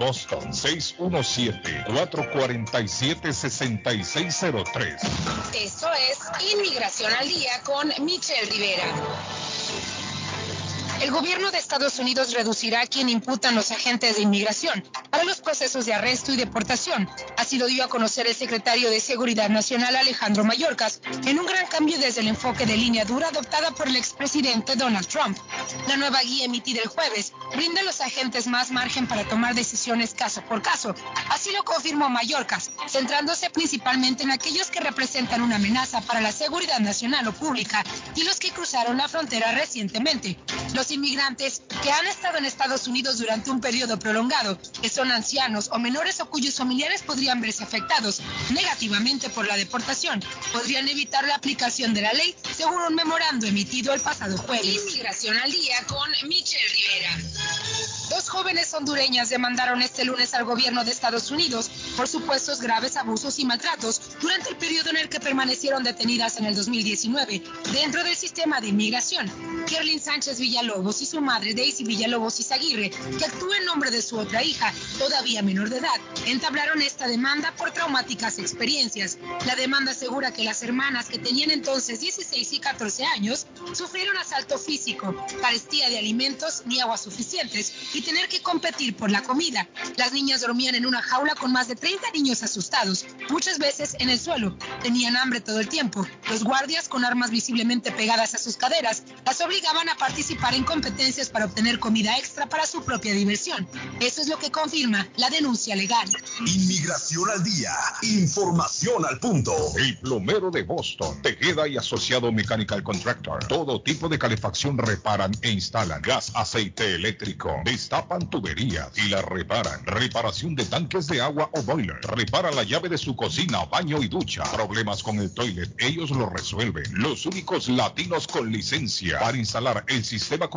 Boston. 617-447-6603. Eso es Inmigración al Día con Michelle Rivera. El gobierno de Estados Unidos reducirá a quien imputan los agentes de inmigración para los procesos de arresto y deportación. Así lo dio a conocer el secretario de Seguridad Nacional Alejandro Mayorkas en un gran cambio desde el enfoque de línea dura adoptada por el expresidente Donald Trump. La nueva guía emitida el jueves brinda a los agentes más margen para tomar decisiones caso por caso. Así lo confirmó Mayorkas, centrándose principalmente en aquellos que representan una amenaza para la seguridad nacional o pública y los que cruzaron la frontera recientemente. Los inmigrantes que han estado en Estados Unidos durante un periodo prolongado, que son ancianos o menores o cuyos familiares podrían verse afectados negativamente por la deportación, podrían evitar la aplicación de la ley, según un memorando emitido el pasado jueves. Inmigración al día con Michelle Rivera. Dos jóvenes hondureñas demandaron este lunes al gobierno de Estados Unidos por supuestos graves abusos y maltratos durante el periodo en el que permanecieron detenidas en el 2019 dentro del sistema de inmigración. Kerlin Sánchez Villalobos y su madre Daisy Villalobos Izaguirre, que actúa en nombre de su otra hija, todavía menor de edad, entablaron esta demanda por traumáticas experiencias. La demanda asegura que las hermanas que tenían entonces 16 y 14 años sufrieron asalto físico, carestía de alimentos ni agua suficientes y y tener que competir por la comida. Las niñas dormían en una jaula con más de 30 niños asustados, muchas veces en el suelo. Tenían hambre todo el tiempo. Los guardias, con armas visiblemente pegadas a sus caderas, las obligaban a participar en competencias para obtener comida extra para su propia diversión. Eso es lo que confirma la denuncia legal. Inmigración al día. Información al punto. El plomero de Boston, Tejeda y Asociado Mechanical Contractor. Todo tipo de calefacción reparan e instalan. Gas, aceite eléctrico. Destapan tuberías y la reparan. Reparación de tanques de agua o boiler. Repara la llave de su cocina, baño y ducha. Problemas con el toilet, ellos lo resuelven. Los únicos latinos con licencia para instalar el sistema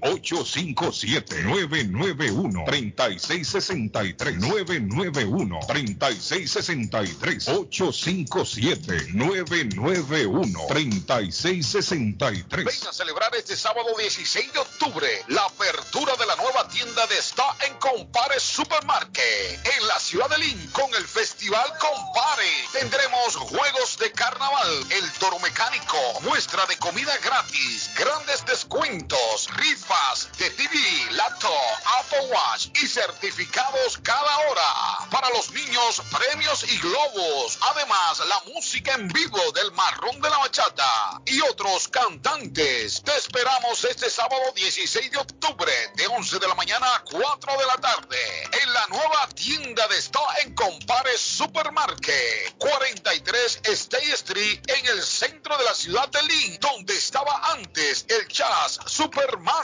857-991-3663. 991-3663. 857-991-3663. Ven a celebrar este sábado 16 de octubre la apertura de la nueva tienda de Está en Compare Supermarket en la ciudad de Lynn con el Festival Compare. Tendremos juegos de carnaval, el toro mecánico, muestra de comida gratis, grandes descuentos, rifas de TV, laptop, Apple Watch y certificados cada hora. Para los niños, premios y globos. Además, la música en vivo del marrón de la bachata y otros cantantes. Te esperamos este sábado 16 de octubre de 11 de la mañana a 4 de la tarde en la nueva tienda de Está en Compare Supermarket 43 State Street en el centro de la ciudad de Lynn donde estaba antes el Chas Supermarket.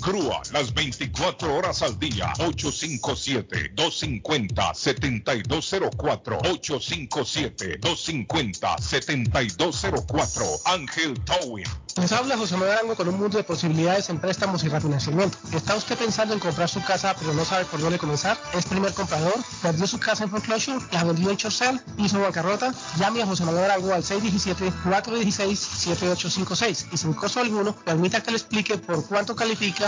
Grúa las 24 horas al día. 857-250-7204. 857-250-7204. Ángel Towing. Les habla José Manuel con un mundo de posibilidades en préstamos y refinanciamiento. ¿Está usted pensando en comprar su casa pero no sabe por dónde comenzar? ¿Es primer comprador? ¿Perdió su casa en foreclosure? ¿La vendió en Chorcel? ¿Hizo bancarrota? Llame a José Manuel Arango al 617-416-7856 y sin costo alguno permita que le explique por cuánto califica,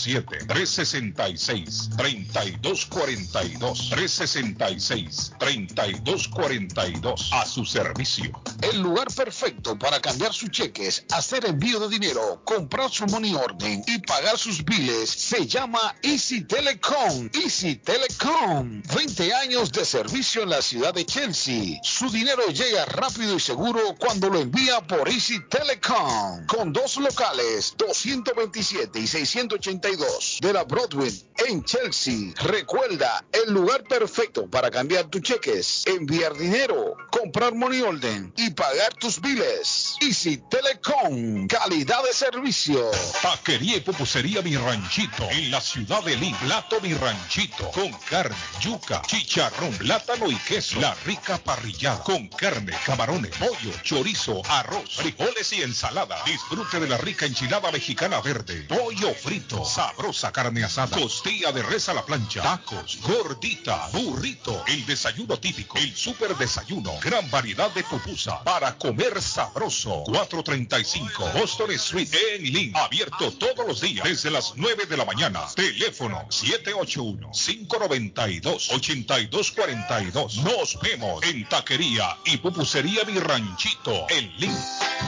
366-3242 a su servicio. El lugar perfecto para cambiar sus cheques, hacer envío de dinero comprar su money order y pagar sus biles se llama Easy Telecom. Easy Telecom. 20 años de servicio en la ciudad de Chelsea. Su dinero llega rápido y seguro cuando lo envía por Easy Telecom. Con dos locales, 227 y 682 de la Broadway en Chelsea. Recuerda, el lugar perfecto para cambiar tus cheques, enviar dinero, comprar money order y pagar tus biles. Easy Telecom, calidad de servicio. Taquería y pupusería Mi Ranchito, en la ciudad de Lima. Plato Mi Ranchito, con carne, yuca, chicharrón, plátano y queso. La rica parrilla con carne, camarones, pollo, chorizo, arroz, frijoles y ensalada. Disfrute de la rica enchilada mexicana verde, pollo frito, sabrosa carne asada, costilla de res a la plancha, tacos, gordita, burrito, el desayuno típico, el super desayuno, gran variedad de pupusa para comer sabroso. 435 Boston Street en Lima, abierto todos los días desde las 9 de la mañana. Teléfono 781-592-8242. Nos vemos en Taquería y Pupusería Mi Ranchito en Lima.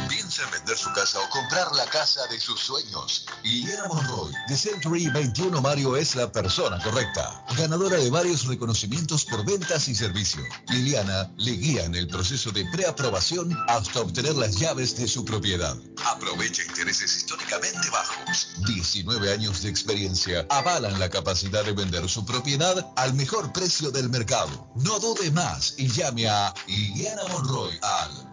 Piensa en vender su casa o comprar la casa de sus sueños. Liliana Monroy, Century 21 Mario, es la persona correcta. Ganadora de varios reconocimientos por ventas y servicio. Liliana le guía en el proceso de preaprobación hasta obtener las llaves de su propiedad. Aprovecha intereses históricamente bajos. 19 años de experiencia avalan la capacidad de vender su propiedad al mejor precio del mercado. No dude más y llame a Liliana Monroy al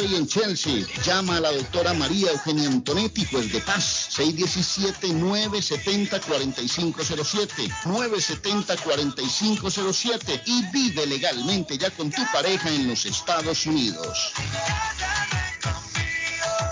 en Chelsea. Llama a la doctora María Eugenia Antonetti, juez de Paz, 617-970-4507, 970-4507 y vive legalmente ya con tu pareja en los Estados Unidos.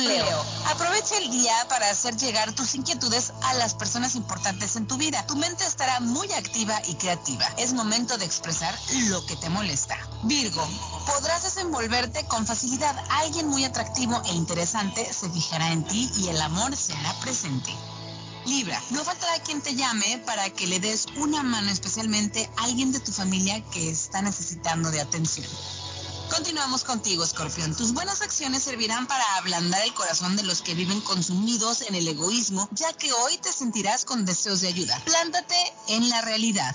Leo. Aprovecha el día para hacer llegar tus inquietudes a las personas importantes en tu vida. Tu mente estará muy activa y creativa. Es momento de expresar lo que te molesta. Virgo, podrás desenvolverte con facilidad. Alguien muy atractivo e interesante se fijará en ti y el amor será presente. Libra, no faltará quien te llame para que le des una mano especialmente a alguien de tu familia que está necesitando de atención. Continuamos contigo, Escorpión. Tus buenas acciones servirán para ablandar el corazón de los que viven consumidos en el egoísmo, ya que hoy te sentirás con deseos de ayuda. Plántate en la realidad.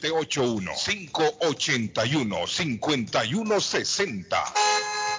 781-581-5160.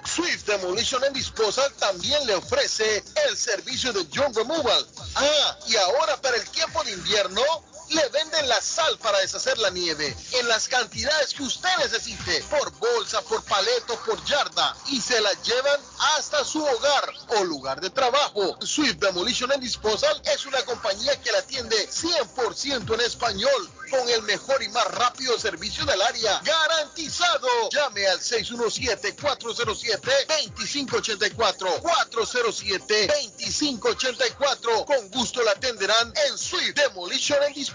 Swift Demolition and Disposal también le ofrece el servicio de John Removal. Ah, y ahora para el tiempo de invierno, le venden la sal para deshacer la nieve en las cantidades que usted necesite, por bolsa, por paleto, por yarda, y se la llevan hasta su hogar o lugar de trabajo. Swift Demolition and Disposal es una compañía que la atiende 100% en español, con el mejor y más rápido servicio del área, garantizado. Llame al 617-407-2584, 407-2584. Con gusto la atenderán en Swift Demolition and Disposal.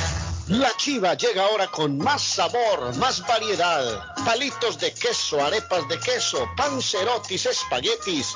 La chiva llega ahora con más sabor, más variedad. Palitos de queso, arepas de queso, pancerotis, espaguetis,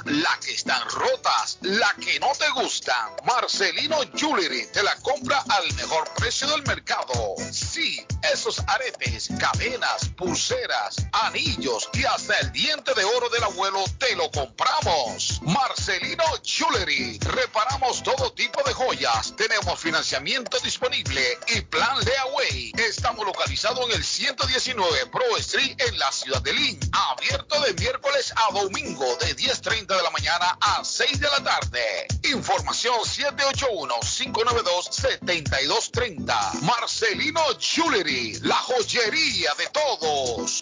las que están rotas, las que no te gustan. Marcelino Jewelry te la compra al mejor precio del mercado. Sí, esos aretes, cadenas, pulseras, anillos y hasta el diente de oro del abuelo te lo compramos. Marcelino Jewelry. Reparamos todo tipo de joyas. Tenemos financiamiento disponible y plan Leaway. Estamos localizados en el 119 Pro Street en la ciudad de Lynn. Abierto de miércoles a domingo de 10.30 de la mañana a 6 de la tarde. Información 781-592-7230. Marcelino Jewelry. La joyería de todos.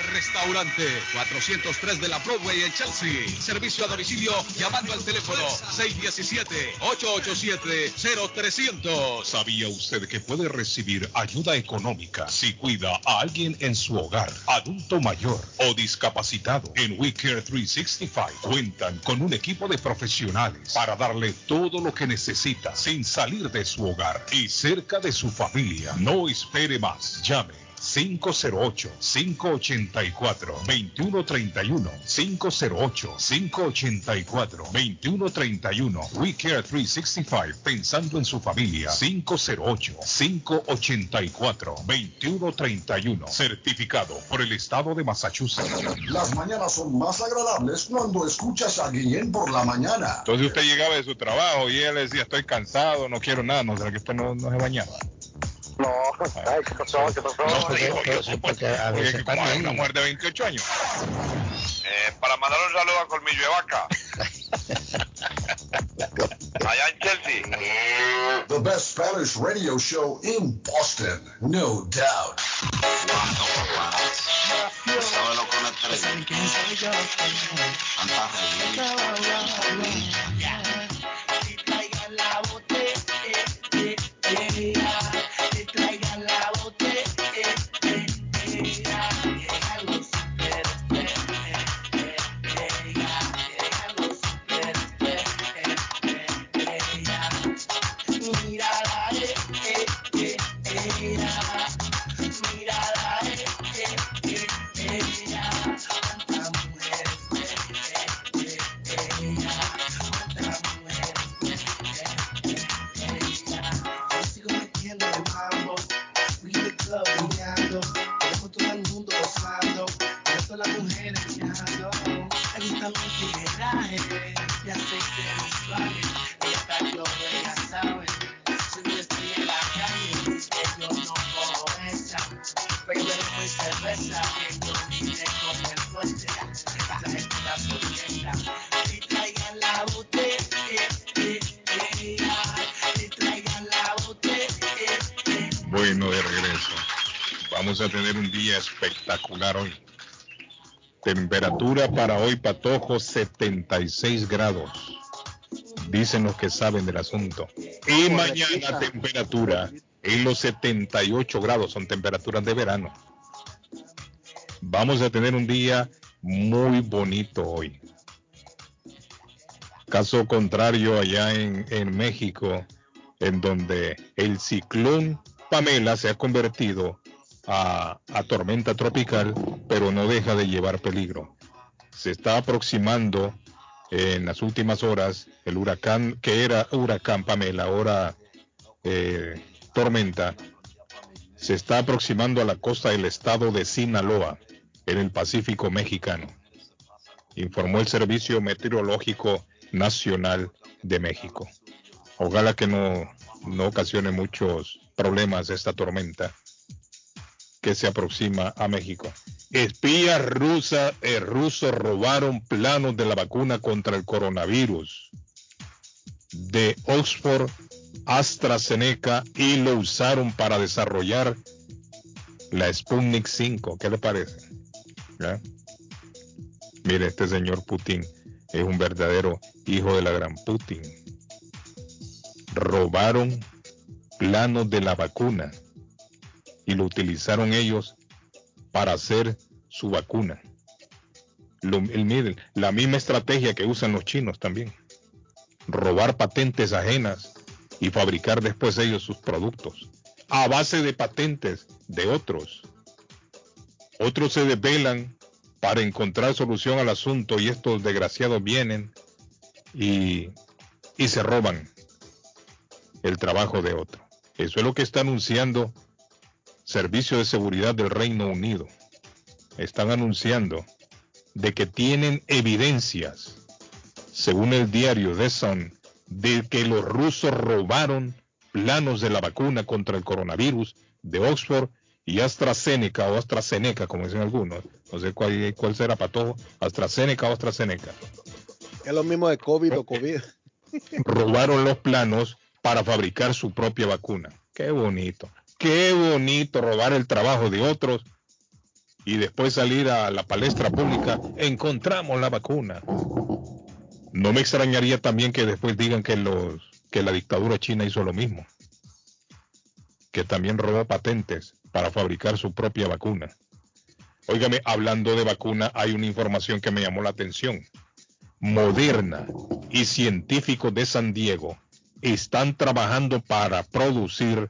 restaurante 403 de la Broadway en Chelsea. Servicio a domicilio llamando al teléfono 617-887-0300. ¿Sabía usted que puede recibir ayuda económica si cuida a alguien en su hogar? adulto mayor o discapacitado. En WeCare 365 cuentan con un equipo de profesionales para darle todo lo que necesita sin salir de su hogar y cerca de su familia. No espere más. Llame 508-584-2131. 508-584-2131. We Care 365, pensando en su familia. 508-584-2131. Certificado por el Estado de Massachusetts. Las mañanas son más agradables cuando escuchas a Guillén por la mañana. Entonces usted llegaba de su trabajo y él decía, estoy cansado, no quiero nada, no será que usted no, no se bañaba. No, ay, ¿qué pasó? ¿Qué pasó? No, porque, porque, porque a veces como es una mujer de 28 años. Eh, para mandar un saludo a Colmillo de Vaca. Allá en Chelsea. The best Spanish radio show in Boston, no doubt. Hoy. Temperatura para hoy, Patojo, 76 grados. Dicen los que saben del asunto. Y mañana temperatura en los 78 grados, son temperaturas de verano. Vamos a tener un día muy bonito hoy. Caso contrario allá en, en México, en donde el ciclón Pamela se ha convertido a, tormenta tropical, pero no deja de llevar peligro. Se está aproximando en las últimas horas el huracán, que era huracán Pamela, ahora eh, tormenta, se está aproximando a la costa del estado de Sinaloa, en el Pacífico mexicano, informó el Servicio Meteorológico Nacional de México. Ojalá que no, no ocasione muchos problemas esta tormenta que se aproxima a México. Espías rusa, eh, rusos robaron planos de la vacuna contra el coronavirus de Oxford, AstraZeneca y lo usaron para desarrollar la Sputnik 5. ¿Qué le parece? Mire, este señor Putin es un verdadero hijo de la gran Putin. Robaron planos de la vacuna y lo utilizaron ellos para hacer su vacuna. el, la misma estrategia que usan los chinos también. Robar patentes ajenas y fabricar después ellos sus productos a base de patentes de otros. Otros se desvelan para encontrar solución al asunto y estos desgraciados vienen y, y se roban el trabajo de otro. Eso es lo que está anunciando Servicio de Seguridad del Reino Unido están anunciando de que tienen evidencias, según el diario The Sun, de que los rusos robaron planos de la vacuna contra el coronavirus de Oxford y AstraZeneca o AstraZeneca, como dicen algunos. No sé cuál, cuál será para todo, AstraZeneca o AstraZeneca. Es lo mismo de COVID o COVID. Robaron los planos para fabricar su propia vacuna. Qué bonito. Qué bonito robar el trabajo de otros y después salir a la palestra pública, encontramos la vacuna. No me extrañaría también que después digan que los que la dictadura china hizo lo mismo, que también robó patentes para fabricar su propia vacuna. Óigame, hablando de vacuna, hay una información que me llamó la atención. Moderna y científicos de San Diego están trabajando para producir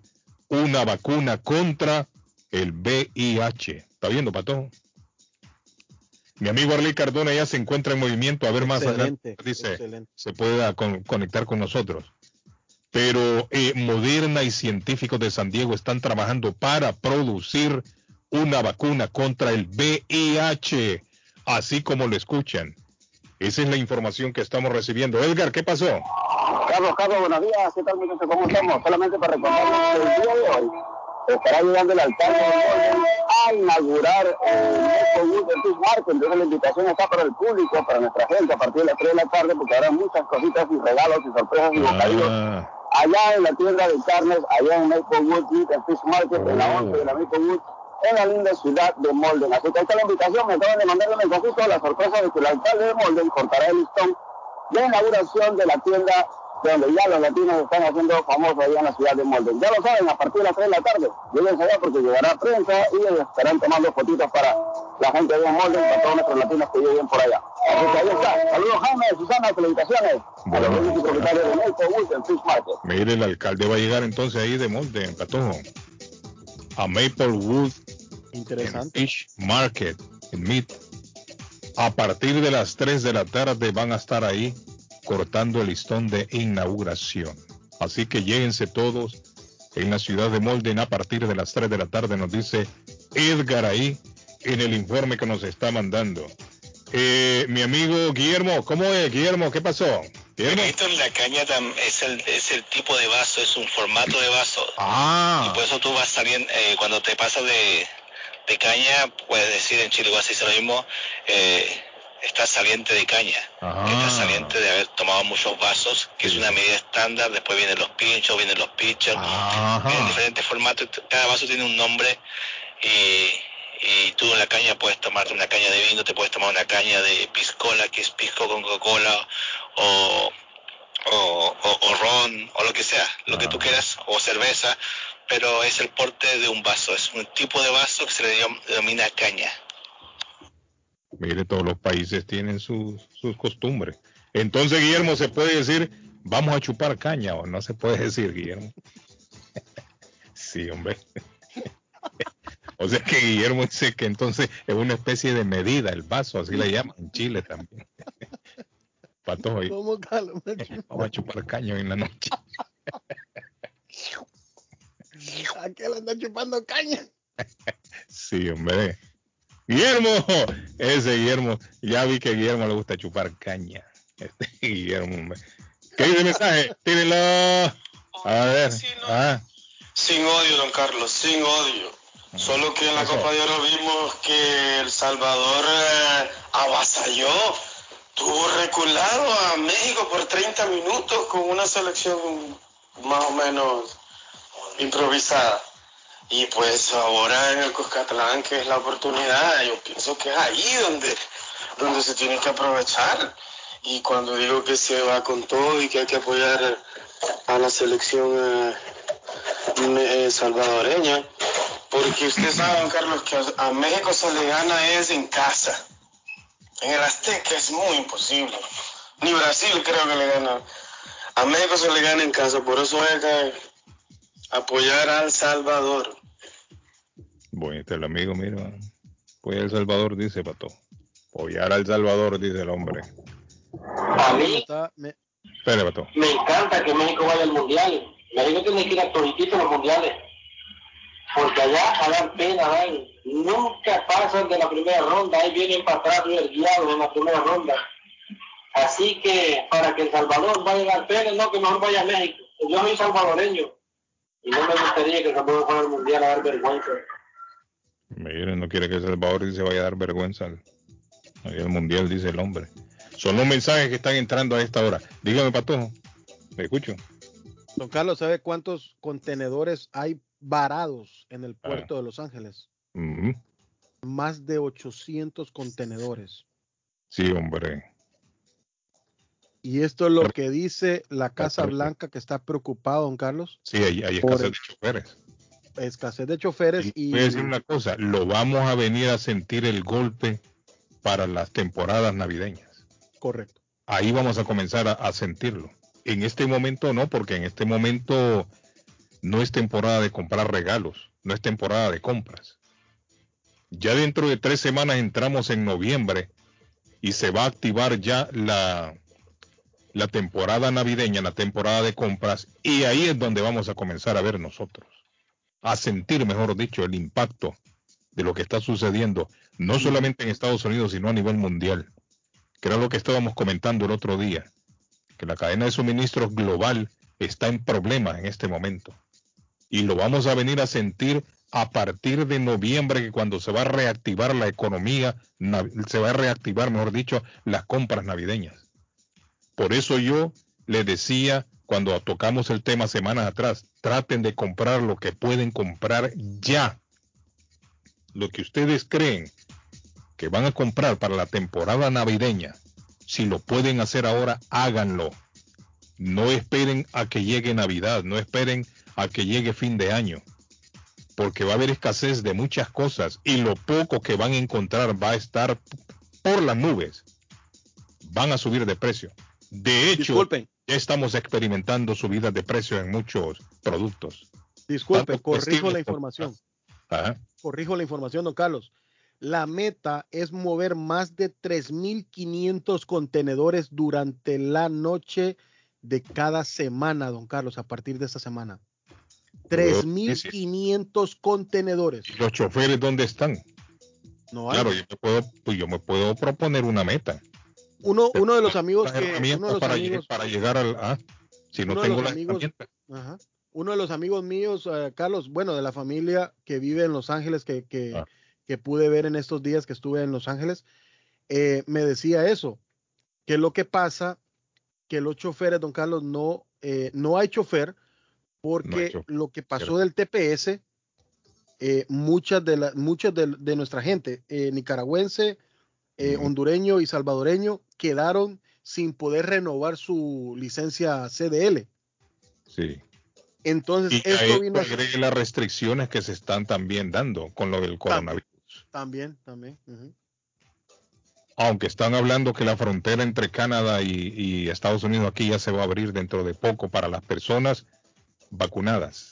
una vacuna contra el VIH. ¿Está viendo, Pato? Mi amigo Arley Cardona ya se encuentra en movimiento. A ver más adelante. Dice, se pueda conectar con nosotros. Pero eh, Moderna y científicos de San Diego están trabajando para producir una vacuna contra el VIH, así como lo escuchan. Esa es la información que estamos recibiendo. Edgar, ¿qué pasó? Carlos, Carlos, buenos días. ¿Qué tal, muchachos? ¿Cómo estamos? Solamente para recordarles que el día de hoy estará llegando el alcalde a inaugurar el Expo Youth del Fish Market. Entonces la invitación está para el público, para nuestra gente, a partir de las 3 de la tarde, porque habrá muchas cositas y regalos y sorpresas y bocadillos. Ah. Allá en la tienda de carnes, allá en Expo Wood el Fish Market, en la 11 de la Expo Wood en la linda ciudad de Molden. Así que ahí está la invitación, me acaban de mandar un mensajito, la sorpresa de que el alcalde de Molden cortará el listón de inauguración de la tienda donde ya los latinos están haciendo famosos allá en la ciudad de Molden. Ya lo saben, a partir de las 3 de la tarde, lleguen allá porque llegará prensa y estarán tomando fotitos para la gente de Molden, para todos nuestros latinos que lleguen por allá. Así que ahí está. Saludos Jaime, Susana, felicitaciones a los dueños y propietarios de Wood Fish Market. Mire, el alcalde va a llegar entonces ahí de Molden, Patojo a Maplewood Fish Market en Meat. A partir de las 3 de la tarde van a estar ahí cortando el listón de inauguración. Así que lléguense todos en la ciudad de Molden a partir de las 3 de la tarde, nos dice Edgar ahí. en el informe que nos está mandando. Eh, mi amigo Guillermo, ¿cómo es, Guillermo? ¿Qué pasó? Esto en la caña es el, es el tipo de vaso, es un formato de vaso. Ah. Y por eso tú vas saliendo, eh, cuando te pasas de, de caña, puedes decir en Chile, se dice lo mismo, eh, estás saliente de caña. Estás saliente de haber tomado muchos vasos, que es una medida estándar. Después vienen los pinchos, vienen los pitchers, en diferentes formatos. Cada vaso tiene un nombre y, y tú en la caña puedes tomarte una caña de vino, te puedes tomar una caña de piscola, que es pisco con Coca-Cola, o, o, o, ron, o lo que sea, lo que tú quieras, o cerveza, pero es el porte de un vaso, es un tipo de vaso que se le denomina caña. Mire, todos los países tienen sus, sus costumbres. Entonces, Guillermo, ¿se puede decir vamos a chupar caña o no se puede decir, Guillermo? sí, hombre. o sea que Guillermo dice que entonces es una especie de medida el vaso, así le llaman en Chile también. Pato, ¿Cómo vamos a chupar caña en la noche. Aquel anda chupando caña. sí, hombre. Guillermo, ese Guillermo, ya vi que a Guillermo le gusta chupar caña. Este Guillermo, ¿qué dice el mensaje? Tírenlo. A ver. Ah. Sin odio, don Carlos, sin odio. Solo que en la Copa de Oro vimos que El Salvador eh, avasalló, tuvo reculado a México por 30 minutos con una selección más o menos improvisada. Y pues ahora en el Cuscatlán, que es la oportunidad, yo pienso que es ahí donde, donde se tiene que aprovechar. Y cuando digo que se va con todo y que hay que apoyar a la selección eh, eh, salvadoreña, porque usted sabe, don Carlos, que a México se le gana es en casa. En el Azteca es muy imposible. Ni Brasil creo que le gana. A México se le gana en casa, por eso hay que apoyar a El Salvador. Bueno, este el amigo, mira. Pues El Salvador, dice Pato. Apoyar al Salvador, dice el hombre. A mí me... Espere, Pato. me encanta que México vaya al Mundial. México tiene que ir a todos los mundiales. Porque allá a dar pena, nunca pasan de la primera ronda. Ahí vienen para atrás guiados en la primera ronda. Así que para que El Salvador vaya a dar pena, no, que mejor vaya a México. Yo soy salvadoreño y no me gustaría que El Salvador fuera al Mundial a dar vergüenza. Miren, no quiere que El Salvador se vaya a dar vergüenza al, al mundial, dice el hombre. Son los mensajes que están entrando a esta hora. Dígame, Patojo. Me escucho. Don Carlos, ¿sabe cuántos contenedores hay varados en el puerto ah. de Los Ángeles? Más de 800 contenedores. Sí, hombre. Y esto es lo que dice la Casa Blanca que está preocupado, don Carlos. Sí, hay, hay escasez de choferes escasez de choferes y, Voy a decir una cosa, lo vamos a venir a sentir el golpe para las temporadas navideñas. Correcto. Ahí vamos a comenzar a, sentirlo. En este momento no, porque en este momento no es temporada de comprar regalos, no es temporada de compras. Ya dentro de tres semanas entramos en noviembre y se va a activar ya la, la temporada navideña, la temporada de compras, y ahí es donde vamos a comenzar a ver nosotros a sentir, mejor dicho, el impacto de lo que está sucediendo, no solamente en Estados Unidos, sino a nivel mundial, que era lo que estábamos comentando el otro día, que la cadena de suministro global está en problemas en este momento. Y lo vamos a venir a sentir a partir de noviembre, que cuando se va a reactivar la economía, se va a reactivar, mejor dicho, las compras navideñas. Por eso yo le decía cuando tocamos el tema semanas atrás, traten de comprar lo que pueden comprar ya. Lo que ustedes creen que van a comprar para la temporada navideña, si lo pueden hacer ahora, háganlo. No esperen a que llegue Navidad, no esperen a que llegue fin de año, porque va a haber escasez de muchas cosas y lo poco que van a encontrar va a estar por las nubes. Van a subir de precio. De hecho, Disculpen estamos experimentando subidas de precio en muchos productos. Disculpe, corrijo la información. Corrijo la información, don Carlos. La meta es mover más de 3.500 contenedores durante la noche de cada semana, don Carlos, a partir de esta semana. 3.500 contenedores. ¿Los choferes dónde están? No Claro, yo me puedo, pues yo me puedo proponer una meta. Uno, uno de los amigos que uno de para, amigos, para llegar al ah, si no tengo la amigos, uno de los amigos míos, eh, Carlos, bueno, de la familia que vive en Los Ángeles, que, que, ah. que pude ver en estos días que estuve en Los Ángeles, eh, me decía eso, que lo que pasa, que los choferes, don Carlos, no, eh, no hay chofer, porque lo que pasó del TPS, muchas de, la, muchas de, de nuestra gente nicaragüense, hondureño y salvadoreño quedaron sin poder renovar su licencia CDL. Sí. Entonces, esto vino a... las restricciones que se están también dando con lo del coronavirus. También, también. Aunque están hablando que la frontera entre Canadá y, Estados Unidos aquí ya se va a abrir dentro de poco para las personas vacunadas.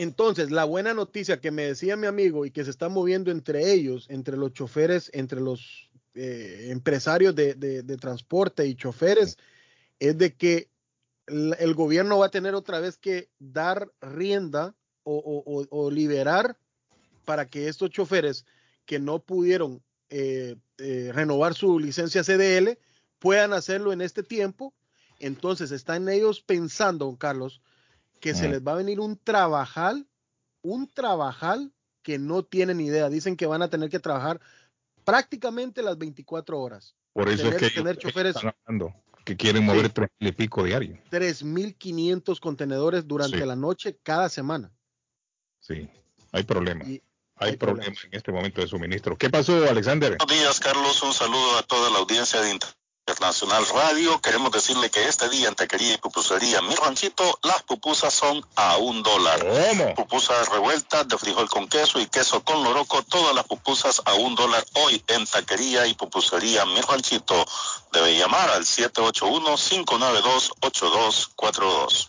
Entonces, la buena noticia que me decía mi amigo y que se está moviendo entre ellos, entre los choferes, entre los eh, empresarios de, transporte y choferes, es de que el gobierno va a tener otra vez que dar rienda o, liberar para que estos choferes que no pudieron eh, eh, renovar su licencia CDL puedan hacerlo en este tiempo. Entonces están ellos pensando, don Carlos, que se les va a venir un trabajal, un trabajal que no tienen idea. Dicen que van a tener que trabajar prácticamente las 24 horas. Por eso es que tener choferes que quieren mover tres mil y pico diario. 3.500 contenedores durante la noche cada semana. Sí, hay problemas. hay, problemas en este momento de suministro. ¿Qué pasó, Alexander? Buenos días, Carlos. Un saludo a toda la audiencia de Internacional Radio. Queremos decirle que este día en Taquería y Pupusería Mi Ranchito, las pupusas son a un dólar. Pupusas revueltas de frijol con queso y queso con loroco, todas las pupusas a un dólar hoy en Taquería y Pupusería Mi Ranchito. Debe llamar al 781-592-8242.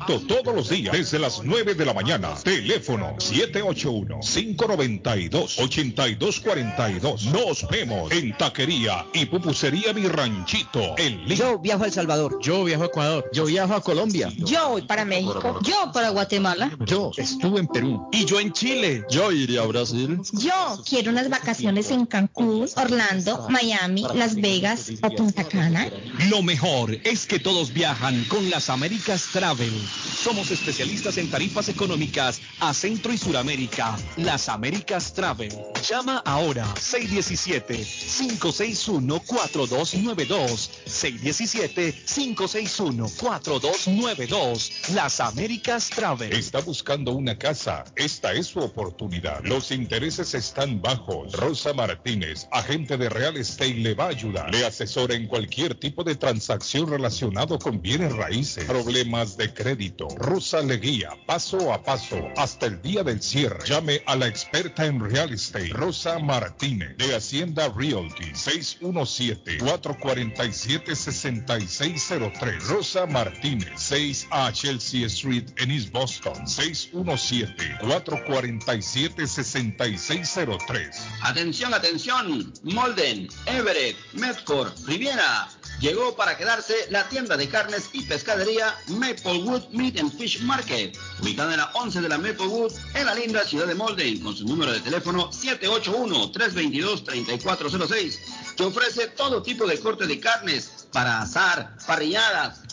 todos los días desde las 9 de la mañana. Teléfono 781-592-8242. Nos vemos en Taquería y Pupusería Mi Ranchito. El Yo viajo a El Salvador. Yo viajo a Ecuador. Yo viajo a Colombia. Yo voy para México. Yo para Guatemala. Yo estuve en Perú. Y yo en Chile. Yo iría a Brasil. Yo quiero unas vacaciones en Cancún, Orlando, Miami, Las Vegas o Punta Cana. Lo mejor es que todos viajan con las Américas Travel. Somos especialistas en tarifas económicas a Centro y Suramérica. Las Américas Travel. Llama ahora 617-561-4292. 617-561-4292. Las Américas Travel. Está buscando una casa. Esta es su oportunidad. Los intereses están bajos. Rosa Martínez, agente de Real Estate, le va a ayudar. Le asesora en cualquier tipo de transacción relacionado con bienes raíces, problemas de crédito Rosa le guía paso a paso hasta el día del cierre. Llame a la experta en real estate, Rosa Martínez, de Hacienda Realty, 617-447-6603. Rosa Martínez, 6 a Chelsea Street en East Boston, 617-447-6603. Atención, atención, Molden, Everett, Medford, Riviera. Llegó para quedarse la tienda de carnes y pescadería Maplewood Meat and Fish Market, ubicada en la 11 de la Maplewood, en la linda ciudad de Molden, con su número de teléfono 781-322-3406, que ofrece todo tipo de corte de carnes para asar, parrilladas,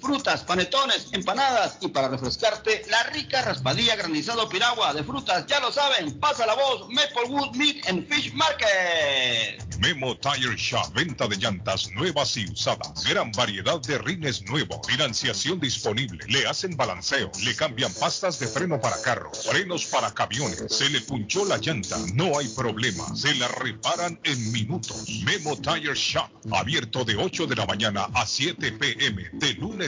frutas, panetones, empanadas y para refrescarte la rica raspadilla granizado piragua de frutas. Ya lo saben, pasa la voz, Maplewood Meat and Fish Market. Memo Tire Shop, venta de llantas nuevas y usadas. Gran variedad de rines nuevos. Financiación disponible. Le hacen balanceo. Le cambian pastas de freno para carros. Frenos para camiones. Se le punchó la llanta. No hay problema. Se la reparan en minutos. Memo Tire Shop. Abierto de 8 de la mañana a 7 pm. De lunes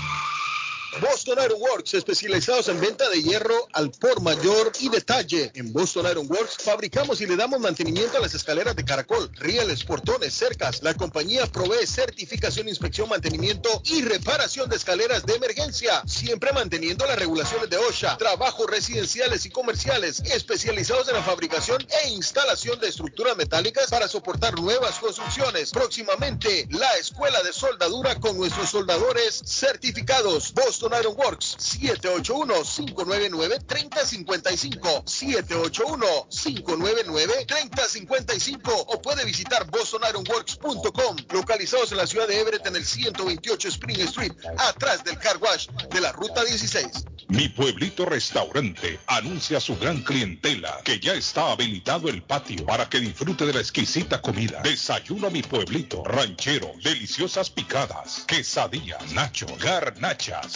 Boston Iron Works, especializados en venta de hierro al por mayor y detalle. En Boston Iron Works fabricamos y le damos mantenimiento a las escaleras de caracol, rieles, portones, cercas. La compañía provee certificación, inspección, mantenimiento y reparación de escaleras de emergencia, siempre manteniendo las regulaciones de OSHA. Trabajos residenciales y comerciales, especializados en la fabricación e instalación de estructuras metálicas para soportar nuevas construcciones. Próximamente, la escuela de soldadura con nuestros soldadores certificados. Boston Iron Works 781-599-3055 781-599-3055 o puede visitar bostonironworks.com localizados en la ciudad de Everett en el 128 Spring Street atrás del car wash de la ruta 16 Mi pueblito restaurante anuncia a su gran clientela que ya está habilitado el patio para que disfrute de la exquisita comida. Desayuno a mi pueblito ranchero deliciosas picadas quesadillas nacho garnachas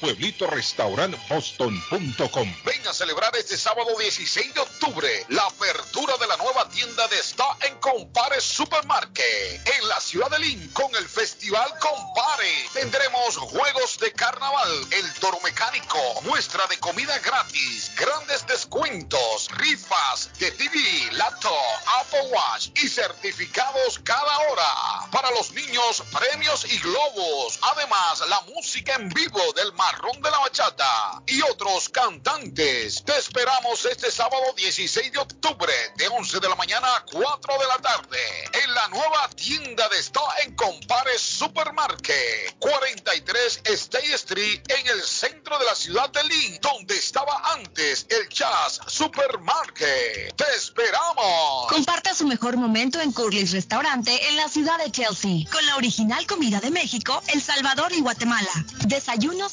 pueblito restaurant boston.com. Ven a celebrar este sábado 16 de octubre la apertura de la nueva tienda de Está en Compare Supermarket en la ciudad de Lynn con el Festival Compare. Tendremos juegos de carnaval, el toro mecánico, muestra de comida gratis, grandes descuentos, rifas de TV, laptop, Apple Watch y certificados cada hora. Para los niños, premios y globos. Además, la música en vivo del De la Bachata y otros cantantes. Te esperamos este sábado 16 de octubre de 11 de la mañana a 4 de la tarde en la nueva tienda de Está en Compare Supermarket 43 State Street en el centro de la ciudad de Lynn donde estaba antes el Jazz Supermarket. Te esperamos. Comparta su mejor momento en Curly's Restaurante en la ciudad de Chelsea con la original comida de México, El Salvador y Guatemala. Desayunos,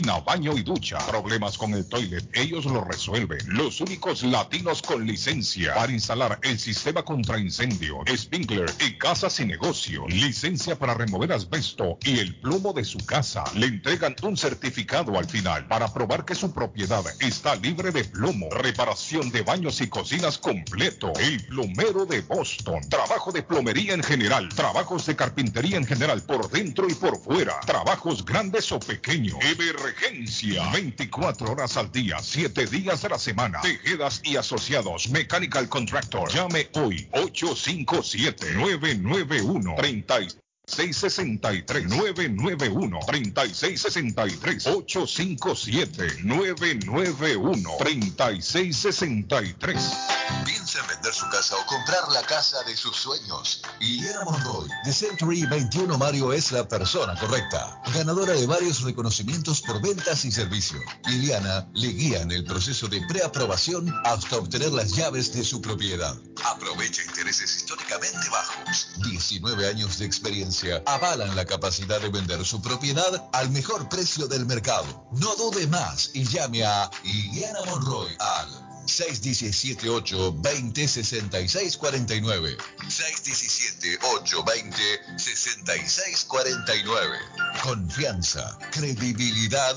baño y ducha. Problemas con el toilet, ellos lo resuelven. Los únicos latinos con licencia para instalar el sistema contra incendio, sprinkler en casas y negocio. Licencia para remover asbesto y el plomo de su casa. Le entregan un certificado al final para probar que su propiedad está libre de plomo. Reparación de baños y cocinas completo. El plomero de Boston. Trabajo de plomería en general. Trabajos de carpintería en general por dentro y por fuera. Trabajos grandes o pequeños. Emergencia. 24 horas al día, 7 días de la semana. Tejedas y asociados. Mechanical Contractor. Llame hoy. 857 991 30 663 991 3663 857 991 3663 Piensa en vender su casa o comprar la casa de sus sueños. Liliana Monroy, de Century 21 Mario, es la persona correcta. Ganadora de varios reconocimientos por ventas y servicio. Liliana le guía en el proceso de preaprobación hasta obtener las llaves de su propiedad. Aprovecha intereses históricamente bajos. 19 años de experiencia avalan la capacidad de vender su propiedad al mejor precio del mercado. No dude más y llame a Liliana Monroy al 617-820-6649. 617-820-6649. Confianza, credibilidad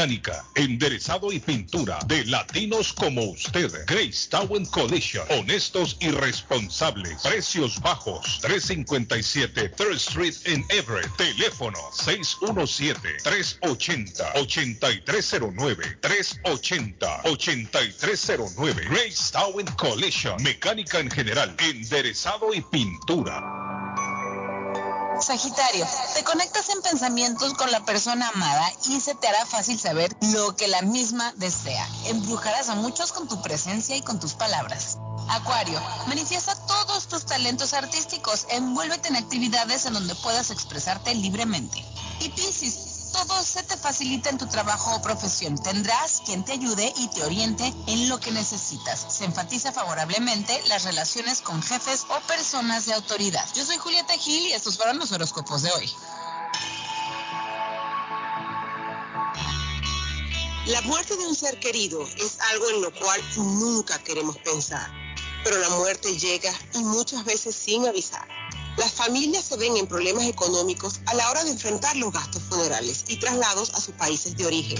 enderezado y pintura de latinos como usted. Grace Town Collision, honestos y responsables. Precios bajos. 357 Third Street en Everett. Teléfono 617-380-8309. 380-8309. Grace Town Collision. Mecánica en general. Enderezado y pintura. Sagitario, te conectas en pensamientos con la persona amada y se te hará fácil saber lo que la misma desea. Embrujarás a muchos con tu presencia y con tus palabras. Acuario, manifiesta todos tus talentos artísticos, envuélvete en actividades en donde puedas expresarte libremente. Y Piscis, todo se te facilita en tu trabajo o profesión. Tendrás quien te ayude y te oriente en lo que necesitas. Se enfatiza favorablemente las relaciones con jefes o personas de autoridad. Yo soy Julieta Gil y estos fueron los horóscopos de hoy. La muerte de un ser querido es algo en lo cual nunca queremos pensar, pero la muerte llega y muchas veces sin avisar. Las familias se ven en problemas económicos a la hora de enfrentar los gastos funerales y traslados a sus países de origen.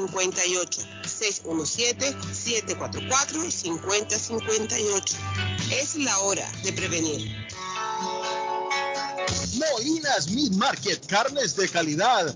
617-744-5058. 617-744-5058. Es la hora de prevenir. Molinas Meat Market, carnes de calidad,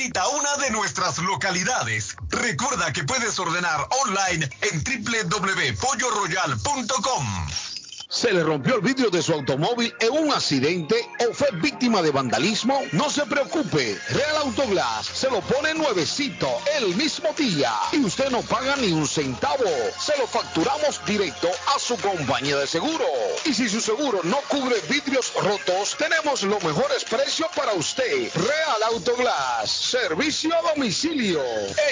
Visita una de nuestras localidades. Recuerda que puedes ordenar online en www.polloroyal.com se le rompió el vidrio de su automóvil en un accidente o fue víctima de vandalismo, no se preocupe. Real Autoglass se lo pone nuevecito el mismo día y usted no paga ni un centavo. Se lo facturamos directo a su compañía de seguro. Y si su seguro no cubre vidrios rotos, tenemos los mejores precios para usted. Real Autoglass, servicio a domicilio.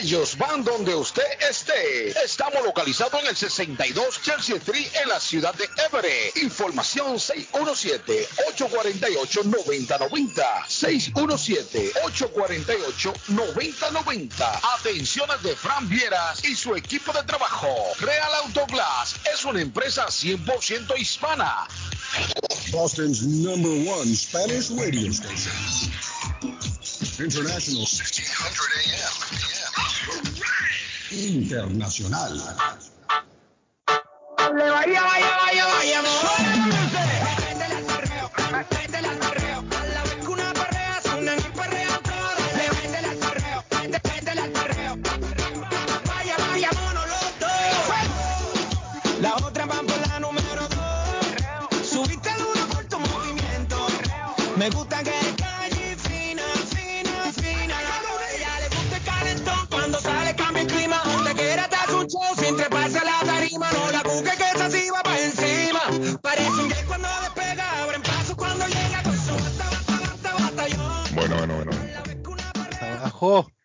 Ellos van donde usted esté. Estamos localizados en el 62 Chelsea Street en la ciudad de Everett. Información 617-848-9090. 617-848-9090. Atenciones de Fran Vieras y su equipo de trabajo. Real Autoglass es una empresa 100% hispana. Boston's number one Spanish radio station. International 1600 AM. Internacional. Vaya, vaya, vaya, vaya,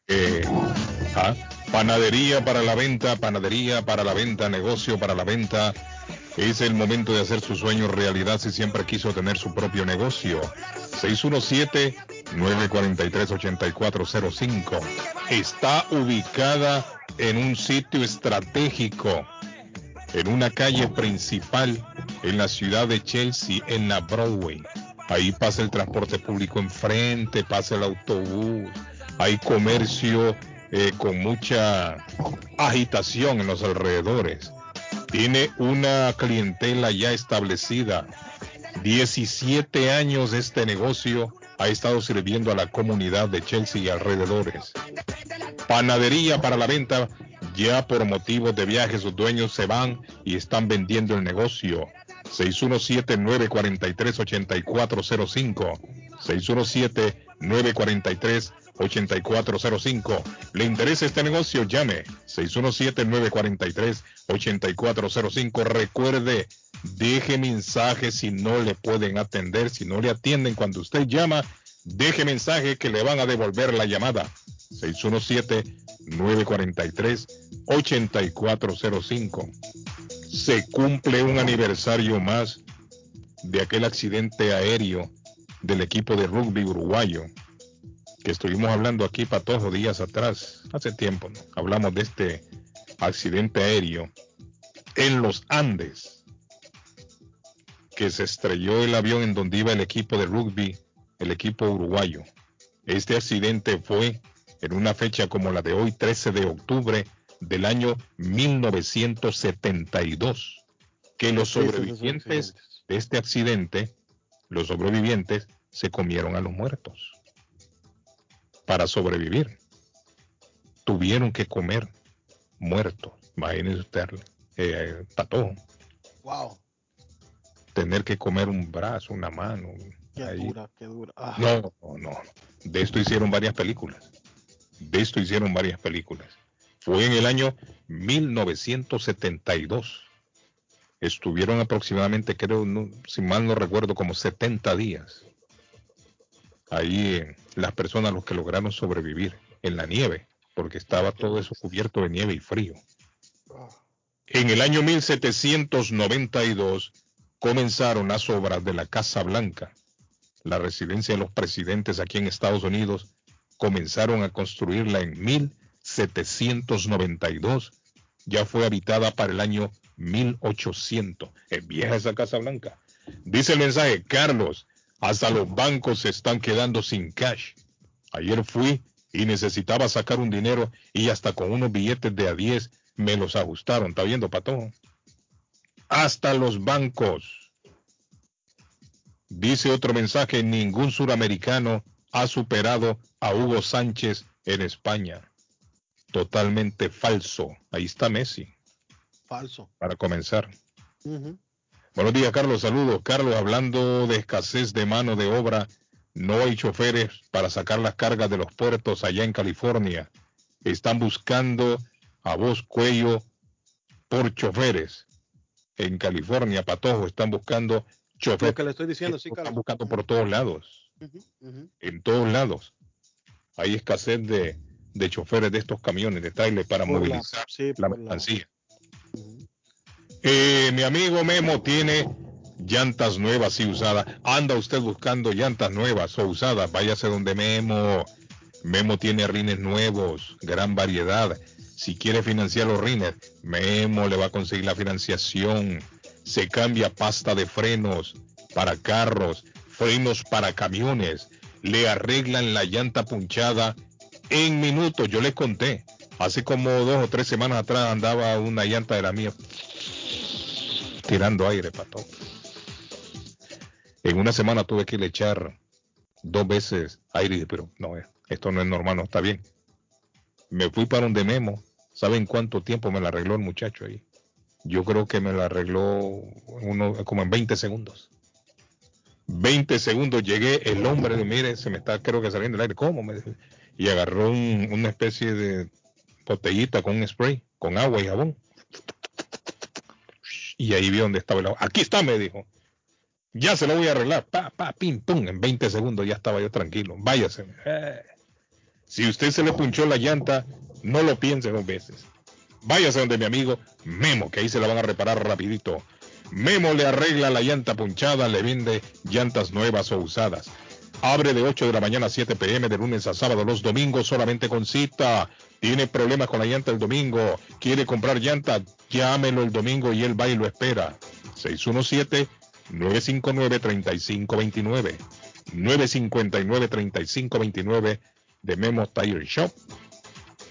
Eh, ah, panadería para la venta, panadería para la venta, negocio para la venta. Es el momento de hacer su sueño realidad si siempre quiso tener su propio negocio. 617-943-8405. Está ubicada en un sitio estratégico, en una calle principal en la ciudad de Chelsea, en la Broadway. Ahí pasa el transporte público enfrente, pasa el autobús, hay comercio eh, con mucha agitación en los alrededores. Tiene una clientela ya establecida. 17 años este negocio ha estado sirviendo a la comunidad de Chelsea y alrededores. Panadería para la venta, ya por motivos de viaje sus dueños se van y están vendiendo el negocio. 617-943-8405. 617-943-8405. ¿Le interesa este negocio? Llame 617-943-8405. Recuerde, deje mensaje si no le pueden atender, si no le atienden cuando usted llama, deje mensaje que le van a devolver la llamada. 617-943-8405. Se cumple un aniversario más de aquel accidente aéreo del equipo de rugby uruguayo que estuvimos hablando aquí para todos los días atrás, hace tiempo, ¿no? hablamos de este accidente aéreo en los Andes, que se estrelló el avión en donde iba el equipo de rugby, el equipo uruguayo. Este accidente fue en una fecha como la de hoy, 13 de octubre del año 1972, que los sobrevivientes de este accidente, los sobrevivientes se comieron a los muertos para sobrevivir. Tuvieron que comer muertos. Imagínense usted, eh. Wow. Tener que comer un brazo, una mano. Qué dura, qué dura. Ah. No, no, no. De esto hicieron varias películas. De esto hicieron varias películas. Fue en el año 1972. Estuvieron aproximadamente, creo, si mal no recuerdo, como 70 días. Ahí eh, las personas los que lograron sobrevivir en la nieve, porque estaba todo eso cubierto de nieve y frío. En el año 1792 comenzaron las obras de la Casa Blanca, la residencia de los presidentes aquí en Estados Unidos. Comenzaron a construirla en 1792. Ya fue habitada para el año 1800. Es vieja esa Casa Blanca. Dice el mensaje, Carlos, hasta los bancos se están quedando sin cash. Ayer fui y necesitaba sacar un dinero y hasta con unos billetes de a 10 me los ajustaron. ¿Está viendo, Pato? Hasta los bancos. Dice otro mensaje, ningún suramericano ha superado a Hugo Sánchez en España. Totalmente falso. Ahí está Messi. Falso. Para comenzar. Buenos días, Carlos. Saludos. Carlos, hablando de escasez de mano de obra, no hay choferes para sacar las cargas de los puertos allá en California. Están buscando a vos cuello por choferes. en California, Patojo, están buscando choferes. Lo que le estoy diciendo, sí, Están Carlos. buscando por todos lados, en todos lados. Hay escasez de, de choferes de estos camiones, de trailer para Por la- movilizar sí, la la- mercancía. Eh, mi amigo Memo tiene llantas nuevas y usadas. Anda usted buscando llantas nuevas o usadas, váyase donde Memo. Memo tiene rines nuevos, gran variedad. Si quiere financiar los rines, Memo le va a conseguir la financiación. Se cambia pasta de frenos para carros, frenos para camiones. Le arreglan la llanta punchada en minutos. Yo les conté. Hace como dos o tres semanas atrás andaba una llanta de la mía tirando aire, pato. En una semana tuve que le echar dos veces aire, pero no, eh, esto no es normal, no está bien. Me fui para donde Memo. ¿Saben cuánto tiempo me la arregló el muchacho ahí? Yo creo que me la arregló uno, como en 20 segundos. 20 segundos llegué, el hombre, mire, se me está creo que saliendo el aire. ¿Cómo? Me. Y agarró un- una especie de botellita con un spray, con agua y jabón. Y ahí vi dónde estaba el agua. Aquí está, me dijo. Ya se lo voy a arreglar. Pa, pa, pim, pum. En 20 segundos ya estaba yo tranquilo. Váyase. Si usted se le punchó la llanta, no lo piense dos veces. Váyase donde mi amigo Memo, que ahí se la van a reparar rapidito. Memo le arregla la llanta punchada, le vende llantas nuevas o usadas. Abre de 8 de la mañana a 7 pm de lunes a sábado, los domingos solamente con cita. Tiene problemas con la llanta el domingo. Quiere comprar llanta, llámelo el domingo y él va y lo espera. 617-959-3529. 959-3529 de Memo Tire Shop.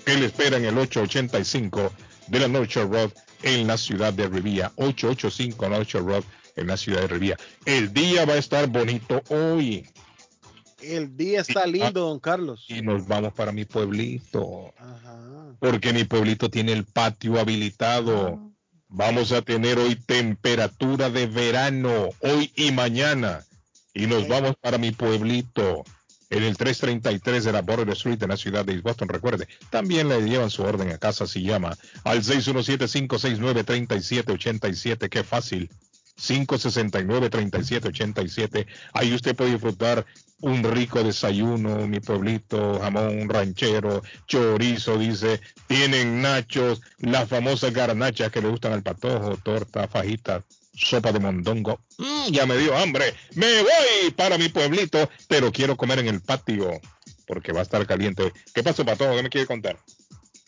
Él espera en el 885 de la North Shore Road en la ciudad de Rivia. 885 North Shore Road en la ciudad de Rivia. El día va a estar bonito hoy. El día está lindo, don Carlos. Y nos vamos para mi pueblito. Ajá. Porque mi pueblito tiene el patio habilitado. Vamos a tener hoy temperatura de verano, hoy y mañana. Y nos vamos para mi pueblito. En el 333 de la Border Street en la ciudad de East Boston, recuerde, también le llevan su orden a casa si llama al 617-569-3787, qué fácil, 569-3787. Ahí usted puede disfrutar un rico desayuno, mi pueblito, jamón ranchero, chorizo, dice, tienen nachos, las famosas garnachas que le gustan al patojo, torta, fajita, sopa de mondongo. Mm, ya me dio hambre, me voy para mi pueblito, pero quiero comer en el patio porque va a estar caliente. ¿Qué pasó, patojo? ¿Qué me quiere contar?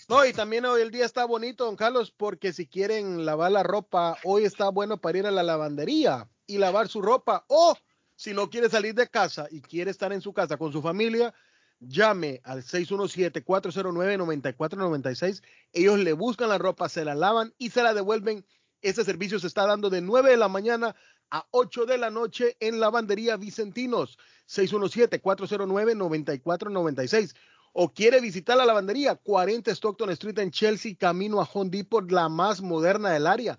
No, y también hoy el día está bonito, don Carlos, porque si quieren lavar la ropa, hoy está bueno para ir a la lavandería y lavar su ropa. O si no quiere salir de casa y quiere estar en su casa con su familia, llame al 617-409-9496. Ellos le buscan la ropa, se la lavan y se la devuelven. Ese servicio se está dando de 9 de la mañana a 8 de la noche en Lavandería Vicentinos. 617-409-9496 o quiere visitar la lavandería 40 Stockton Street en Chelsea, camino a Home Depot, la más moderna del área.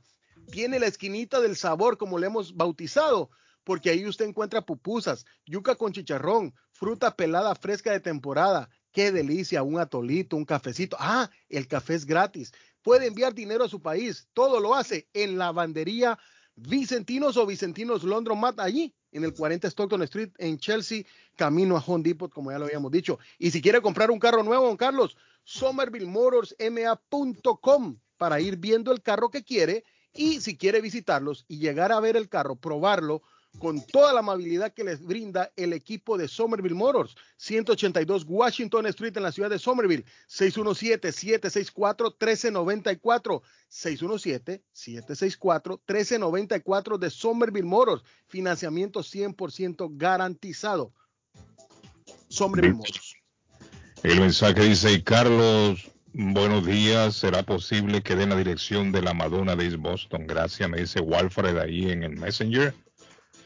Tiene la esquinita del sabor, como le hemos bautizado, porque ahí usted encuentra pupusas, yuca con chicharrón, fruta pelada fresca de temporada. Qué delicia, un atolito, un cafecito. Ah, el café es gratis. Puede enviar dinero a su país. Todo lo hace en lavandería Vicentinos o Vicentinos Londromat allí en el 40 Stockton Street en Chelsea, camino a Home Depot, como ya lo habíamos dicho. Y si quiere comprar un carro nuevo, don Carlos, somervillemotorsma.com para ir viendo el carro que quiere y si quiere visitarlos y llegar a ver el carro, probarlo con toda la amabilidad que les brinda el equipo de Somerville Motors, 182 Washington Street en la ciudad de Somerville, 617-764-1394, 617-764-1394 de Somerville Motors, financiamiento 100% garantizado. Somerville Motors. El mensaje dice, Carlos, buenos días, ¿será posible que den la dirección de la Madonna de East Boston? Gracias, me dice Walfred ahí en el Messenger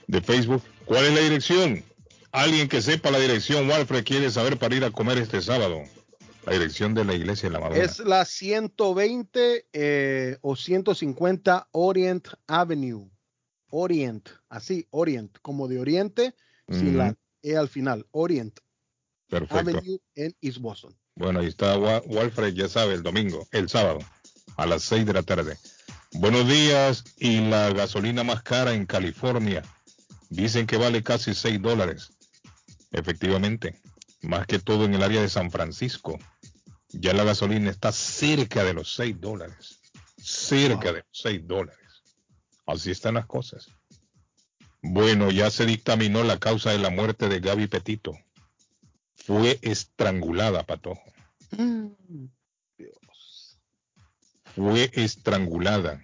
de Facebook. ¿Cuál es la dirección? Alguien que sepa la dirección, Walfred, quiere saber para ir a comer este sábado. La dirección de la iglesia de la Madonna. Es la 120 eh, o 150 Orient Avenue. Orient, así, Orient, como de Oriente, sin la E al final. Orient Perfecto. Avenue en East Boston. Bueno, ahí está Wa- Walfred, ya sabe, el domingo, el sábado, a las 6 de la tarde. Buenos días. Y la gasolina más cara en California. Dicen que vale casi 6 dólares. Efectivamente, más que todo en el área de San Francisco. Ya la gasolina está cerca de los 6 dólares. Cerca de los 6 dólares. Así están las cosas. Bueno, ya se dictaminó la causa de la muerte de Gaby Petito. Fue estrangulada, Patojo. Fue estrangulada.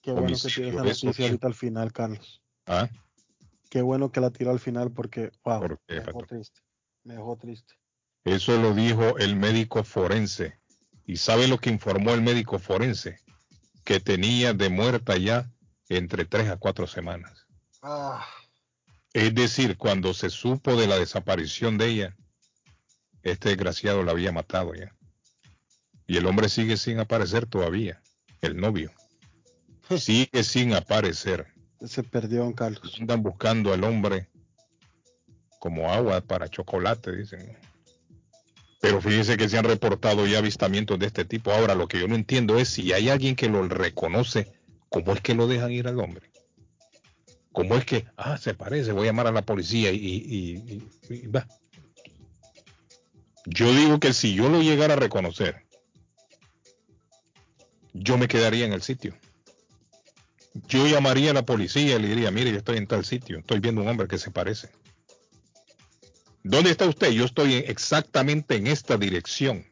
Qué bueno que tiró esa noticia ahorita al final, Carlos. ¿Ah? Qué bueno que la tiró al final porque, wow, ¿Por qué, me dejó triste. Me dejó triste. Eso lo dijo el médico forense. ¿Y sabe lo que informó el médico forense? Que tenía de muerta ya entre tres a cuatro semanas. Ah, Es decir, cuando se supo de la desaparición de ella, este desgraciado la había matado ya. Y el hombre sigue sin aparecer todavía, el novio. Sigue sin aparecer. Se perdió, don Carlos. Andan buscando al hombre como agua para chocolate, dicen. Pero fíjense que se han reportado ya avistamientos de este tipo. Ahora, lo que yo no entiendo es si hay alguien que lo reconoce, ¿cómo es que lo dejan ir al hombre? ¿Cómo es que, ah, se parece, voy a llamar a la policía y, y- va? Yo digo que si yo lo llegara a reconocer, yo me quedaría en el sitio. Yo llamaría a la policía y le diría, mire, yo estoy en tal sitio, estoy viendo un hombre que se parece. ¿Dónde está usted? Yo estoy en- exactamente en esta dirección.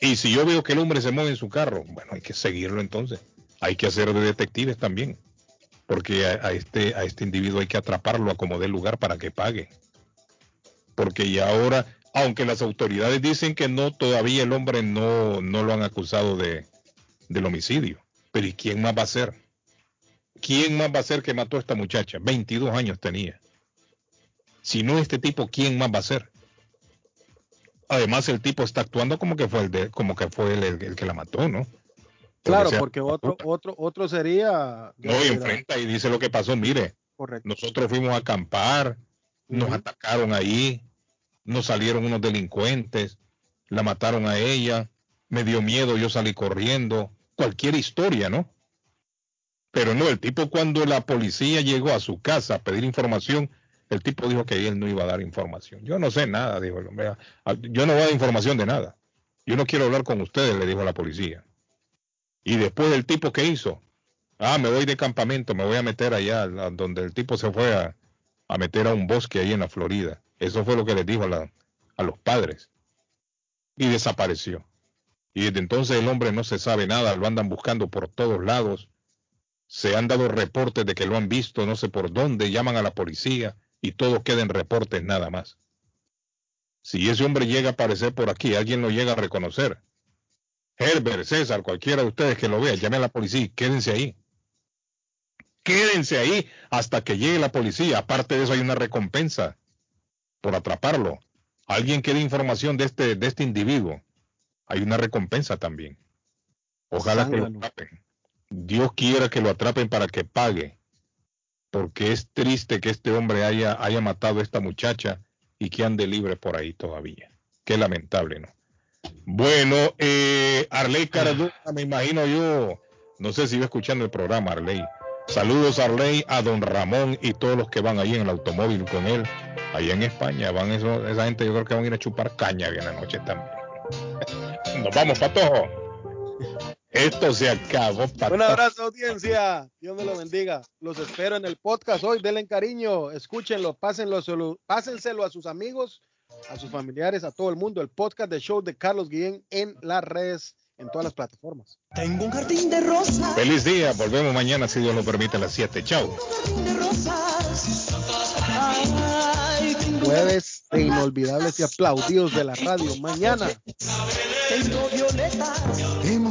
Y si yo veo que el hombre se mueve en su carro, bueno, hay que seguirlo entonces. Hay que hacer de detectives también. Porque a, a este, a este individuo hay que atraparlo a como dé lugar para que pague. Porque ya ahora, aunque las autoridades dicen que no, todavía el hombre no, no lo han acusado de, del homicidio. Pero ¿y quién más va a ser? ¿Quién más va a ser que mató a esta muchacha? 22 años tenía. Si no este tipo, ¿quién más va a ser? Además, el tipo está actuando como que fue el, de, como que fue el, el- el que la mató, ¿no? Claro, porque otro, otro, otro sería. No, y enfrenta y dice lo que pasó. Mire, Correcto. nosotros fuimos a acampar, nos atacaron ahí, nos salieron unos delincuentes, la mataron a ella, me dio miedo, yo salí corriendo, cualquier historia, ¿no? Pero no, el tipo cuando la policía llegó a su casa a pedir información, el tipo dijo que él no iba a dar información. Yo no sé nada, dijo el hombre. "Ah, Yo no voy a dar información de nada. Yo no quiero hablar con ustedes, le dijo la policía. Y después el tipo que hizo, ah, me voy de campamento, me voy a meter allá, donde el tipo se fue a, a meter a un bosque ahí en la Florida. Eso fue lo que les dijo a, la- a los padres. Y desapareció. Y desde entonces el hombre no se sabe nada, lo andan buscando por todos lados. Se han dado reportes de que lo han visto, no sé por dónde, llaman a la policía y todo queda en reportes nada más. Si ese hombre llega a aparecer por aquí, alguien lo llega a reconocer. Herbert, César, cualquiera de ustedes que lo vea, llame a la policía y quédense ahí. Quédense ahí hasta que llegue la policía. Aparte de eso hay una recompensa por atraparlo. Alguien que dé información de este, de este individuo. Hay una recompensa también. Ojalá que lo atrapen. Dios quiera que lo atrapen para que pague. Porque es triste que este hombre haya, haya matado a esta muchacha y que ande libre por ahí todavía. Qué lamentable, ¿no? Bueno, eh, Arley Cardona, me imagino yo, no sé si va escuchando el programa, Arley. Saludos, Arley, a don Ramón y todos los que van ahí en el automóvil con él, allá en España. Van eso, esa gente, yo creo que van a ir a chupar caña bien la noche también. Nos vamos, Patojo. Esto se acabó, Patojo. Un abrazo, audiencia. Dios me lo bendiga. Los espero en el podcast hoy. Denle cariño, escúchenlo, pásenlo, pásenselo a sus amigos, a sus familiares, a todo el mundo. El podcast de show de Carlos Guillén en las redes, en todas las plataformas. Tengo un jardín de rosas. Feliz día, volvemos mañana si Dios lo permite a las 7. Chao. Jueves de inolvidables y aplaudidos de la radio. Mañana. Tengo violetas.